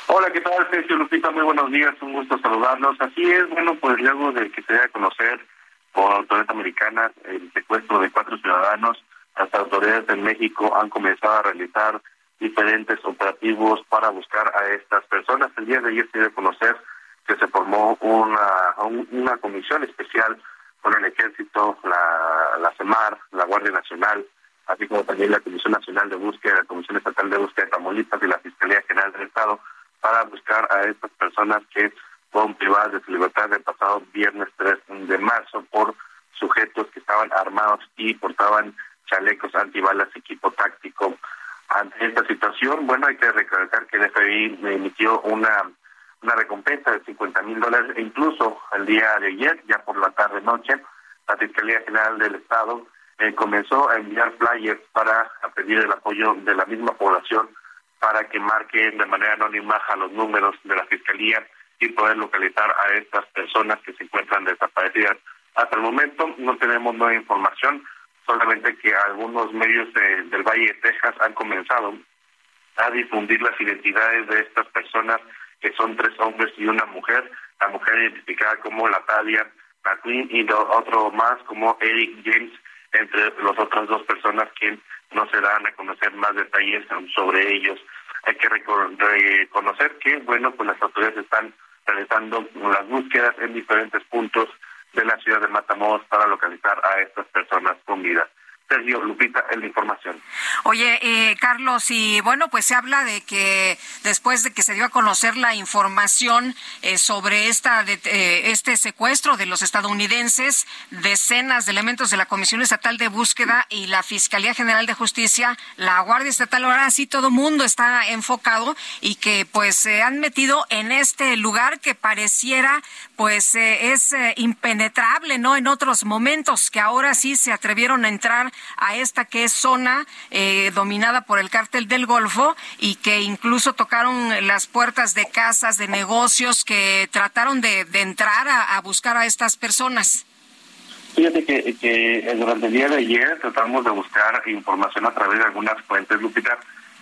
Hola, ¿qué tal, Sergio Lupita? Muy buenos días, un gusto saludarlos. Así es, bueno, pues luego de que se dé a conocer por autoridades americanas el secuestro de cuatro ciudadanos, las autoridades en México han comenzado a realizar diferentes operativos para buscar a estas personas. El día de ayer se dio a conocer que se formó una, un- una comisión especial con el Ejército, la, la CEMAR, la Guardia Nacional, así como también la Comisión Nacional de Búsqueda, la Comisión Estatal de Búsqueda de Tamaulipas y la Fiscalía General del Estado para buscar a estas personas que fueron privadas de su libertad el pasado viernes 3 de marzo por sujetos que estaban armados y portaban chalecos antibalas, equipo táctico. Ante esta situación, bueno, hay que recalcar que el FBI emitió una, una recompensa de 50 mil dólares e incluso el día de ayer, ya por la tarde-noche, la Fiscalía General del Estado eh, comenzó a enviar flyers para pedir el apoyo de la misma población para que marquen de manera anónima a los números de la Fiscalía y poder localizar a estas personas que se encuentran desaparecidas. Hasta el momento no tenemos nueva información, solamente que algunos medios del Valle de Texas han comenzado a difundir las identidades de estas personas, que son tres hombres y una mujer, la mujer identificada como Natalia McQueen y otro más como Eric James, entre las otras dos personas que no se dan a conocer más detalles sobre ellos. Hay que reconocer que, bueno, pues las autoridades están realizando las búsquedas en diferentes puntos de la ciudad de Matamoros para localizar a estas personas con vida. Sergio Lupita en la información. Oye, eh, Carlos, y bueno, pues se habla de que después de que se dio a conocer la información eh, sobre esta eh, este secuestro de los estadounidenses, decenas de elementos de la Comisión Estatal de Búsqueda y la Fiscalía General de Justicia, la Guardia Estatal, ahora sí todo mundo está enfocado y que pues se han metido en este lugar que pareciera pues es impenetrable, ¿no? En otros momentos que ahora sí se atrevieron a entrar a esta que es zona eh, dominada por el cártel del Golfo y que incluso tocaron las puertas de casas, de negocios que trataron de, entrar a, buscar a estas personas. Fíjate que, que durante el día de ayer tratamos de buscar información a través de algunas fuentes, Lupita,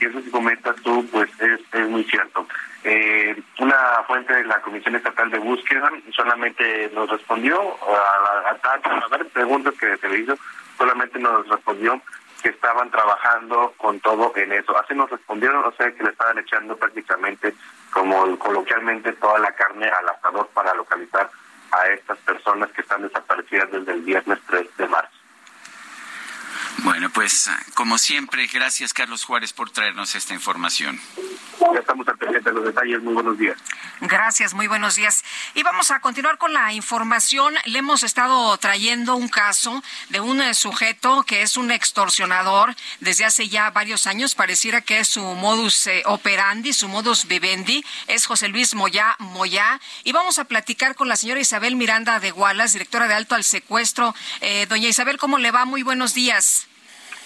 eso que comentas tú, pues es, es muy cierto. Eh, una fuente de la Comisión Estatal de Búsqueda solamente nos respondió a, a, a, varias preguntas que se le hizo, solamente nos respondió que estaban trabajando con todo en eso. Así nos respondieron, o sea que le estaban echando prácticamente, como coloquialmente, toda la carne al asador para localizar a estas personas que están desaparecidas desde el viernes 3 de marzo. Bueno, pues como siempre, gracias Carlos Juárez por traernos esta información. Ya estamos al pendiente de los detalles. Muy buenos días. Gracias, muy buenos días. Y vamos a continuar con la información. Le hemos estado trayendo un caso de un eh, sujeto que es un extorsionador desde hace ya varios años. Pareciera que es su modus eh, operandi, su modus vivendi. Es José Luis Moya Moya. Y vamos a platicar con la señora Isabel Miranda de Gualas, directora de Alto al Secuestro. Eh, doña Isabel, ¿cómo le va? Muy buenos días.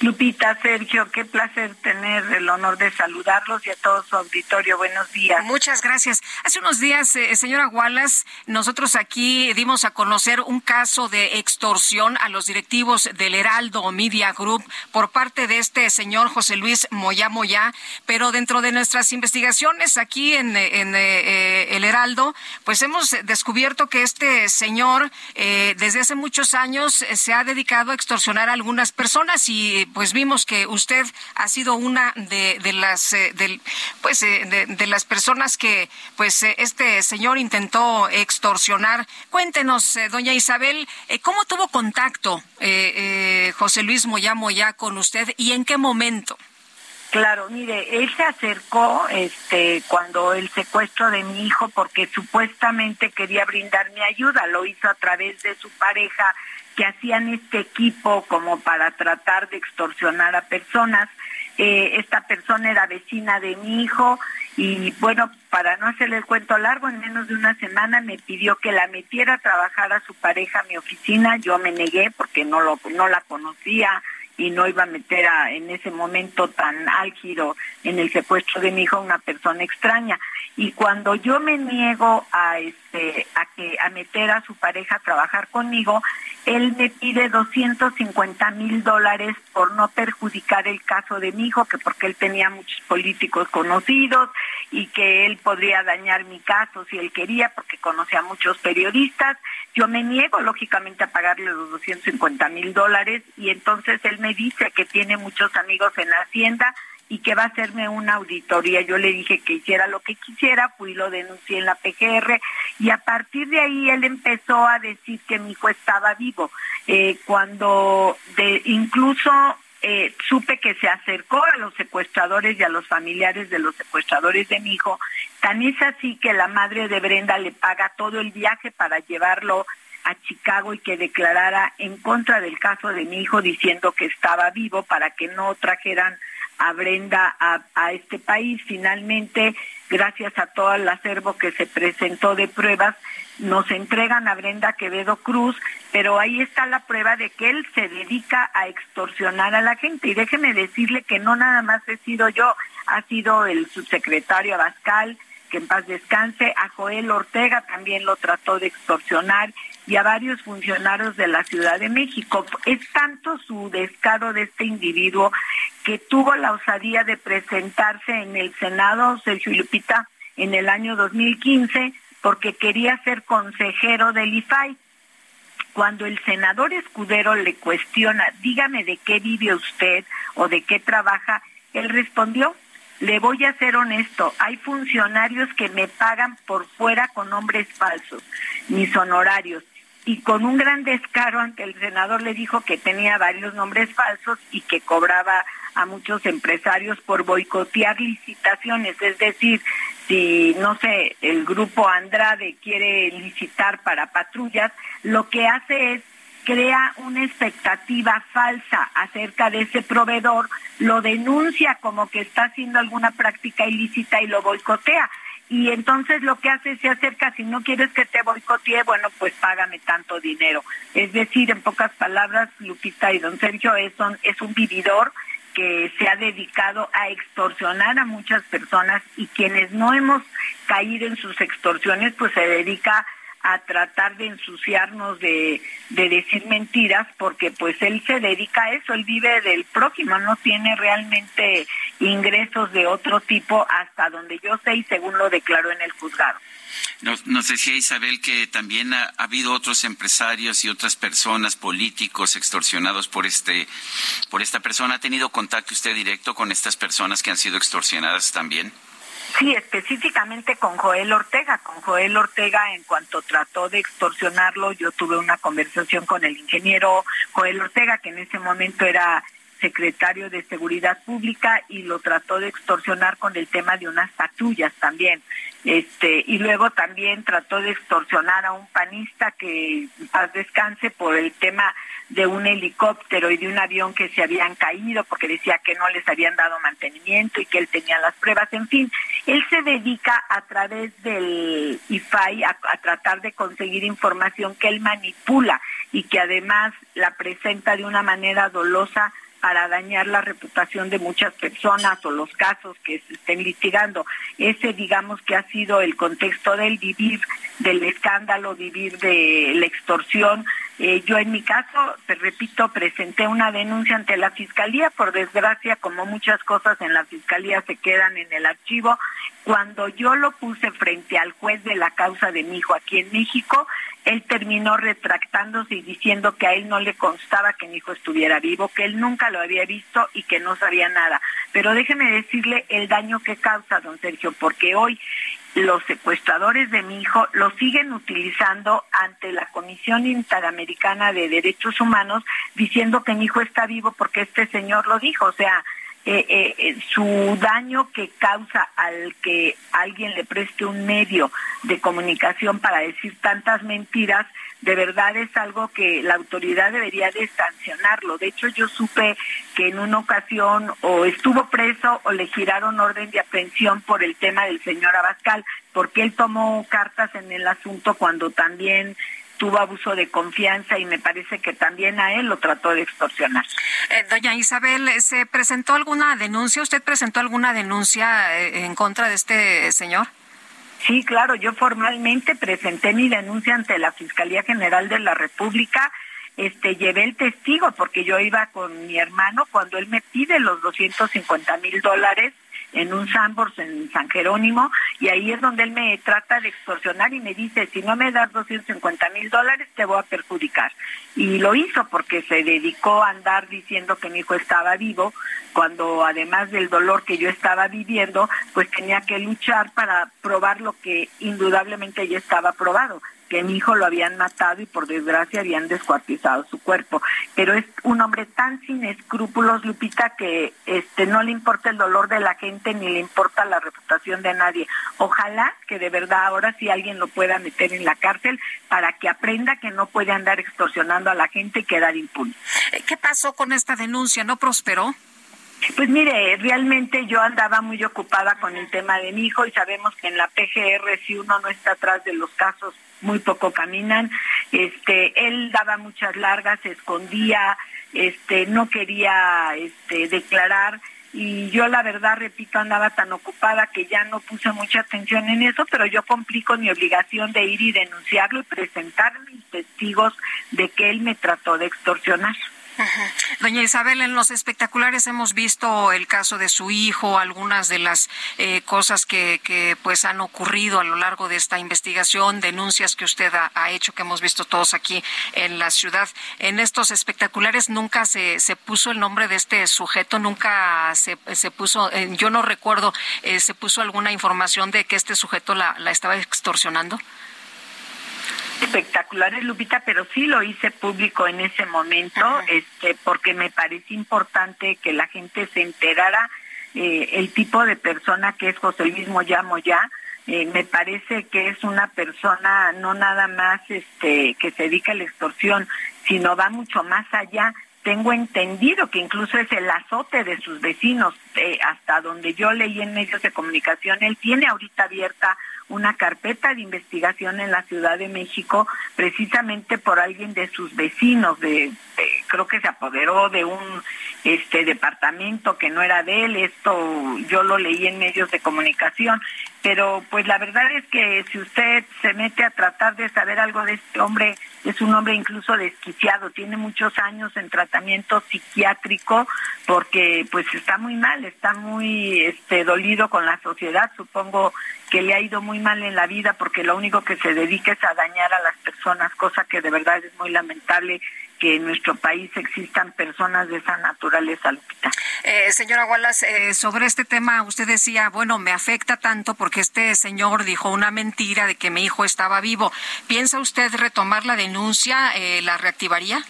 Lupita, Sergio, qué placer tener el honor de saludarlos y a todo su auditorio. Buenos días. Muchas gracias. Hace unos días, eh, señora Wallace, nosotros aquí dimos a conocer un caso de extorsión a los directivos del Heraldo Media Group por parte de este señor José Luis Moya Moya, pero dentro de nuestras investigaciones aquí en, en eh, el Heraldo, pues hemos descubierto que este señor eh, desde hace muchos años se ha dedicado a extorsionar a algunas personas y pues vimos que usted ha sido una de, las eh, pues eh, de, las personas que pues eh, este señor intentó extorsionar. Cuéntenos, doña Isabel, ¿cómo tuvo contacto José Luis Moya Moya con usted y en qué momento? Claro, mire, él se acercó este cuando el secuestro de mi hijo porque supuestamente quería brindarme ayuda, lo hizo a través de su pareja que hacían este equipo como para tratar de extorsionar a personas. Eh, esta persona era vecina de mi hijo y bueno, para no hacerle el cuento largo, en menos de una semana me pidió que la metiera a trabajar a su pareja a mi oficina. Yo me negué porque no, lo, no la conocía y no iba a meter a, en ese momento tan álgido en el secuestro de mi hijo una persona extraña. Y cuando yo me niego a a que a meter a su pareja a trabajar conmigo, él me pide 250 mil dólares por no perjudicar el caso de mi hijo, que porque él tenía muchos políticos conocidos y que él podría dañar mi caso si él quería, porque conocía a muchos periodistas. Yo me niego, lógicamente, a pagarle los 250 mil dólares y entonces él me dice que tiene muchos amigos en la hacienda y que va a hacerme una auditoría. Yo le dije que hiciera lo que quisiera, fui lo denuncié en la PGR y a partir de ahí él empezó a decir que mi hijo estaba vivo. Eh, cuando de, incluso eh, supe que se acercó a los secuestradores y a los familiares de los secuestradores de mi hijo, tan es así que la madre de Brenda le paga todo el viaje para llevarlo a Chicago y que declarara en contra del caso de mi hijo diciendo que estaba vivo para que no trajeran a Brenda a, este país. Finalmente gracias a todo el acervo que se presentó de pruebas, nos entregan a Brenda Quevedo Cruz, pero ahí está la prueba de que él se dedica a extorsionar a la gente. Y déjeme decirle que no nada más he sido yo, ha sido el subsecretario Abascal, que en paz descanse, a Joel Ortega también lo trató de extorsionar y a varios funcionarios de la Ciudad de México. Es tanto su descaro de este individuo que tuvo la osadía de presentarse en el Senado, Sergio Lupita, en el año 2015, porque quería ser consejero del IFAI. Cuando el senador Escudero le cuestiona, dígame de qué vive usted o de qué trabaja, él respondió, le voy a ser honesto, hay funcionarios que me pagan por fuera con nombres falsos, mis honorarios. Y con un gran descaro ante el senador le dijo que tenía varios nombres falsos y que cobraba a muchos empresarios por boicotear licitaciones. Es decir, si, no sé, el grupo Andrade quiere licitar para patrullas, lo que hace es crea una expectativa falsa acerca de ese proveedor, lo denuncia como que está haciendo alguna práctica ilícita y lo boicotea. Y entonces lo que hace se acerca, si no quieres que te boicotee, bueno, pues págame tanto dinero. Es decir, en pocas palabras, Lupita y don Sergio es es un vividor que se ha dedicado a extorsionar a muchas personas y quienes no hemos caído en sus extorsiones, pues se dedica a tratar de ensuciarnos de, de decir mentiras porque pues él se dedica a eso, él vive del prójimo, no tiene realmente ingresos de otro tipo hasta donde yo sé y según lo declaró en el juzgado. Nos, decía Isabel que también ha, habido otros empresarios y otras personas, políticos, extorsionados por este, por esta persona. ¿Ha tenido contacto usted directo con estas personas que han sido extorsionadas también? Sí, específicamente con Joel Ortega. Con Joel Ortega, en cuanto trató de extorsionarlo, yo tuve una conversación con el ingeniero Joel Ortega, que en ese momento era secretario de Seguridad Pública y lo trató de extorsionar con el tema de unas patrullas también. Este, y luego también trató de extorsionar a un panista que paz descanse por el tema de un helicóptero y de un avión que se habían caído porque decía que no les habían dado mantenimiento y que él tenía las pruebas. En fin, él se dedica a través del IFAI a, a tratar de conseguir información que él manipula y que además la presenta de una manera dolosa para dañar la reputación de muchas personas o los casos que se estén litigando. Ese, digamos, que ha sido el contexto del vivir del escándalo, vivir de la extorsión. Eh, yo en mi caso, te repito, presenté una denuncia ante la Fiscalía. Por desgracia, como muchas cosas en la Fiscalía se quedan en el archivo, cuando yo lo puse frente al juez de la causa de mi hijo aquí en México, él terminó retractándose y diciendo que a él no le constaba que mi hijo estuviera vivo, que él nunca lo había visto y que no sabía nada. Pero déjeme decirle el daño que causa, don Sergio, porque hoy los secuestradores de mi hijo lo siguen utilizando ante la Comisión Interamericana de Derechos Humanos diciendo que mi hijo está vivo porque este señor lo dijo. O sea, eh, eh, eh, su daño que causa al que alguien le preste un medio de comunicación para decir tantas mentiras, de verdad es algo que la autoridad debería de sancionarlo. De hecho, yo supe que en una ocasión o estuvo preso o le giraron orden de aprehensión por el tema del señor Abascal, porque él tomó cartas en el asunto cuando también tuvo abuso de confianza y me parece que también a él lo trató de extorsionar. Eh, doña Isabel, ¿se presentó alguna denuncia? ¿Usted presentó alguna denuncia eh, en contra de este señor? Sí, claro, yo formalmente presenté mi denuncia ante la Fiscalía General de la República. Este, llevé el testigo porque yo iba con mi hermano cuando él me pide los 250 mil dólares en un Sambors en San Jerónimo y ahí es donde él me trata de extorsionar y me dice, si no me das 250 mil dólares te voy a perjudicar. Y lo hizo porque se dedicó a andar diciendo que mi hijo estaba vivo, cuando además del dolor que yo estaba viviendo, pues tenía que luchar para probar lo que indudablemente ya estaba probado que mi hijo lo habían matado y por desgracia habían descuartizado su cuerpo. Pero es un hombre tan sin escrúpulos, Lupita, que este no le importa el dolor de la gente ni le importa la reputación de nadie. Ojalá que de verdad ahora sí alguien lo pueda meter en la cárcel para que aprenda que no puede andar extorsionando a la gente y quedar impune. ¿Qué pasó con esta denuncia? ¿No prosperó? Pues mire, realmente yo andaba muy ocupada con el tema de mi hijo y sabemos que en la PGR si uno no está atrás de los casos muy poco caminan. Este, él daba muchas largas, se escondía, este, no quería este, declarar y yo la verdad, repito, andaba tan ocupada que ya no puse mucha atención en eso, pero yo cumplí con mi obligación de ir y denunciarlo y presentar mis testigos de que él me trató de extorsionar. Doña Isabel, en los espectaculares hemos visto el caso de su hijo, algunas de las eh, cosas que, que, pues han ocurrido a lo largo de esta investigación, denuncias que usted ha, hecho, que hemos visto todos aquí en la ciudad. En estos espectaculares nunca se, se puso el nombre de este sujeto, nunca se, se puso, eh, yo no recuerdo, eh, se puso alguna información de que este sujeto la, la estaba extorsionando espectaculares, Lupita, pero sí lo hice público en ese momento, este, porque me parece importante que la gente se enterara eh, el tipo de persona que es José Luis Moya Moya. Eh, me parece que es una persona no nada más este, que se dedica a la extorsión, sino va mucho más allá. Tengo entendido que incluso es el azote de sus vecinos, eh, hasta donde yo leí en medios de comunicación, él tiene ahorita abierta una carpeta de investigación en la Ciudad de México precisamente por alguien de sus vecinos, de, creo que se apoderó de un este departamento que no era de él, esto yo lo leí en medios de comunicación, pero pues la verdad es que si usted se mete a tratar de saber algo de este hombre, es un hombre incluso desquiciado, tiene muchos años en tratamiento psiquiátrico porque pues está muy mal, está muy este dolido con la sociedad, supongo que le ha ido muy mal en la vida porque lo único que se dedica es a dañar a las personas, cosa que de verdad es muy lamentable que en nuestro país existan personas de esa naturaleza, Lupita. Eh, señora Wallace, eh, sobre este tema usted decía, bueno, me afecta tanto porque este señor dijo una mentira de que mi hijo estaba vivo. ¿Piensa usted retomar la denuncia? Eh, ¿La reactivaría?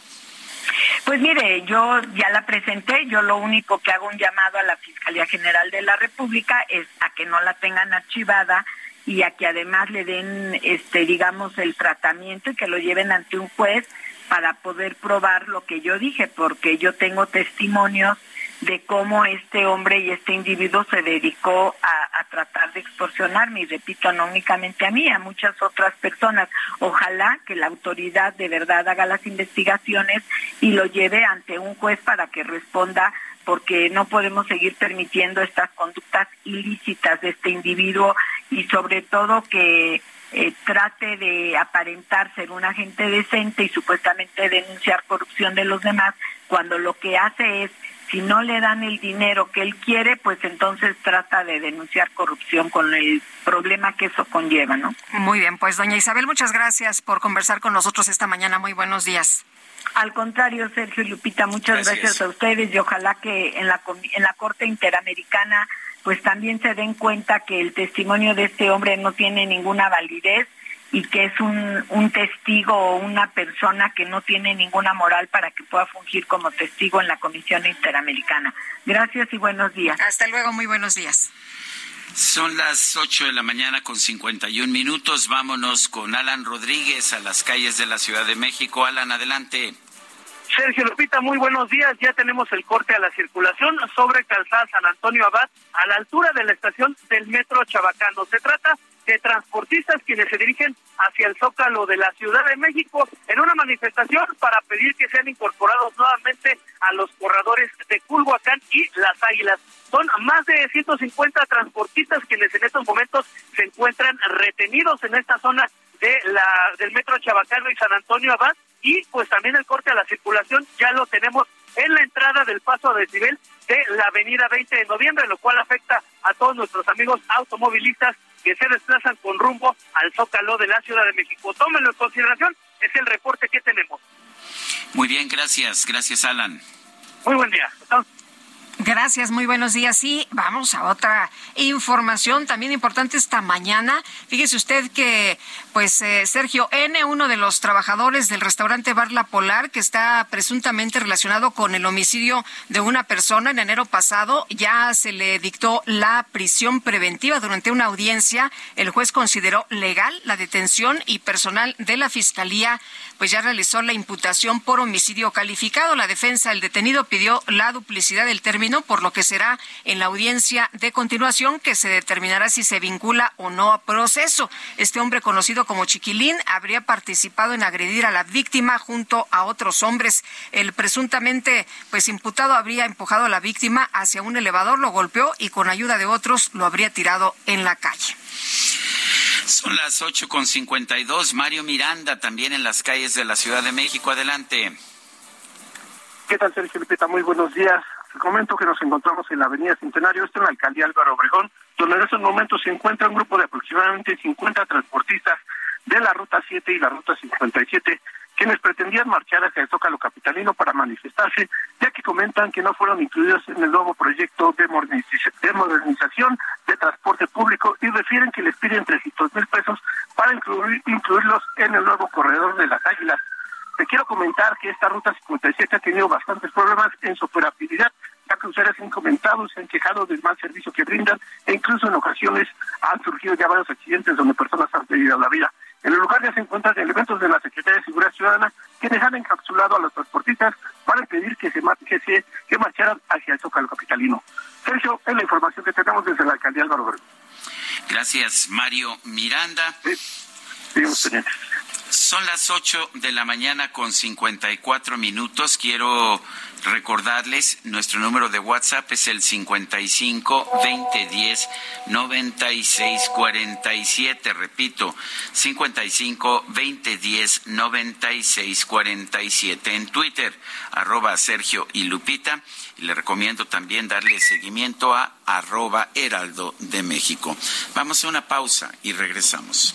Pues mire, yo ya la presenté, yo lo único que hago un llamado a la Fiscalía General de la República es a que no la tengan archivada y a que además le den, este, digamos, el tratamiento y que lo lleven ante un juez para poder probar lo que yo dije, porque yo tengo testimonios de cómo este hombre y este individuo se dedicó a, tratar de extorsionarme, y repito, no únicamente a mí, a muchas otras personas. Ojalá que la autoridad de verdad haga las investigaciones y lo lleve ante un juez para que responda porque no podemos seguir permitiendo estas conductas ilícitas de este individuo y sobre todo que eh, trate de aparentar ser un agente decente y supuestamente denunciar corrupción de los demás, cuando lo que hace es si no le dan el dinero que él quiere, pues entonces trata de denunciar corrupción con el problema que eso conlleva, ¿no? Muy bien, pues doña Isabel, muchas gracias por conversar con nosotros esta mañana. Muy buenos días. Al contrario, Sergio y Lupita, muchas gracias. a ustedes y ojalá que en la en la Corte Interamericana pues también se den cuenta que el testimonio de este hombre no tiene ninguna validez y que es un, un testigo o una persona que no tiene ninguna moral para que pueda fungir como testigo en la Comisión Interamericana. Gracias y buenos días. Hasta luego, muy buenos días. Son las 8 de la mañana con 51 minutos. Vámonos con Alan Rodríguez a las calles de la Ciudad de México. Alan, adelante. Sergio Lupita, muy buenos días. Ya tenemos el corte a la circulación sobre Calzada San Antonio Abad, a la altura de la estación del Metro Chabacano. Se trata de transportistas quienes se dirigen hacia el Zócalo de la Ciudad de México en una manifestación para pedir que sean incorporados nuevamente a los corredores de Culhuacán y Las Águilas. Son más de 150 transportistas quienes en estos momentos se encuentran retenidos en esta zona de la del Metro Chabacano y San Antonio Abad y pues también el corte a la circulación ya lo tenemos en la entrada del paso a desnivel de la avenida 20 de noviembre, lo cual afecta a todos nuestros amigos automovilistas que se desplazan con rumbo al Zócalo de la Ciudad de México. Tómenlo en consideración, es el reporte que tenemos. Muy bien, gracias, gracias Alan. Muy buen día. Gracias, muy buenos días. Sí, vamos a otra información también importante esta mañana. Fíjese usted que, pues, eh, Sergio N., uno de los trabajadores del restaurante Bar La Polar, que está presuntamente relacionado con el homicidio de una persona en enero pasado, ya se le dictó la prisión preventiva durante una audiencia. El juez consideró legal la detención y personal de la Fiscalía pues ya realizó la imputación por homicidio calificado. La defensa del detenido pidió la duplicidad del término, por lo que será en la audiencia de continuación que se determinará si se vincula o no a proceso. Este hombre conocido como Chiquilín habría participado en agredir a la víctima junto a otros hombres. El presuntamente pues imputado habría empujado a la víctima hacia un elevador, lo golpeó y con ayuda de otros lo habría tirado en la calle. Son las ocho con cincuenta y dos. Mario Miranda también en las calles de la Ciudad de México. Adelante. ¿Qué tal, Sergio Lupita? Muy buenos días. Comento que nos encontramos en la Avenida Centenario, esto en la alcaldía Álvaro Obregón, donde en estos momentos se encuentra un grupo de aproximadamente 50 transportistas de la Ruta 7 y la Ruta 57 quienes pretendían marchar hacia el Zócalo Capitalino para manifestarse, ya que comentan que no fueron incluidos en el nuevo proyecto de modernización de transporte público y refieren que les piden 300 mil pesos para incluir, incluirlos en el nuevo corredor de las Águilas. Te quiero comentar que esta ruta 57 ha tenido bastantes problemas en su operabilidad, ya que ustedes han comentado, se han quejado del mal servicio que brindan e incluso en ocasiones han surgido ya varios accidentes donde personas han perdido la vida. En el lugar ya se encuentran elementos de la Secretaría de Seguridad Ciudadana quienes han encapsulado a los transportistas para impedir que se, que se que marcharan hacia el Zócalo Capitalino. Sergio, es la información que tenemos desde la alcaldía Álvaro Obregón. Gracias, Mario Miranda. Sí, Son las 8 de la mañana con 54 minutos. Quiero recordarles, nuestro número de WhatsApp es el 55 2010 96 47. Repito, 55 2010 96 47. En Twitter, arroba Sergio y Lupita. Y le recomiendo también darle seguimiento a arroba Heraldo de México. Vamos a una pausa y regresamos.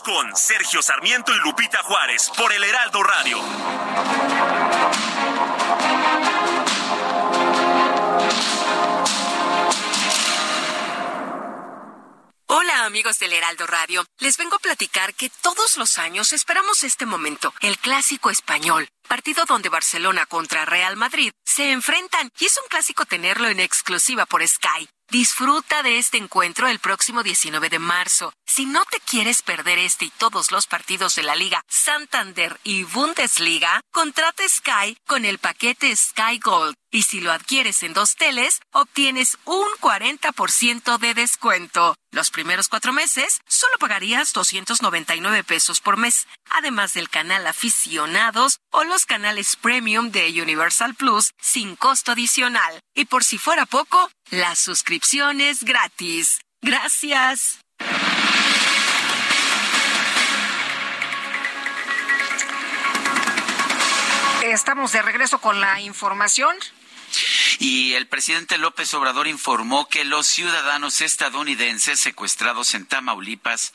Con Sergio Sarmiento y Lupita Juárez por el Heraldo Radio. Hola amigos del Heraldo Radio, les vengo a platicar que todos los años esperamos este momento, el clásico español, partido donde Barcelona contra Real Madrid se enfrentan y es un clásico tenerlo en exclusiva por Sky. Disfruta de este encuentro el próximo 19 de marzo. Si no te quieres perder este y todos los partidos de la Liga Santander y Bundesliga, contrata Sky con el paquete Sky Gold. Y si lo adquieres en dos teles, obtienes un 40% de descuento. Los primeros cuatro meses solo pagarías 299 pesos por mes, además del canal aficionados o los canales premium de Universal Plus sin costo adicional. Y por si fuera poco, la suscripción es gratis. Gracias. Estamos de regreso con la información. Y el presidente López Obrador informó que los ciudadanos estadounidenses secuestrados en Tamaulipas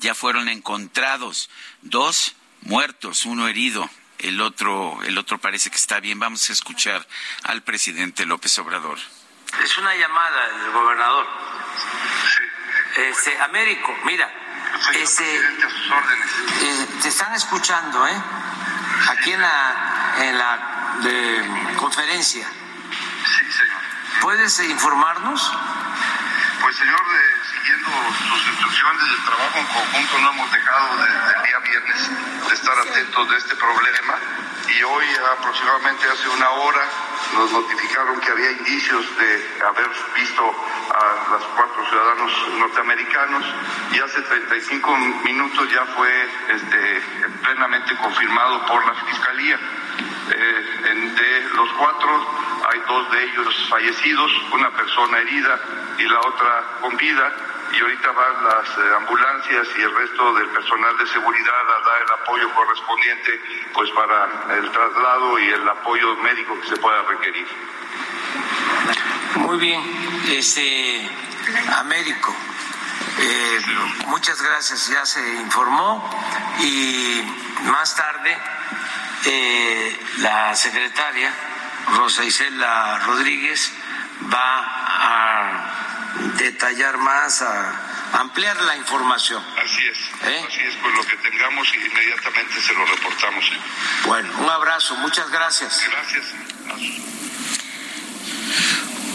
ya fueron encontrados. Dos muertos, uno herido. El otro, el otro parece que está bien. Vamos a escuchar al presidente López Obrador. Es una llamada del gobernador. Este, Américo, mira, este, eh, te están escuchando, ¿eh? Aquí en la, en la de, conferencia. Sí, señor. ¿Puedes informarnos? Pues, señor, siguiendo sus instrucciones del trabajo en conjunto, no hemos dejado desde el día viernes de estar atentos de este problema. Y hoy aproximadamente hace una hora nos notificaron que había indicios de haber visto a los cuatro ciudadanos norteamericanos y hace 35 minutos ya fue este, plenamente confirmado por la Fiscalía. Eh, de los cuatro hay dos de ellos fallecidos, una persona herida y la otra con vida y ahorita van las eh, ambulancias y el resto del personal de seguridad a dar el apoyo correspondiente pues para el traslado y el apoyo médico que se pueda requerir. Muy bien, este Américo. Eh, muchas gracias, ya se informó y más tarde eh, la secretaria Rosa Isela Rodríguez va a detallar más, a ampliar la información. Así es, ¿Eh? así es, pues lo que tengamos inmediatamente se lo reportamos. Bueno, un abrazo, muchas gracias. Gracias.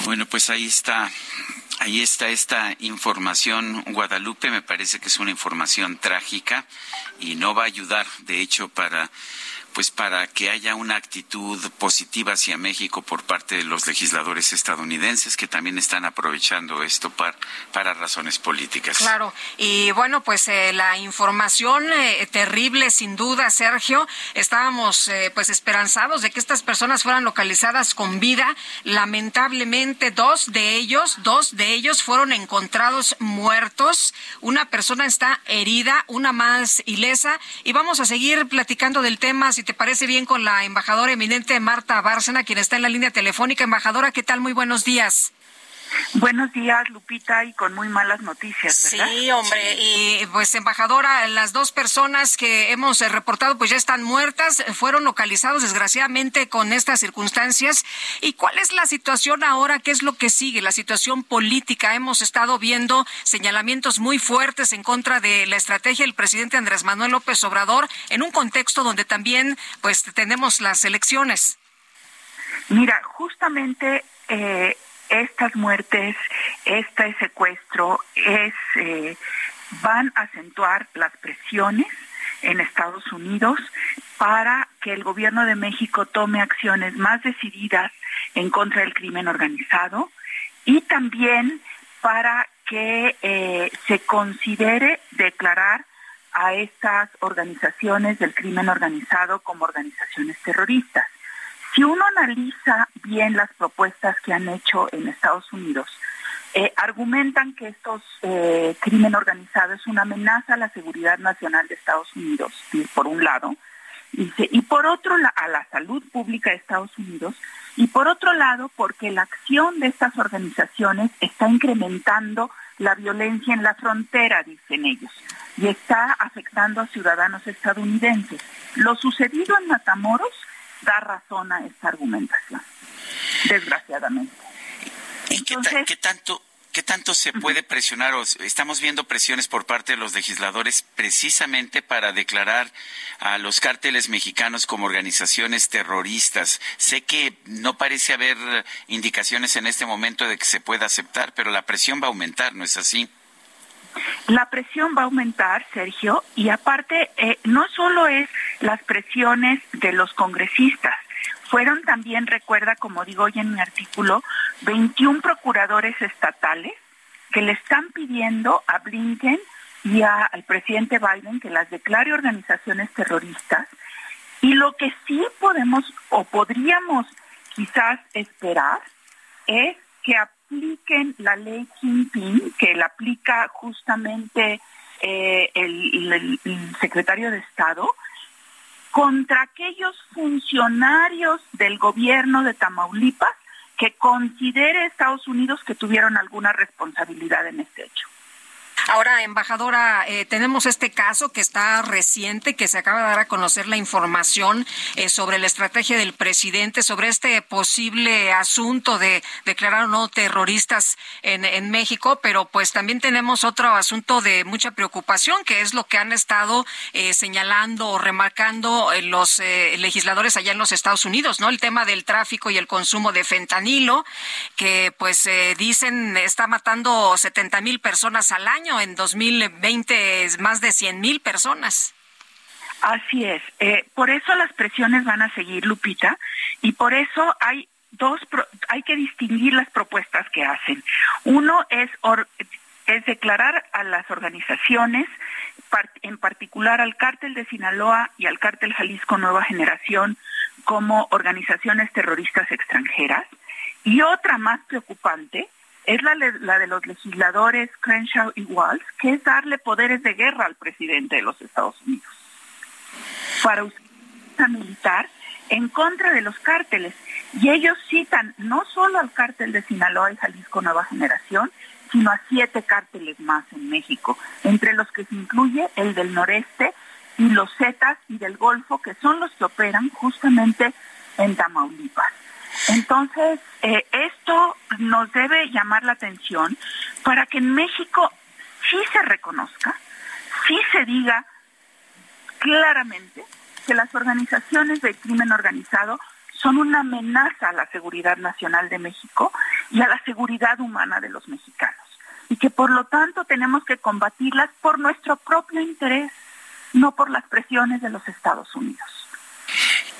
Bueno, pues ahí está. Ahí está esta información, Guadalupe, me parece que es una información trágica y no va a ayudar, de hecho, para pues para que haya una actitud positiva hacia México por parte de los legisladores estadounidenses que también están aprovechando esto para, para razones políticas. Claro, y bueno, pues eh, la información eh, terrible, sin duda, Sergio, estábamos eh, pues esperanzados de que estas personas fueran localizadas con vida. Lamentablemente, dos de ellos, dos de ellos fueron encontrados muertos. Una persona está herida, una más ilesa, y vamos a seguir platicando del tema te parece bien, con la embajadora eminente Marta Bárcena, quien está en la línea telefónica. Embajadora, ¿qué tal? Muy buenos días. Buenos días, Lupita, y con muy malas noticias, ¿verdad? Sí, hombre, y pues embajadora, las dos personas que hemos eh, reportado pues ya están muertas, fueron localizados desgraciadamente con estas circunstancias. ¿Y cuál es la situación ahora? ¿Qué es lo que sigue? La situación política. Hemos estado viendo señalamientos muy fuertes en contra de la estrategia del presidente Andrés Manuel López Obrador en un contexto donde también pues tenemos las elecciones. Mira, justamente eh, estas muertes, este secuestro, es, eh, van a acentuar las presiones en Estados Unidos para que el gobierno de México tome acciones más decididas en contra del crimen organizado y también para que eh, se considere declarar a estas organizaciones del crimen organizado como organizaciones terroristas. Si uno analiza bien las propuestas que han hecho en Estados Unidos, eh, argumentan que estos eh, crimen organizado es una amenaza a la seguridad nacional de Estados Unidos, por un lado, y por otro a la salud pública de Estados Unidos, y por otro lado porque la acción de estas organizaciones está incrementando la violencia en la frontera, dicen ellos, y está afectando a ciudadanos estadounidenses. Lo sucedido en Matamoros da razón a esta argumentación, desgraciadamente. ¿Y qué, tanto, qué tanto se puede presionar? estamos viendo presiones por parte de los legisladores precisamente para declarar a los cárteles mexicanos como organizaciones terroristas. Sé que no parece haber indicaciones en este momento de que se pueda aceptar, pero la presión va a aumentar, ¿no es así? La presión va a aumentar, Sergio, y aparte eh, no solo es las presiones de los congresistas, fueron también, recuerda, como digo hoy en mi artículo, 21 procuradores estatales que le están pidiendo a Blinken y al presidente Biden que las declare organizaciones terroristas. Y lo que sí podemos o podríamos quizás esperar es que apliquen la ley Kingpin, que la aplica justamente eh, el, secretario de Estado, contra aquellos funcionarios del gobierno de Tamaulipas que considere Estados Unidos que tuvieron alguna responsabilidad en este hecho. Ahora, embajadora, eh, tenemos este caso que está reciente, que se acaba de dar a conocer la información eh, sobre la estrategia del presidente, sobre este posible asunto de declarar o no terroristas en, México, pero pues también tenemos otro asunto de mucha preocupación, que es lo que han estado eh, señalando o remarcando los legisladores allá en los Estados Unidos, ¿no? El tema del tráfico y el consumo de fentanilo, que pues dicen está matando 70 mil personas al año en 2020 es más de 100 mil personas. Así es. Eh, por eso las presiones van a seguir, Lupita, y por eso hay dos, hay que distinguir las propuestas que hacen. Uno es, es declarar a las organizaciones, en particular al cártel de Sinaloa y al cártel Jalisco Nueva Generación, como organizaciones terroristas extranjeras. Y otra más preocupante es la, de los legisladores Crenshaw y Walls, que es darle poderes de guerra al presidente de los Estados Unidos para usar militar en contra de los cárteles. Y ellos citan no solo al cártel de Sinaloa y Jalisco Nueva Generación, sino a siete cárteles más en México, entre los que se incluye el del noreste y los Zetas y del Golfo, que son los que operan justamente en Tamaulipas. Entonces, eh, esto nos debe llamar la atención para que en México sí se reconozca, sí se diga claramente que las organizaciones de crimen organizado son una amenaza a la seguridad nacional de México y a la seguridad humana de los mexicanos. Y que por lo tanto tenemos que combatirlas por nuestro propio interés, no por las presiones de los Estados Unidos.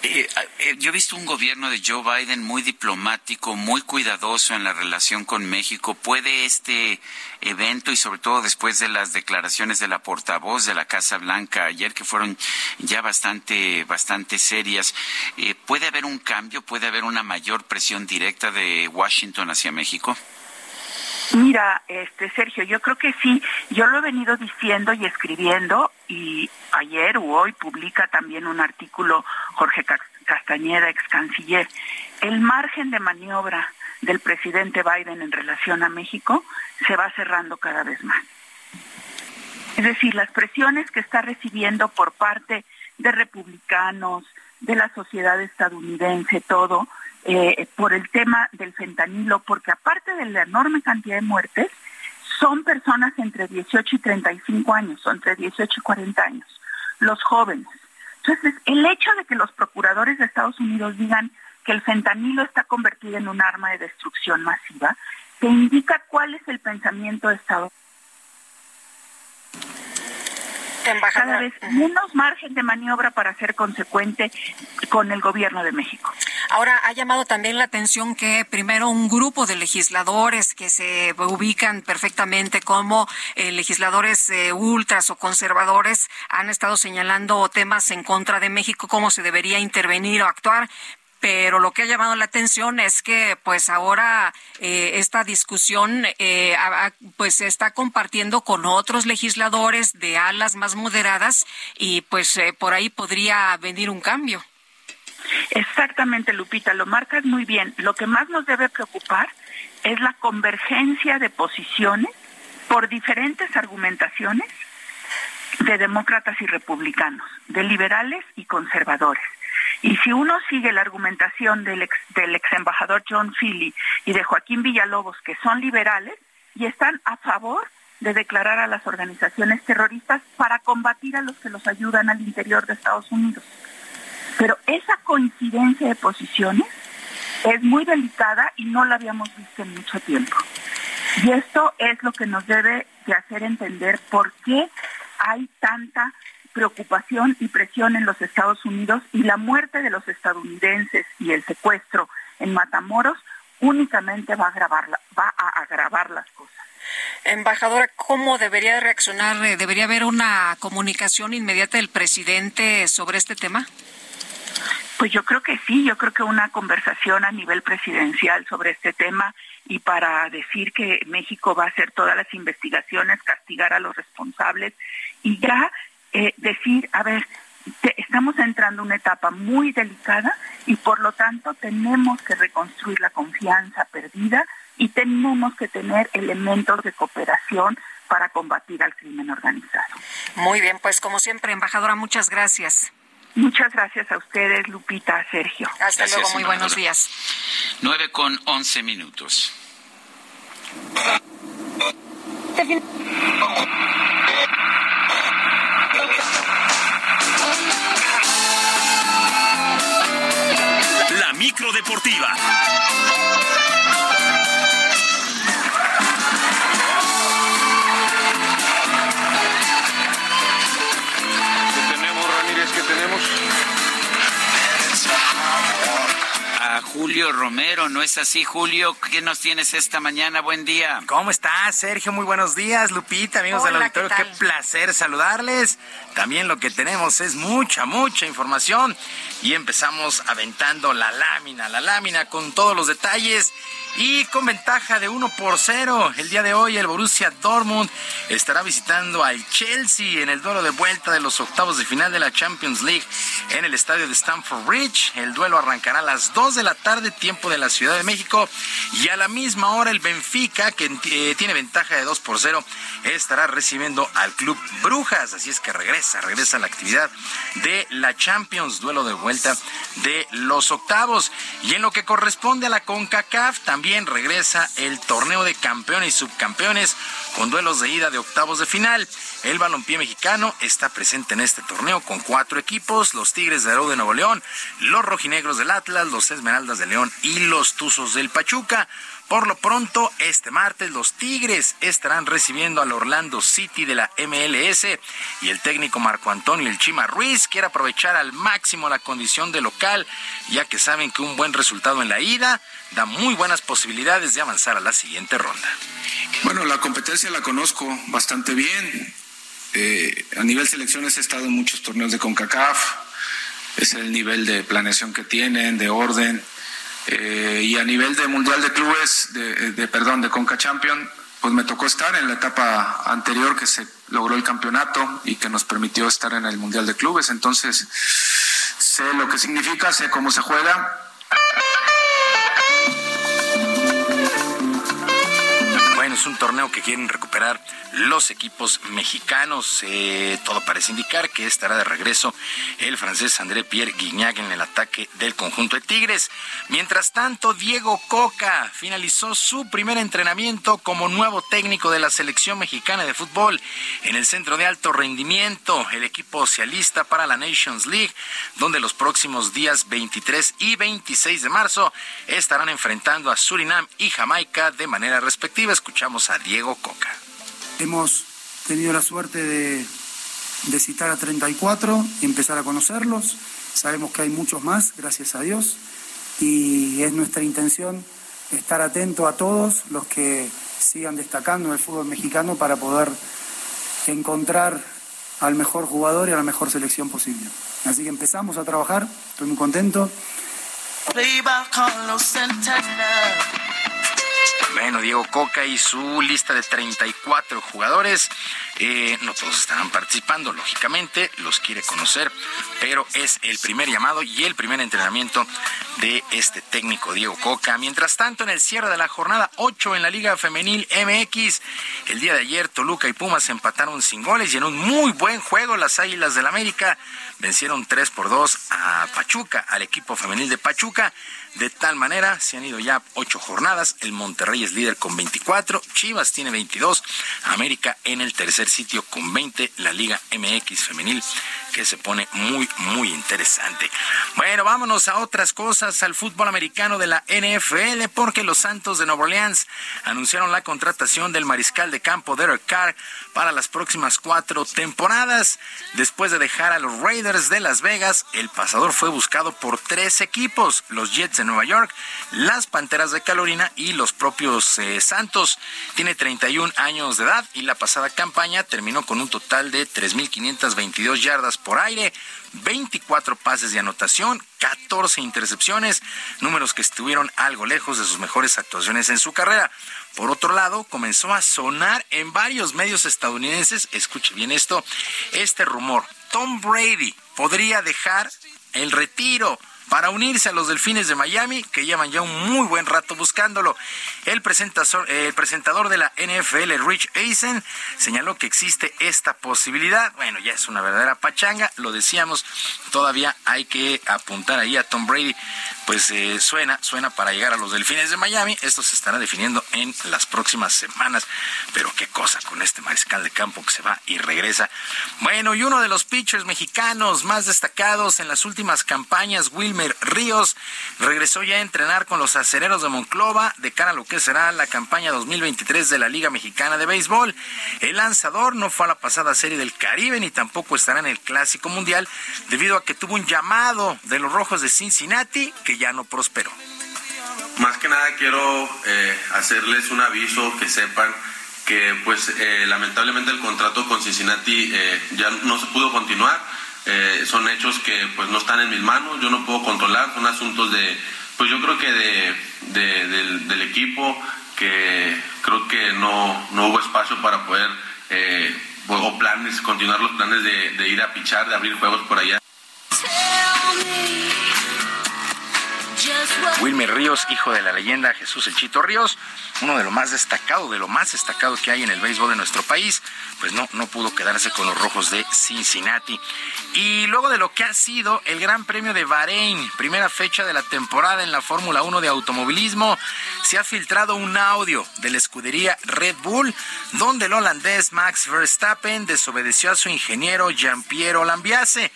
Eh, eh, yo he visto un gobierno de Joe Biden muy diplomático, muy cuidadoso en la relación con México. ¿Puede este evento y sobre todo después de las declaraciones de la portavoz de la Casa Blanca ayer que fueron ya bastante bastante serias, eh, puede haber un cambio, puede haber una mayor presión directa de Washington hacia México? Mira, este Sergio, yo creo que sí. Yo lo he venido diciendo y escribiendo y ayer o hoy publica también un artículo Jorge Castañeda, ex canciller. El margen de maniobra del presidente Biden en relación a México se va cerrando cada vez más. Es decir, las presiones que está recibiendo por parte de republicanos, de la sociedad estadounidense, todo, eh, por el tema del fentanilo, porque aparte de la enorme cantidad de muertes, son personas entre 18 y 35 años, o entre 18 y 40 años, los jóvenes. Entonces, el hecho de que los procuradores de Estados Unidos digan que el fentanilo está convertido en un arma de destrucción masiva, te indica cuál es el pensamiento de Estados Unidos cada vez menos margen de maniobra para ser consecuente con el gobierno de México. Ahora, ha llamado también la atención que primero un grupo de legisladores que se ubican perfectamente como eh, legisladores eh, ultras o conservadores han estado señalando temas en contra de México, cómo se debería intervenir o actuar, pero lo que ha llamado la atención es que pues ahora eh, esta discusión eh, pues se está compartiendo con otros legisladores de alas más moderadas y pues eh, por ahí podría venir un cambio. Exactamente, Lupita, lo marcas muy bien. Lo que más nos debe preocupar es la convergencia de posiciones por diferentes argumentaciones de demócratas y republicanos, de liberales y conservadores. Y si uno sigue la argumentación del ex, embajador John Philly y de Joaquín Villalobos, que son liberales y están a favor de declarar a las organizaciones terroristas para combatir a los que los ayudan al interior de Estados Unidos. Pero esa coincidencia de posiciones es muy delicada y no la habíamos visto en mucho tiempo. Y esto es lo que nos debe de hacer entender por qué hay tanta preocupación y presión en los Estados Unidos y la muerte de los estadounidenses y el secuestro en Matamoros únicamente va a agravar, va a agravar las cosas. Embajadora, ¿cómo debería reaccionar? ¿Debería haber una comunicación inmediata del presidente sobre este tema? Pues yo creo que sí, yo creo que una conversación a nivel presidencial sobre este tema y para decir que México va a hacer todas las investigaciones, castigar a los responsables y ya eh, decir, a ver, estamos entrando en una etapa muy delicada y por lo tanto tenemos que reconstruir la confianza perdida y tenemos que tener elementos de cooperación para combatir al crimen organizado. Muy bien, pues como siempre, embajadora, muchas gracias. Muchas gracias a ustedes, Lupita, Sergio. Hasta luego, muy buenos días. Nueve con once minutos. La micro deportiva. Julio Romero. ¿No es así, Julio? ¿Qué nos tienes esta mañana? Buen día. ¿Cómo estás, Sergio? Muy buenos días, Lupita, amigos del auditorio. ¿qué, Qué placer saludarles. También lo que tenemos es mucha, mucha información. Y empezamos aventando la lámina, la lámina con todos los detalles y con ventaja de 1 por 0. El día de hoy el Borussia Dortmund estará visitando al Chelsea en el duelo de vuelta de los octavos de final de la Champions League en el estadio de Stamford Bridge. El duelo arrancará a las 2 de la tarde, tiempo de la Ciudad de México. Y a la misma hora el Benfica, que eh, tiene ventaja de 2 por 0, estará recibiendo al Club Brujas. Así es que regresa, regresa la actividad de la Champions, duelo de vuelta de los octavos. Y en lo que corresponde a la CONCACAF, también también regresa el torneo de campeones y subcampeones con duelos de ida de octavos de final. El balompié mexicano está presente en este torneo con cuatro equipos, los Tigres de Arau de Nuevo León, los Rojinegros del Atlas, los Esmeraldas de León y los Tuzos del Pachuca. Por lo pronto, este martes los Tigres estarán recibiendo al Orlando City de la MLS y el técnico Marco Antonio El Chima Ruiz quiere aprovechar al máximo la condición de local, ya que saben que un buen resultado en la ida da muy buenas posibilidades de avanzar a la siguiente ronda. Bueno, la competencia la conozco bastante bien. Eh, a nivel selecciones he estado en muchos torneos de CONCACAF. Es el nivel de planeación que tienen, de orden. Eh, y a nivel de Mundial de Clubes, de, de, perdón, de Conca Champion, pues me tocó estar en la etapa anterior que se logró el campeonato y que nos permitió estar en el Mundial de Clubes. Entonces, sé lo que significa, sé cómo se juega un torneo que quieren recuperar los equipos mexicanos. Eh, todo parece indicar que estará de regreso el francés André Pierre Guignac en el ataque del conjunto de Tigres. Mientras tanto, Diego Coca finalizó su primer entrenamiento como nuevo técnico de la selección mexicana de fútbol en el centro de alto rendimiento, el equipo socialista para la Nations League, donde los próximos días 23 y 26 de marzo estarán enfrentando a Surinam y Jamaica de manera respectiva. Escuchamos a Diego Coca. Hemos tenido la suerte de, de citar a 34 y empezar a conocerlos. Sabemos que hay muchos más, gracias a Dios, y es nuestra intención estar atento a todos los que sigan destacando en el fútbol mexicano para poder encontrar al mejor jugador y a la mejor selección posible. Así que empezamos a trabajar, estoy muy contento. Bueno, Diego Coca y su lista de 34 jugadores. Eh, no todos estarán participando, lógicamente, los quiere conocer, pero es el primer llamado y el primer entrenamiento de este técnico Diego Coca. Mientras tanto, en el cierre de la jornada 8 en la Liga Femenil MX, el día de ayer Toluca y Pumas empataron sin goles y en un muy buen juego las Águilas del América vencieron 3 por 2 a Pachuca, al equipo femenil de Pachuca. De tal manera, se han ido ya ocho jornadas. El Monterrey es líder con 24, Chivas tiene 22, América en el tercer sitio con 20, la Liga MX femenil que se pone muy, muy interesante. Bueno, vámonos a otras cosas, al fútbol americano de la NFL, porque los Santos de Nueva Orleans anunciaron la contratación del mariscal de campo Derek Carr para las próximas cuatro temporadas. Después de dejar a los Raiders de Las Vegas, el pasador fue buscado por tres equipos, los Jets de Nueva York, las Panteras de Carolina y los propios eh, Santos. Tiene 31 años de edad y la pasada campaña terminó con un total de 3.522 yardas por aire, 24 pases de anotación, 14 intercepciones, números que estuvieron algo lejos de sus mejores actuaciones en su carrera. Por otro lado, comenzó a sonar en varios medios estadounidenses, escuche bien esto, este rumor. Tom Brady podría dejar el retiro para unirse a los Delfines de Miami, que llevan ya un muy buen rato buscándolo. El presentador, el presentador de la NFL, Rich Eisen, señaló que existe esta posibilidad. Bueno, ya es una verdadera pachanga, lo decíamos, todavía hay que apuntar ahí a Tom Brady. Pues eh, suena, suena para llegar a los Delfines de Miami. Esto se estará definiendo en las próximas semanas. Pero qué cosa con este mariscal de campo que se va y regresa. Bueno, y uno de los pitchers mexicanos más destacados en las últimas campañas, Wilmer Ríos regresó ya a entrenar con los acereros de Monclova de cara a lo que será la campaña 2023 de la Liga Mexicana de Béisbol. El lanzador no fue a la pasada serie del Caribe ni tampoco estará en el Clásico Mundial debido a que tuvo un llamado de los Rojos de Cincinnati ya no prosperó. más que nada quiero eh, hacerles un aviso que sepan que pues eh, lamentablemente el contrato con Cincinnati eh, ya no se pudo continuar. son hechos que pues no están en mis manos, yo no puedo controlar, son asuntos de, pues yo creo que de, del, equipo, que creo que no, no hubo espacio para poder, o planes, continuar los planes de, de ir a pichar, de abrir juegos por allá. Wilmer Ríos, hijo de la leyenda Jesús El Chito Ríos, uno de lo más destacado, de lo más destacado que hay en el béisbol de nuestro país, pues no, no pudo quedarse con los rojos de Cincinnati. Y luego de lo que ha sido el Gran Premio de Bahrein, primera fecha de la temporada en la Fórmula 1 de automovilismo, se ha filtrado un audio de la escudería Red Bull, donde el holandés Max Verstappen desobedeció a su ingeniero Jean-Pierre Lambiase.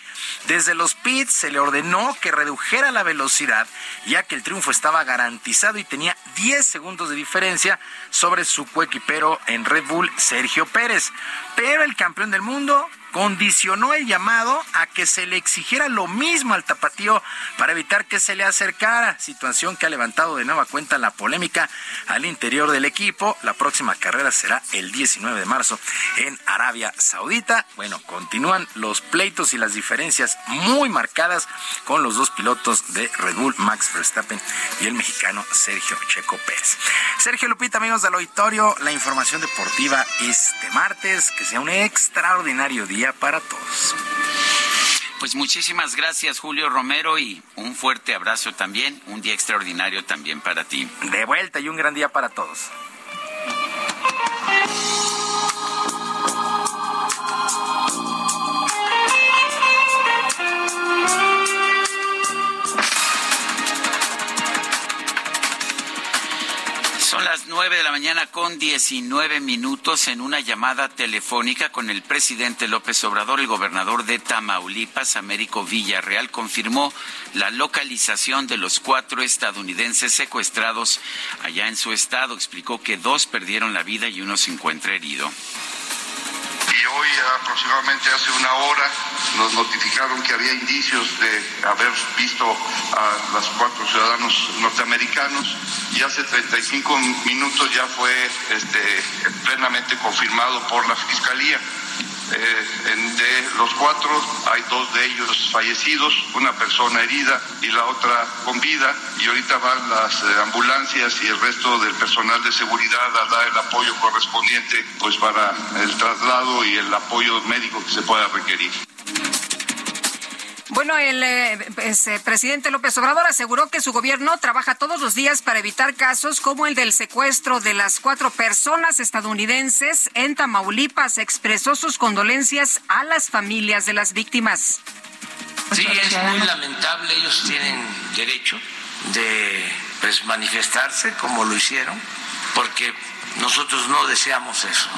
Desde los pits se le ordenó que redujera la velocidad, ya que el triunfo estaba garantizado y tenía 10 segundos de diferencia sobre su coequipero en Red Bull, Sergio Pérez. Pero el campeón del mundo condicionó el llamado a que se le exigiera lo mismo al tapatío para evitar que se le acercara, situación que ha levantado de nueva cuenta la polémica al interior del equipo. La próxima carrera será el 19 de marzo en Arabia Saudita. Bueno, continúan los pleitos y las diferencias muy marcadas con los dos pilotos de Red Bull, Max Verstappen y el mexicano Sergio Checo Pérez. Sergio Lupita, amigos del auditorio, la información deportiva este martes, que sea un extraordinario día para todos. Pues muchísimas gracias Julio Romero y un fuerte abrazo también, un día extraordinario también para ti. De vuelta y un gran día para todos. Son las nueve de la mañana con 19 minutos en una llamada telefónica con el presidente López Obrador. El gobernador de Tamaulipas, Américo Villarreal, confirmó la localización de los cuatro estadounidenses secuestrados allá en su estado. Explicó que dos perdieron la vida y uno se encuentra herido y hoy aproximadamente hace una hora nos notificaron que había indicios de haber visto a los cuatro ciudadanos norteamericanos y hace 35 minutos ya fue este, plenamente confirmado por la Fiscalía. Eh, de los cuatro hay dos de ellos fallecidos, una persona herida y la otra con vida y ahorita van las eh, ambulancias y el resto del personal de seguridad a dar el apoyo correspondiente pues para el traslado y el apoyo médico que se pueda requerir. Bueno, el eh, pues, eh, presidente López Obrador aseguró que su gobierno trabaja todos los días para evitar casos como el del secuestro de las cuatro personas estadounidenses en Tamaulipas. Expresó sus condolencias a las familias de las víctimas. Sí, es muy lamentable. Ellos tienen derecho de pues, manifestarse como lo hicieron, porque nosotros no deseamos eso.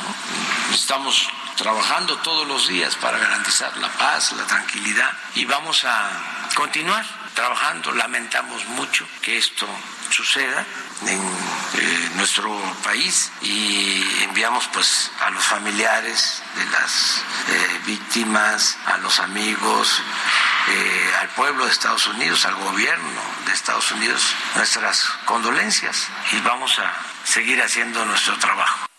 Estamos trabajando todos los días para garantizar la paz, la tranquilidad y vamos a continuar trabajando. Lamentamos mucho que esto suceda en eh, nuestro país y enviamos pues a los familiares de las eh, víctimas, a los amigos, eh, al pueblo de Estados Unidos, al gobierno de Estados Unidos, nuestras condolencias y vamos a seguir haciendo nuestro trabajo.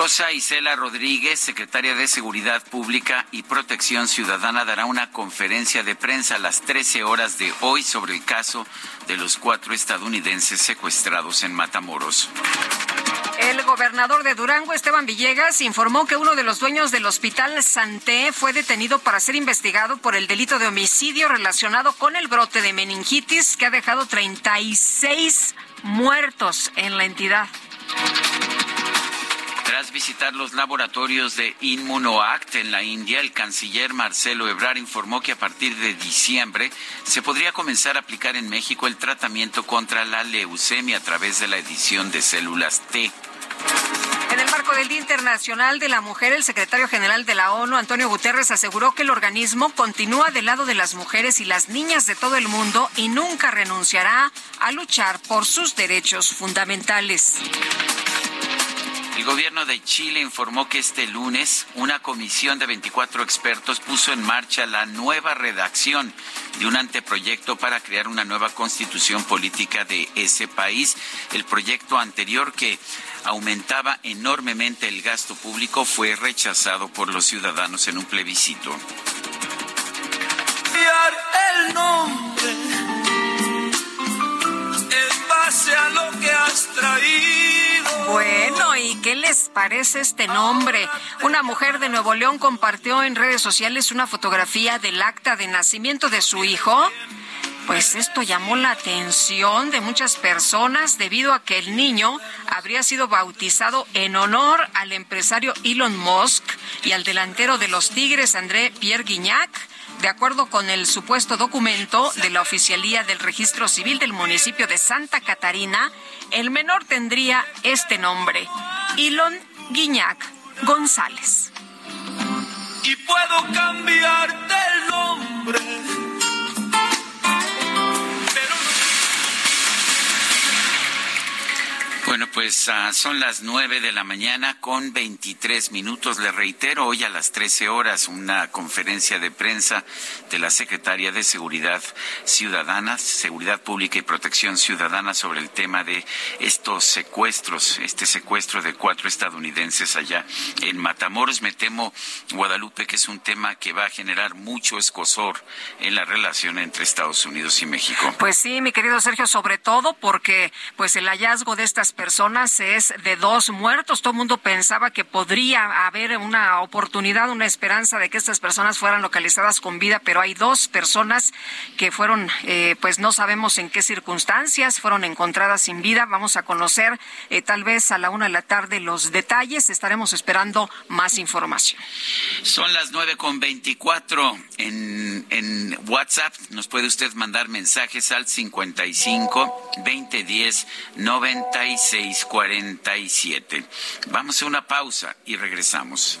Rosa Isela Rodríguez, secretaria de Seguridad Pública y Protección Ciudadana, dará una conferencia de prensa a las 13 horas de hoy sobre el caso de los cuatro estadounidenses secuestrados en Matamoros. El gobernador de Durango, Esteban Villegas, informó que uno de los dueños del hospital Santé fue detenido para ser investigado por el delito de homicidio relacionado con el brote de meningitis que ha dejado 36 muertos en la entidad. Tras visitar los laboratorios de Inmunoact en la India, el canciller Marcelo Ebrard informó que a partir de diciembre se podría comenzar a aplicar en México el tratamiento contra la leucemia a través de la edición de células T. En el marco del Día Internacional de la Mujer, el secretario general de la ONU, Antonio Guterres, aseguró que el organismo continúa del lado de las mujeres y las niñas de todo el mundo y nunca renunciará a luchar por sus derechos fundamentales. El gobierno de Chile informó que este lunes una comisión de 24 expertos puso en marcha la nueva redacción de un anteproyecto para crear una nueva constitución política de ese país. El proyecto anterior que aumentaba enormemente el gasto público fue rechazado por los ciudadanos en un plebiscito. Parece este nombre? Una mujer de Nuevo León compartió en redes sociales una fotografía del acta de nacimiento de su hijo. Pues esto llamó la atención de muchas personas debido a que el niño habría sido bautizado en honor al empresario Elon Musk y al delantero de los Tigres André Pierre Guignac. De acuerdo con el supuesto documento de la Oficialía del Registro Civil del municipio de Santa Catarina, el menor tendría este nombre, Elon Guiñac González. Y puedo cambiarte el nombre. Bueno, pues uh, son las nueve de la mañana con 23 minutos. Le reitero, hoy a las 13 horas una conferencia de prensa de la Secretaria de Seguridad Ciudadana, Seguridad Pública y Protección Ciudadana sobre el tema de estos secuestros, este secuestro de cuatro estadounidenses allá en Matamoros. Me temo, Guadalupe, que es un tema que va a generar mucho escosor en la relación entre Estados Unidos y México. Pues sí, mi querido Sergio, sobre todo porque pues el hallazgo de estas personas es de dos muertos. Todo el mundo pensaba que podría haber una oportunidad, una esperanza de que estas personas fueran localizadas con vida, pero hay dos personas que fueron, eh, pues no sabemos en qué circunstancias, fueron encontradas sin vida. Vamos a conocer eh, tal vez a la una de la tarde los detalles. Estaremos esperando más información. Son las nueve con veinticuatro en, en WhatsApp. Nos puede usted mandar mensajes al 55 2010 96 647. Vamos a una pausa y regresamos.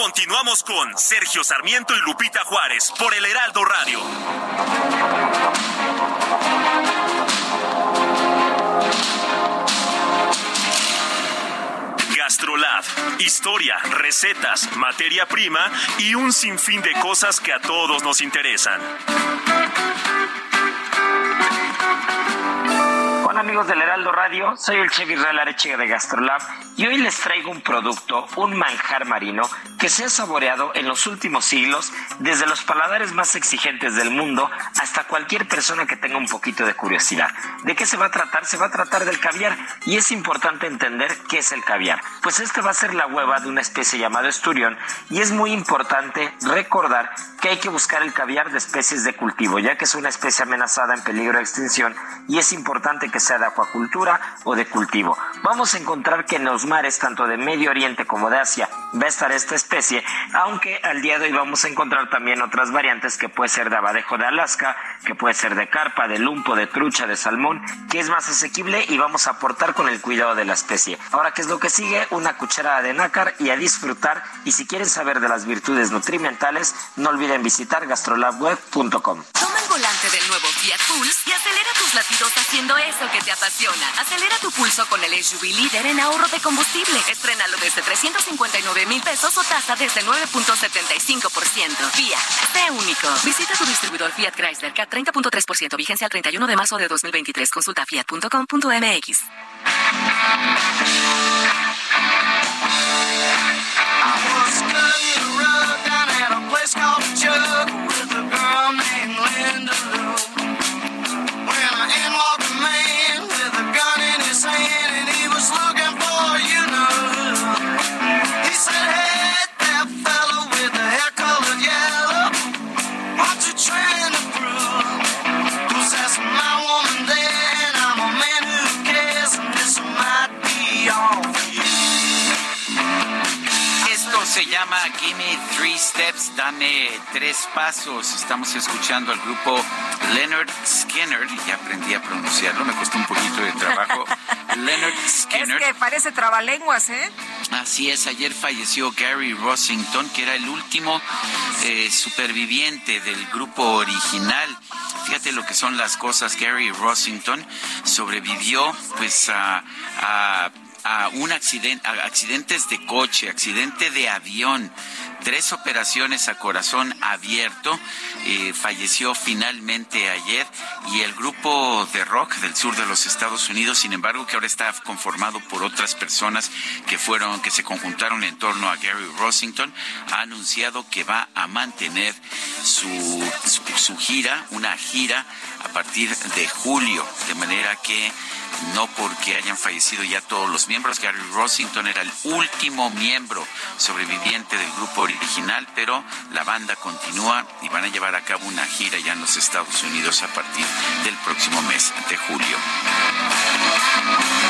Continuamos con Sergio Sarmiento y Lupita Juárez por el Heraldo Radio. Gastrolab, historia, recetas, materia prima y un sinfín de cosas que a todos nos interesan. Hola amigos del Heraldo Radio, soy el chef Israel Arechiga de Gastrolab y hoy les traigo un producto, un manjar marino que se ha saboreado en los últimos siglos desde los paladares más exigentes del mundo hasta cualquier persona que tenga un poquito de curiosidad. ¿De qué se va a tratar? Se va a tratar del caviar y es importante entender qué es el caviar. Pues este va a ser la hueva de una especie llamada esturión y es muy importante recordar que hay que buscar el caviar de especies de cultivo ya que es una especie amenazada en peligro de extinción y es importante que sea de acuacultura o de cultivo. Vamos a encontrar que en mares tanto de Medio Oriente como de Asia va a estar esta especie, aunque al día de hoy vamos a encontrar también otras variantes que puede ser de abadejo de Alaska, que puede ser de carpa, de lumpo, de trucha, de salmón, que es más asequible y vamos a aportar con el cuidado de la especie. Ahora, ¿qué es lo que sigue? Una cucharada de nácar y a disfrutar. Y si quieren saber de las virtudes nutrimentales, no olviden visitar gastrolabweb.com. Toma el volante del nuevo Fiat Pulse y acelera tus latidos haciendo eso que te apasiona. Acelera tu pulso con el SUV líder en ahorro de combustible. Estrénalo desde 359 mil pesos o tasa desde 9.75%. Fiat, sé único. Visita tu distribuidor Fiat Chrysler Cat 30.3%. Vigencia al 31 de marzo de 2023. Consulta fiat.com.mx. Dame pasos. Estamos escuchando al grupo Leonard Skinner. Ya aprendí a pronunciarlo, me costó un poquito de trabajo. Leonard Skinner. Es que parece trabalenguas, ¿eh? Así es, ayer falleció Gary Rossington, que era el último eh, superviviente del grupo original. Fíjate lo que son las cosas. Gary Rossington sobrevivió pues a, a un accidente, a accidentes de coche, accidente de avión, tres operaciones a corazón abierto. Eh, falleció finalmente ayer y el grupo de rock del sur de los Estados Unidos, sin embargo, que ahora está conformado por otras personas que fueron, que se conjuntaron en torno a Gary Rossington, ha anunciado que va a mantener su, su gira, una gira a partir de julio, de manera que no porque hayan fallecido ya todos los miembros. Gary Rossington era el último miembro sobreviviente del grupo original, pero la banda continúa y van a llevar a cabo una gira ya en los Estados Unidos a partir del próximo mes de julio.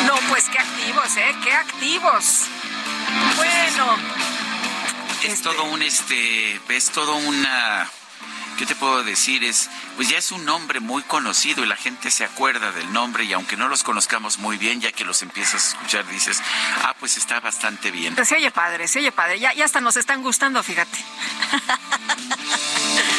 No, pues qué activos, ¿eh? Qué activos. Bueno. Es este todo un, este, es todo una ¿qué te puedo decir? Es, pues ya es un nombre muy conocido y la gente se acuerda del nombre y aunque no los conozcamos muy bien, ya que los empiezas a escuchar, dices, ah, pues está bastante bien. Se oye padre, se oye padre, ya, ya hasta nos están gustando, fíjate.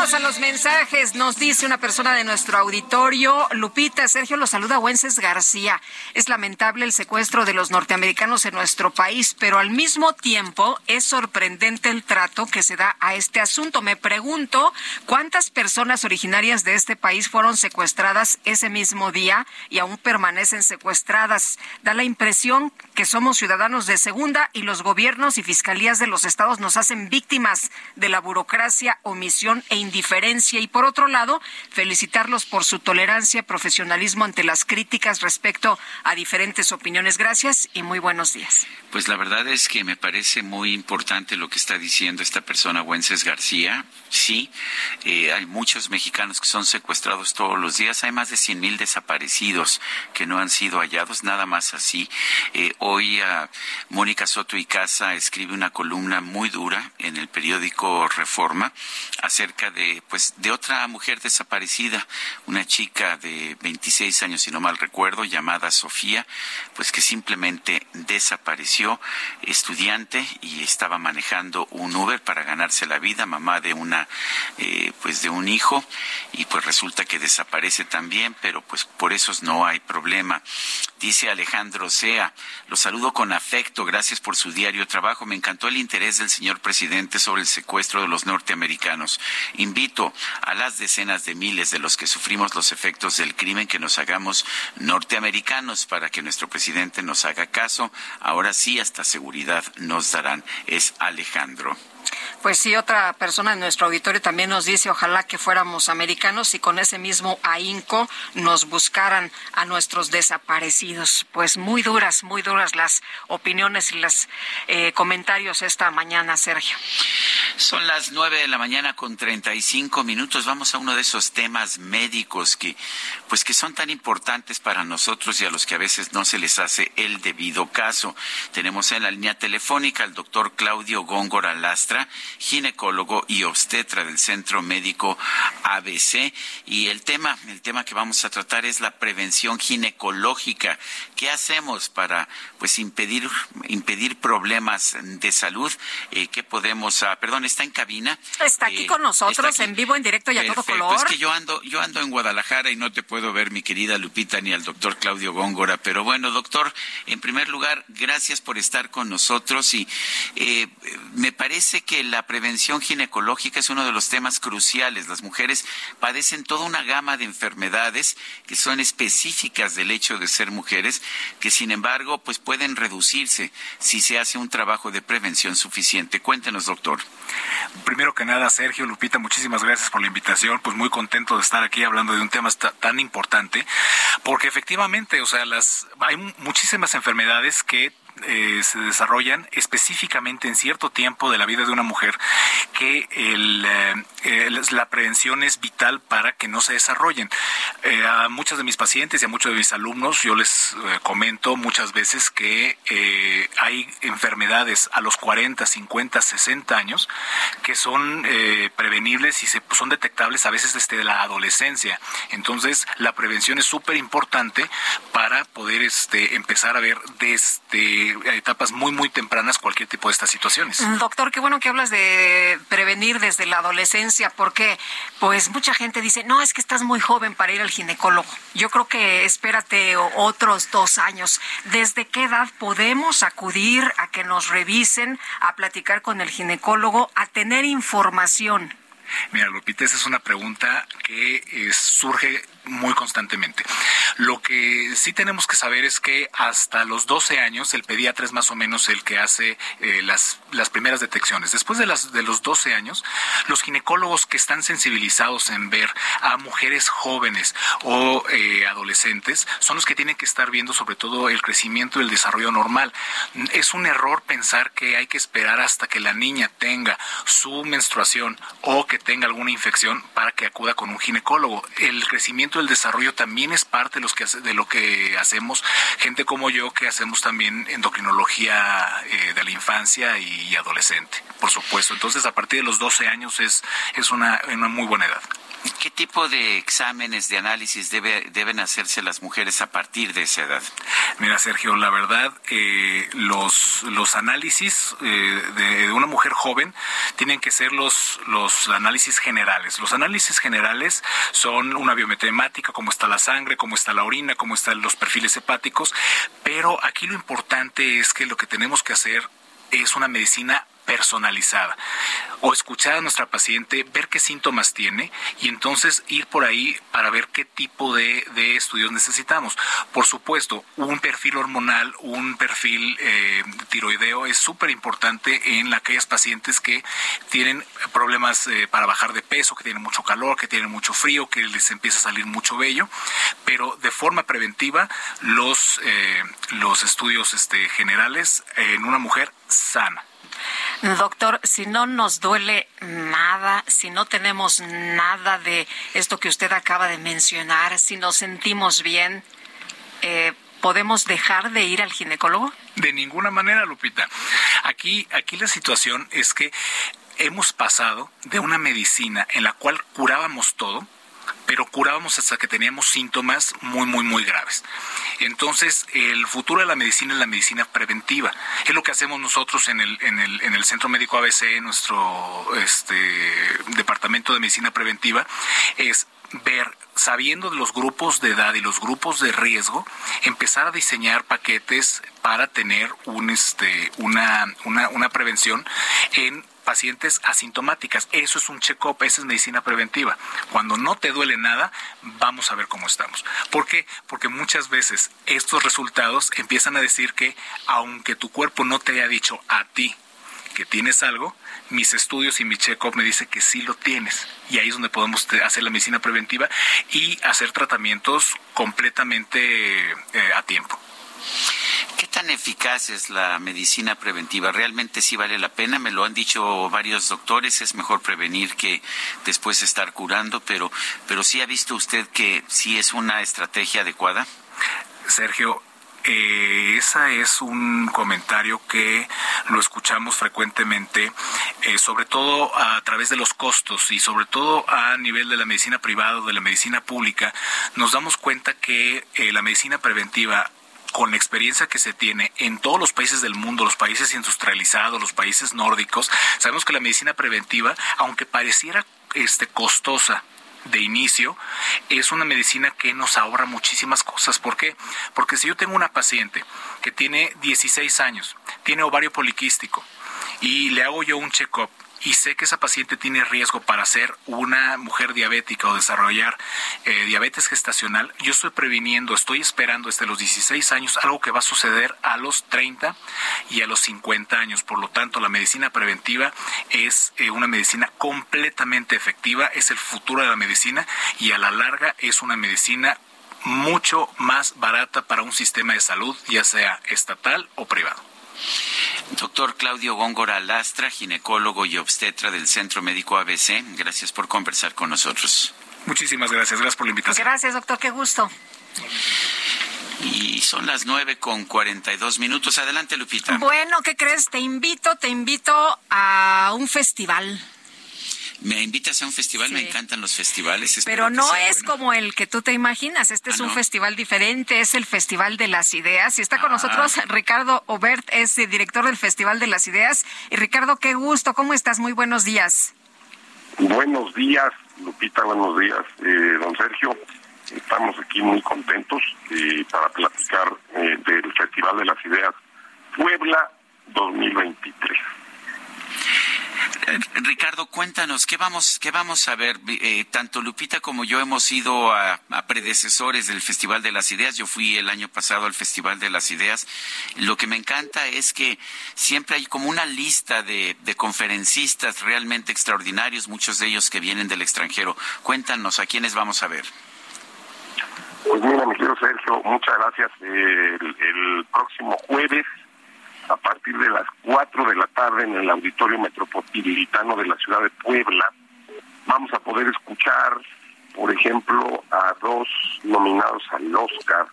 Vámonos a los mensajes. Nos dice una persona de nuestro auditorio, Lupita, Sergio lo saluda Wences García. Es lamentable el secuestro de los norteamericanos en nuestro país, pero al mismo tiempo es sorprendente el trato que se da a este asunto. Me pregunto cuántas personas originarias de este país fueron secuestradas ese mismo día y aún permanecen secuestradas. Da la impresión que somos ciudadanos de segunda y los gobiernos y fiscalías de los estados nos hacen víctimas de la burocracia, omisión e indiferencia. Y por otro lado, felicitarlos por su tolerancia, profesionalismo ante las críticas respecto a diferentes opiniones. Gracias y muy buenos días. Pues la verdad es que me parece muy importante lo que está diciendo esta persona, Wences García. Sí, eh, hay muchos mexicanos que son secuestrados todos los días. Hay más de cien mil desaparecidos que no han sido hallados, nada más así. Eh, hoy uh, Mónica Soto y Casa escribe una columna muy dura en el periódico Reforma acerca de, pues, de otra mujer desaparecida, una chica de 26 años, si no mal recuerdo, llamada Sofía, pues que simplemente desapareció, estudiante y estaba manejando un Uber para ganarse la vida, mamá de una, eh, pues de un hijo y pues resulta que desaparece también, pero pues por eso no hay problema. Dice Alejandro Sea, lo saludo con afecto, gracias por su diario trabajo. Me encantó el interés del señor presidente sobre el secuestro de los norteamericanos. Invito a las decenas de miles de los que sufrimos los efectos del crimen que nos hagamos norteamericanos para que nuestro presidente nos haga caso. Ahora sí, hasta seguridad nos darán. Es Alejandro. Pues sí, otra persona en nuestro auditorio también nos dice, ojalá que fuéramos americanos y con ese mismo ahínco nos buscaran a nuestros desaparecidos. Pues muy duras, muy duras las opiniones y los eh, comentarios esta mañana, Sergio. Son las nueve de la mañana con treinta y cinco minutos. Vamos a uno de esos temas médicos que, pues que son tan importantes para nosotros y a los que a veces no se les hace el debido caso. Tenemos en la línea telefónica al doctor Claudio Góngora Lastra, ginecólogo y obstetra del Centro Médico ABC. Y el tema, el tema que vamos a tratar es la prevención ginecológica. ¿Qué hacemos para, pues, impedir, impedir problemas de salud? Eh, ¿Qué podemos, ah, perdón, está en cabina? Está aquí eh, con nosotros, en vivo, en directo y a todo color. Es que yo ando, yo ando en Guadalajara y no te puedo ver, mi querida Lupita, ni al doctor Claudio Góngora. Pero bueno, doctor, en primer lugar, gracias por estar con nosotros y eh, me parece que la la prevención ginecológica es uno de los temas cruciales. Las mujeres padecen toda una gama de enfermedades que son específicas del hecho de ser mujeres, que sin embargo, pues pueden reducirse si se hace un trabajo de prevención suficiente. Cuéntenos, doctor. Primero que nada, Sergio, Lupita, muchísimas gracias por la invitación. Pues muy contento de estar aquí hablando de un tema tan importante, porque efectivamente, o sea, las hay muchísimas enfermedades que eh, se desarrollan específicamente en cierto tiempo de la vida de una mujer que eh, la prevención es vital para que no se desarrollen. Eh, a muchos de mis pacientes y a muchos de mis alumnos yo les comento muchas veces que hay enfermedades a los 40, 50, 60 años que son prevenibles y se, son detectables a veces desde la adolescencia. Entonces la prevención es súper importante para poder este, empezar a ver desde etapas muy, muy tempranas cualquier tipo de estas situaciones. Mm, doctor, qué bueno que hablas de prevenir desde la adolescencia, porque pues mucha gente dice, no, es que estás muy joven para ir al ginecólogo. Yo creo que espérate otros dos años. ¿Desde qué edad podemos acudir a que nos revisen, a platicar con el ginecólogo, a tener información? Mira, Lupita, esa es una pregunta que eh, surge muy constantemente. Lo que sí tenemos que saber es que hasta los 12 años el pediatra es más o menos el que hace eh, las, las primeras detecciones. Después de, las, de los 12 años, los ginecólogos que están sensibilizados en ver a mujeres jóvenes o eh, adolescentes son los que tienen que estar viendo sobre todo el crecimiento y el desarrollo normal. Es un error pensar que hay que esperar hasta que la niña tenga su menstruación o que tenga alguna infección para que acuda con un ginecólogo. El crecimiento y el desarrollo también es parte de, los que, de lo que hacemos, gente como yo que hacemos también endocrinología eh, de la infancia y, adolescente, por supuesto. Entonces, a partir de los 12 años es, es una, una muy buena edad. ¿Qué tipo de exámenes de análisis debe, deben hacerse las mujeres a partir de esa edad? Mira, Sergio, la verdad, eh, los, los análisis eh, de una mujer joven tienen que ser los, los análisis generales. Los análisis generales son una biometría hemática, cómo está la sangre, cómo está la orina, cómo están los perfiles hepáticos, pero aquí lo importante es que lo que tenemos que hacer es una medicina personalizada o escuchar a nuestra paciente, ver qué síntomas tiene y entonces ir por ahí para ver qué tipo de, estudios necesitamos. Por supuesto, un perfil hormonal, un perfil eh, tiroideo es súper importante en aquellas pacientes que tienen problemas eh, para bajar de peso, que tienen mucho calor, que tienen mucho frío, que les empieza a salir mucho vello, pero de forma preventiva los, eh, los estudios este, generales en una mujer sana. Doctor, si no nos duele nada, si no tenemos nada de esto que usted acaba de mencionar, si nos sentimos bien, eh, ¿podemos dejar de ir al ginecólogo? De ninguna manera, Lupita. Aquí, aquí la situación es que hemos pasado de una medicina en la cual curábamos todo, pero curábamos hasta que teníamos síntomas muy, muy, muy graves. Entonces, el futuro de la medicina es la medicina preventiva. Es lo que hacemos nosotros en el, en el, en el Centro Médico ABC, en nuestro este, Departamento de Medicina Preventiva, es ver, sabiendo de los grupos de edad y los grupos de riesgo, empezar a diseñar paquetes para tener un, este, una, una, una prevención en pacientes asintomáticas. Eso es un check-up, esa es medicina preventiva. Cuando no te duele nada, vamos a ver cómo estamos. ¿Por qué? Porque muchas veces estos resultados empiezan a decir que aunque tu cuerpo no te haya dicho a ti que tienes algo, mis estudios y mi check-up me dice que sí lo tienes. Y ahí es donde podemos hacer la medicina preventiva y hacer tratamientos completamente eh, a tiempo. ¿Qué tan eficaz es la medicina preventiva? ¿Realmente sí vale la pena? Me lo han dicho varios doctores, es mejor prevenir que después estar curando, pero, pero sí ha visto usted que sí es una estrategia adecuada. Sergio, eh, ese es un comentario que lo escuchamos frecuentemente, eh, sobre todo a través de los costos y sobre todo a nivel de la medicina privada o de la medicina pública, nos damos cuenta que eh, la medicina preventiva con la experiencia que se tiene en todos los países del mundo, los países industrializados, los países nórdicos, sabemos que la medicina preventiva, aunque pareciera este costosa de inicio, es una medicina que nos ahorra muchísimas cosas. ¿Por qué? Porque si yo tengo una paciente que tiene 16 años, tiene ovario poliquístico y le hago yo un check-up y sé que esa paciente tiene riesgo para ser una mujer diabética o desarrollar eh, diabetes gestacional, yo estoy previniendo, estoy esperando desde los 16 años algo que va a suceder a los 30 y a los 50 años. Por lo tanto, la medicina preventiva es eh, una medicina completamente efectiva, es el futuro de la medicina y a la larga es una medicina mucho más barata para un sistema de salud, ya sea estatal o privado. Doctor Claudio Góngora Lastra, ginecólogo y obstetra del Centro Médico ABC, gracias por conversar con nosotros. Muchísimas gracias, gracias por la invitación. Gracias, doctor, qué gusto. Y son las nueve con cuarenta y dos minutos. Adelante, Lupita. Bueno, ¿qué crees? Te invito, te invito a un festival. Me invitas a un festival, me encantan los festivales. Pero no es como el que tú te imaginas, este es Ah, un ¿no? festival diferente, es el Festival de las Ideas. Y está con Ah. nosotros Ricardo Obert, es el director del Festival de las Ideas. Y Ricardo, qué gusto, ¿cómo estás? Muy buenos días. Buenos días, Lupita, buenos días, eh, don Sergio. Estamos aquí muy contentos eh, para platicar eh, del Festival de las Ideas Puebla 2023. Ricardo, cuéntanos, ¿qué vamos, qué vamos a ver? Eh, tanto Lupita como yo hemos ido a, predecesores del Festival de las Ideas. Yo fui el año pasado al Festival de las Ideas. Lo que me encanta es que siempre hay como una lista de, de conferencistas realmente extraordinarios, muchos de ellos que vienen del extranjero. Cuéntanos, ¿a quiénes vamos a ver? Pues mira, mi querido Sergio, muchas gracias. Eh, el próximo jueves, a partir de las 4 de la tarde, en el Auditorio Metropolitano de la ciudad de Puebla, vamos a poder escuchar, por ejemplo, a dos nominados al Oscar,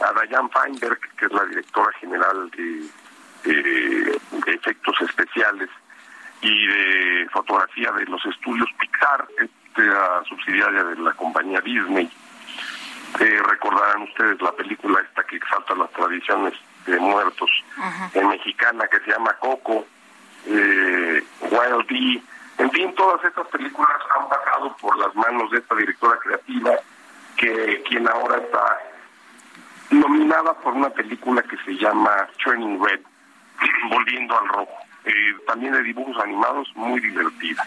a Diane Feinberg, que es la directora general de, de- efectos especiales y de fotografía de los estudios Pixar, esta subsidiaria de la compañía Disney. Eh, recordarán ustedes la película esta que exalta las tradiciones de muertos en mexicana que se llama Coco, eh, Wild D. En fin, todas estas películas han pasado por las manos de esta directora creativa, que quien ahora está nominada por una película que se llama Turning Red, Volviendo al Rojo. Eh, también de dibujos animados, muy divertida.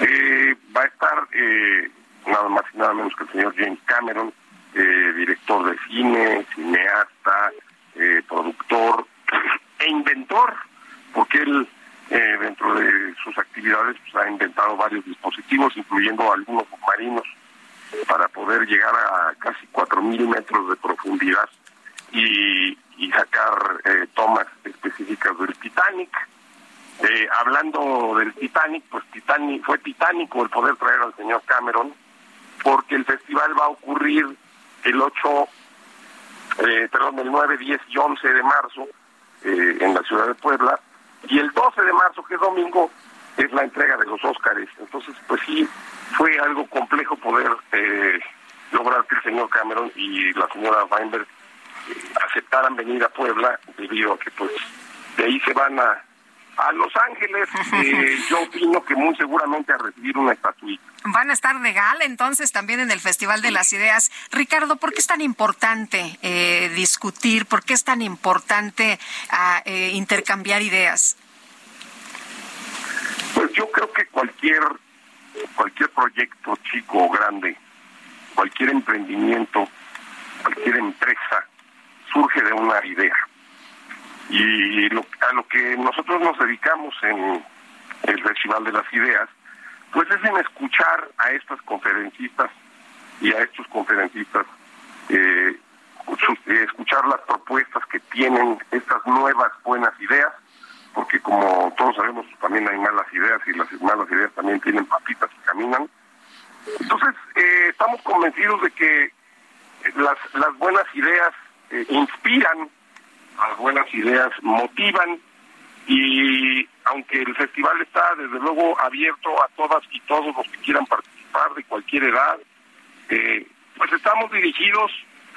Eh, va a estar eh, nada más y nada menos que el señor James Cameron, eh, director de cine, cineasta, eh, productor e inventor, porque él eh, dentro de sus actividades pues, ha inventado varios dispositivos, incluyendo algunos submarinos, para poder llegar a casi 4.000 metros de profundidad y, sacar eh, tomas específicas del Titanic. Eh, hablando del Titanic, pues Titanic, fue titánico el poder traer al señor Cameron, porque el festival va a ocurrir el 8, eh, perdón, el 9, 10 y 11 de marzo eh, en la ciudad de Puebla, y el 12 de marzo, que es domingo, es la entrega de los Óscares. Entonces, pues sí, fue algo complejo poder eh, lograr que el señor Cameron y la señora Weinberg eh, aceptaran venir a Puebla, debido a que pues de ahí se van a, a Los Ángeles, eh, yo opino que muy seguramente a recibir una estatuilla. Van a estar de gala entonces también en el Festival de las Ideas. Ricardo, ¿por qué es tan importante eh, discutir? ¿Por qué es tan importante ah, eh, intercambiar ideas? Pues yo creo que cualquier cualquier proyecto chico o grande, cualquier emprendimiento, cualquier empresa surge de una idea. Y lo- a lo que nosotros nos dedicamos en el Festival de las Ideas, pues es en escuchar a estas conferencistas y a estos conferencistas, eh, escuchar las propuestas que tienen estas nuevas buenas ideas, porque como todos sabemos también hay malas ideas y las malas ideas también tienen papitas y caminan. Entonces, eh, estamos convencidos de que las, las buenas ideas eh, inspiran, las buenas ideas motivan y aunque el festival está desde luego abierto a todas y todos los que quieran participar de cualquier edad, eh, pues estamos dirigidos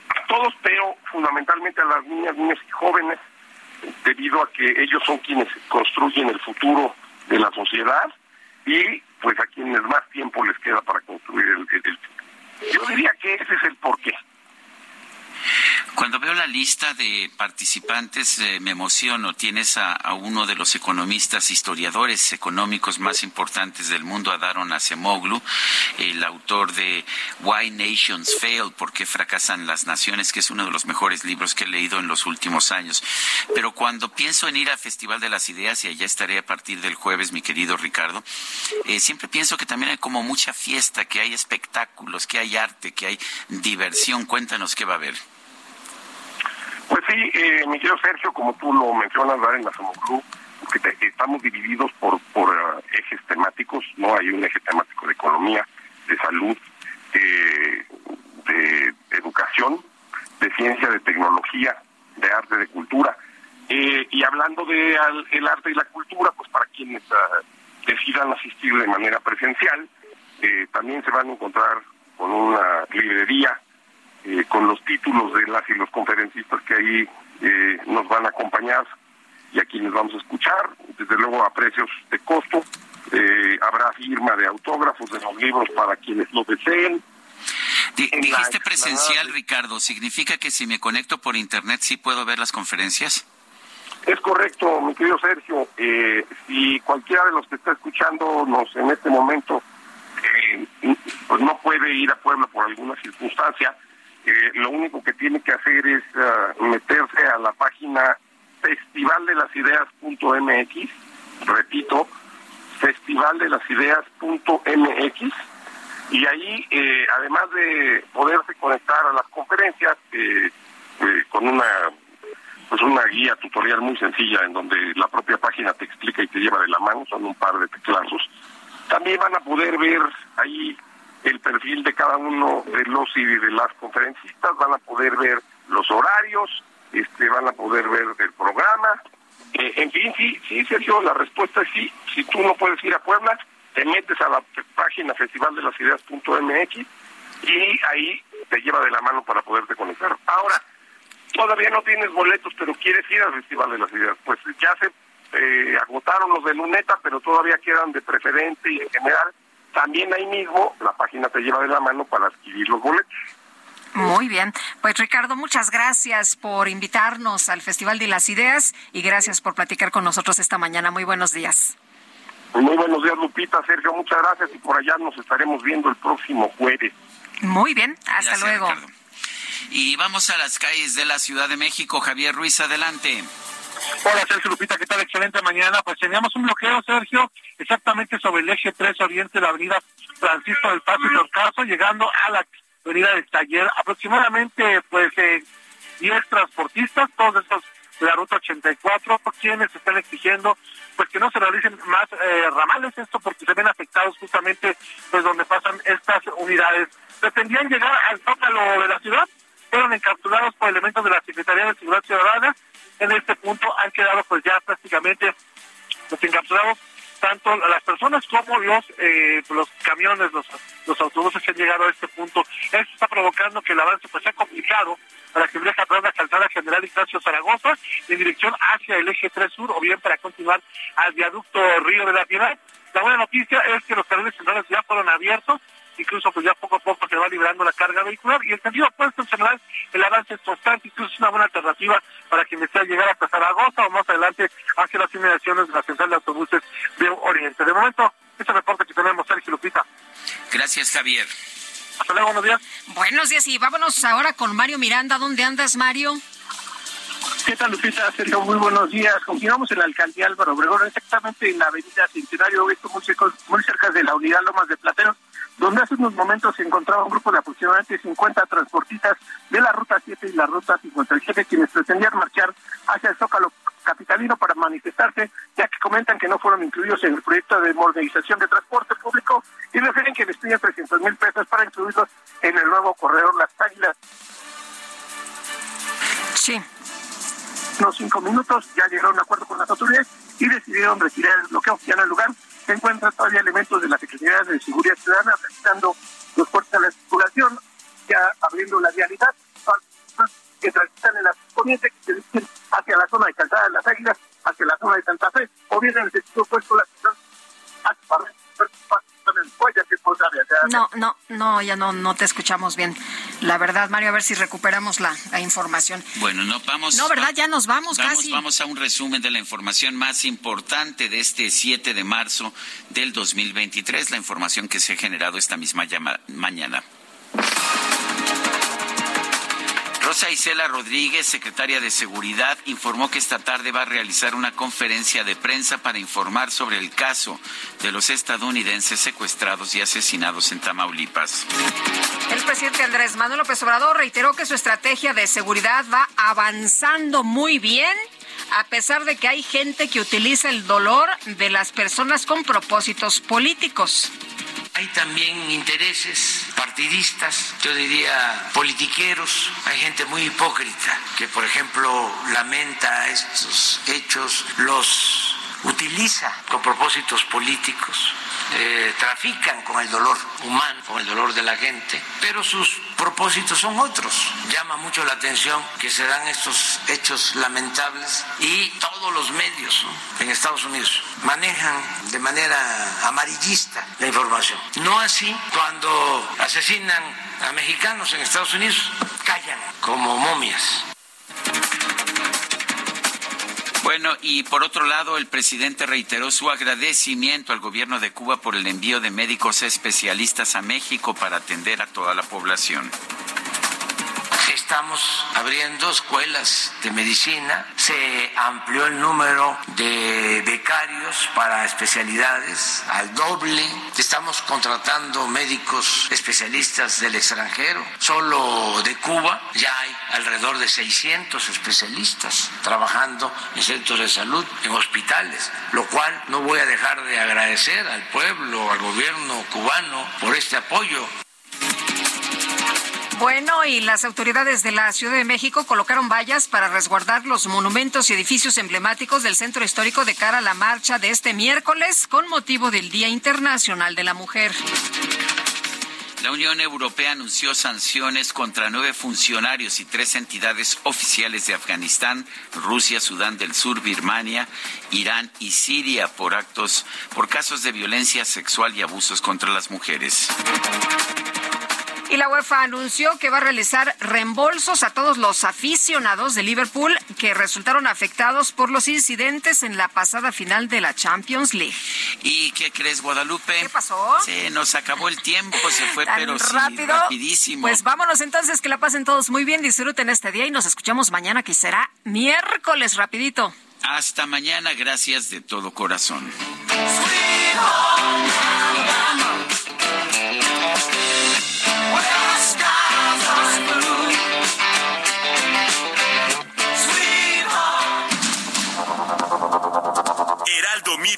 a todos, pero fundamentalmente a las niñas, niños y jóvenes, debido a que ellos son quienes construyen el futuro de la sociedad y pues a quienes más tiempo les queda para construir el, futuro. Yo diría que ese es el porqué. Cuando veo la lista de participantes eh, me emociono. Tienes a, uno de los economistas, historiadores económicos más importantes del mundo, a Daron Acemoglu, el autor de Why Nations Fail, ¿Por qué fracasan las naciones?, que es uno de los mejores libros que he leído en los últimos años. Pero cuando pienso en ir al Festival de las Ideas, y allá estaré a partir del jueves, mi querido Ricardo, eh, siempre pienso que también hay como mucha fiesta, que hay espectáculos, que hay arte, que hay diversión. Cuéntanos qué va a haber. Eh, mi querido Sergio, como tú lo mencionas, en la Club, que te, estamos divididos por, por uh, ejes temáticos, no hay un eje temático de economía, de salud, eh, de educación, de ciencia, de tecnología, de arte, de cultura. Eh, y hablando de al, el arte y la cultura, pues para quienes uh, decidan asistir de manera presencial, eh, también se van a encontrar con una librería eh, con los títulos de las y los conferencistas que ahí eh, nos van a acompañar y a quienes vamos a escuchar, desde luego a precios de costo. Eh, habrá firma de autógrafos de los libros para quienes lo deseen. dijiste presencial, Ricardo. ¿Significa que si me conecto por internet sí puedo ver las conferencias? Es correcto, mi querido Sergio. Eh, si cualquiera de los que está escuchándonos en este momento eh, pues no puede ir a Puebla por alguna circunstancia, eh, lo único que tiene que hacer es uh, meterse a la página festivaldelasideas.mx, repito, festivaldelasideas.mx, y ahí, eh, además de poderse conectar a las conferencias eh, eh, con una pues una guía tutorial muy sencilla en donde la propia página te explica y te lleva de la mano, son un par de teclazos. También van a poder ver ahí el perfil de cada uno de los y de las conferencistas, van a poder ver los horarios, este, van a poder ver el programa. Eh, en fin, sí, sí, Sergio, la respuesta es sí. Si tú no puedes ir a Puebla, te metes a la página festivaldelasideas.mx y ahí te lleva de la mano para poderte conectar. Ahora, todavía no tienes boletos, pero quieres ir al Festival de las Ideas. Pues ya se eh, agotaron los de Luneta, pero todavía quedan de preferente y en general también ahí mismo la página te lleva de la mano para adquirir los boletos. Muy bien. Pues Ricardo, muchas gracias por invitarnos al Festival de las Ideas y gracias por platicar con nosotros esta mañana. Muy buenos días. Muy buenos días, Lupita, Sergio, muchas gracias y por allá nos estaremos viendo el próximo jueves. Muy bien, hasta gracias, luego. Ricardo. Y vamos a las calles de la Ciudad de México. Javier Ruiz, adelante. Hola Sergio Lupita, ¿qué tal? Excelente mañana. Pues teníamos un bloqueo, Sergio, exactamente sobre el eje 3 oriente de la avenida Francisco del Paso y Torcaso, llegando a la avenida del Taller. Aproximadamente, pues, eh, 10 transportistas, todos estos de la ruta 84, quienes están exigiendo pues que no se realicen más eh, ramales, esto porque se ven afectados justamente pues donde pasan estas unidades. Pretendían llegar al zócalo de la ciudad, fueron encapsulados por elementos de la Secretaría de Seguridad Ciudadana en este punto han quedado pues ya prácticamente pues, encapsulados tanto las personas como los eh, los camiones, los, los autobuses que han llegado a este punto. Esto está provocando que el avance pues sea complicado para que viaje a través de la calzada general Ignacio Zaragoza en dirección hacia el eje 3 sur o bien para continuar al viaducto Río de la Piedad. La buena noticia es que los carriles centrales ya fueron abiertos incluso pues ya poco a poco se va liberando la carga vehicular y el sentido opuesto en general el avance es constante, incluso es una buena alternativa para quien desea llegar hasta Zaragoza o más adelante hacia las inmediaciones de la central de autobuses de Oriente. De momento, este reporte que tenemos, Sergio Lupita. Gracias, Javier. Hasta luego, buenos días. Buenos días y vámonos ahora con Mario Miranda. ¿Dónde andas, Mario? ¿Qué tal, Lupita? Sergio, muy buenos días. Continuamos en la alcaldía Álvaro Obregón, exactamente en la avenida Centenario, esto muy cerca, muy cerca de la unidad Lomas de Plateros donde hace unos momentos se encontraba un grupo de aproximadamente 50 transportistas de la Ruta 7 y la Ruta 57, quienes pretendían marchar hacia el Zócalo capitalino para manifestarse, ya que comentan que no fueron incluidos en el proyecto de modernización de transporte público y refieren que les piden 300 mil pesos para incluirlos en el nuevo corredor Las Águilas. Sí. Unos cinco minutos ya llegaron a un acuerdo con las autoridades y decidieron retirar el bloqueo ya en el lugar se encuentran todavía elementos de la Secretaría de Seguridad Ciudadana realizando los puertos de la circulación, ya abriendo la vialidad que transitan en la poniente, que se dirigen hacia la zona de Calzada de las Águilas, hacia la zona de Santa Fe, o bien en el sentido opuesto la ciudad hacia no, no, no ya no, no te escuchamos bien. La verdad, Mario, a ver si recuperamos la, la información. Bueno, no vamos. No, ¿verdad? Ya nos vamos, vamos casi. Vamos a un resumen de la información más importante de este 7 de marzo del 2023, la información que se ha generado esta misma llama- mañana. Rosa Isela Rodríguez, secretaria de Seguridad, informó que esta tarde va a realizar una conferencia de prensa para informar sobre el caso de los estadounidenses secuestrados y asesinados en Tamaulipas. El presidente Andrés Manuel López Obrador reiteró que su estrategia de seguridad va avanzando muy bien, a pesar de que hay gente que utiliza el dolor de las personas con propósitos políticos. Hay también intereses partidistas, yo diría politiqueros. Hay gente muy hipócrita que, por ejemplo, lamenta estos hechos, los utiliza con propósitos políticos, eh, trafican con el dolor humano, con el dolor de la gente, pero sus propósitos son otros. Llama mucho la atención que se dan estos hechos lamentables y todos los medios ¿no? en Estados Unidos manejan de manera amarillista la información. No así cuando asesinan a mexicanos en Estados Unidos, callan como momias. Bueno, y por otro lado, el presidente reiteró su agradecimiento al gobierno de Cuba por el envío de médicos especialistas a México para atender a toda la población. Estamos abriendo escuelas de medicina, se amplió el número de becarios para especialidades al doble, estamos contratando médicos especialistas del extranjero, solo de Cuba. Ya hay alrededor de 600 especialistas trabajando en centros de salud, en hospitales, lo cual no voy a dejar de agradecer al pueblo, al gobierno cubano por este apoyo. Bueno, y las autoridades de la Ciudad de México colocaron vallas para resguardar los monumentos y edificios emblemáticos del centro histórico de cara a la marcha de este miércoles con motivo del Día Internacional de la Mujer. La Unión Europea anunció sanciones contra nueve funcionarios y tres entidades oficiales de Afganistán, Rusia, Sudán del Sur, Birmania, Irán y Siria por actos, por casos de violencia sexual y abusos contra las mujeres. Y la UEFA anunció que va a realizar reembolsos a todos los aficionados de Liverpool que resultaron afectados por los incidentes en la pasada final de la Champions League. ¿Y qué crees, Guadalupe? ¿Qué pasó? Se nos acabó el tiempo, se fue, Tan pero sí, rápido. rapidísimo. Pues vámonos entonces, que la pasen todos muy bien, disfruten este día y nos escuchamos mañana que será miércoles, rapidito. Hasta mañana, gracias de todo corazón.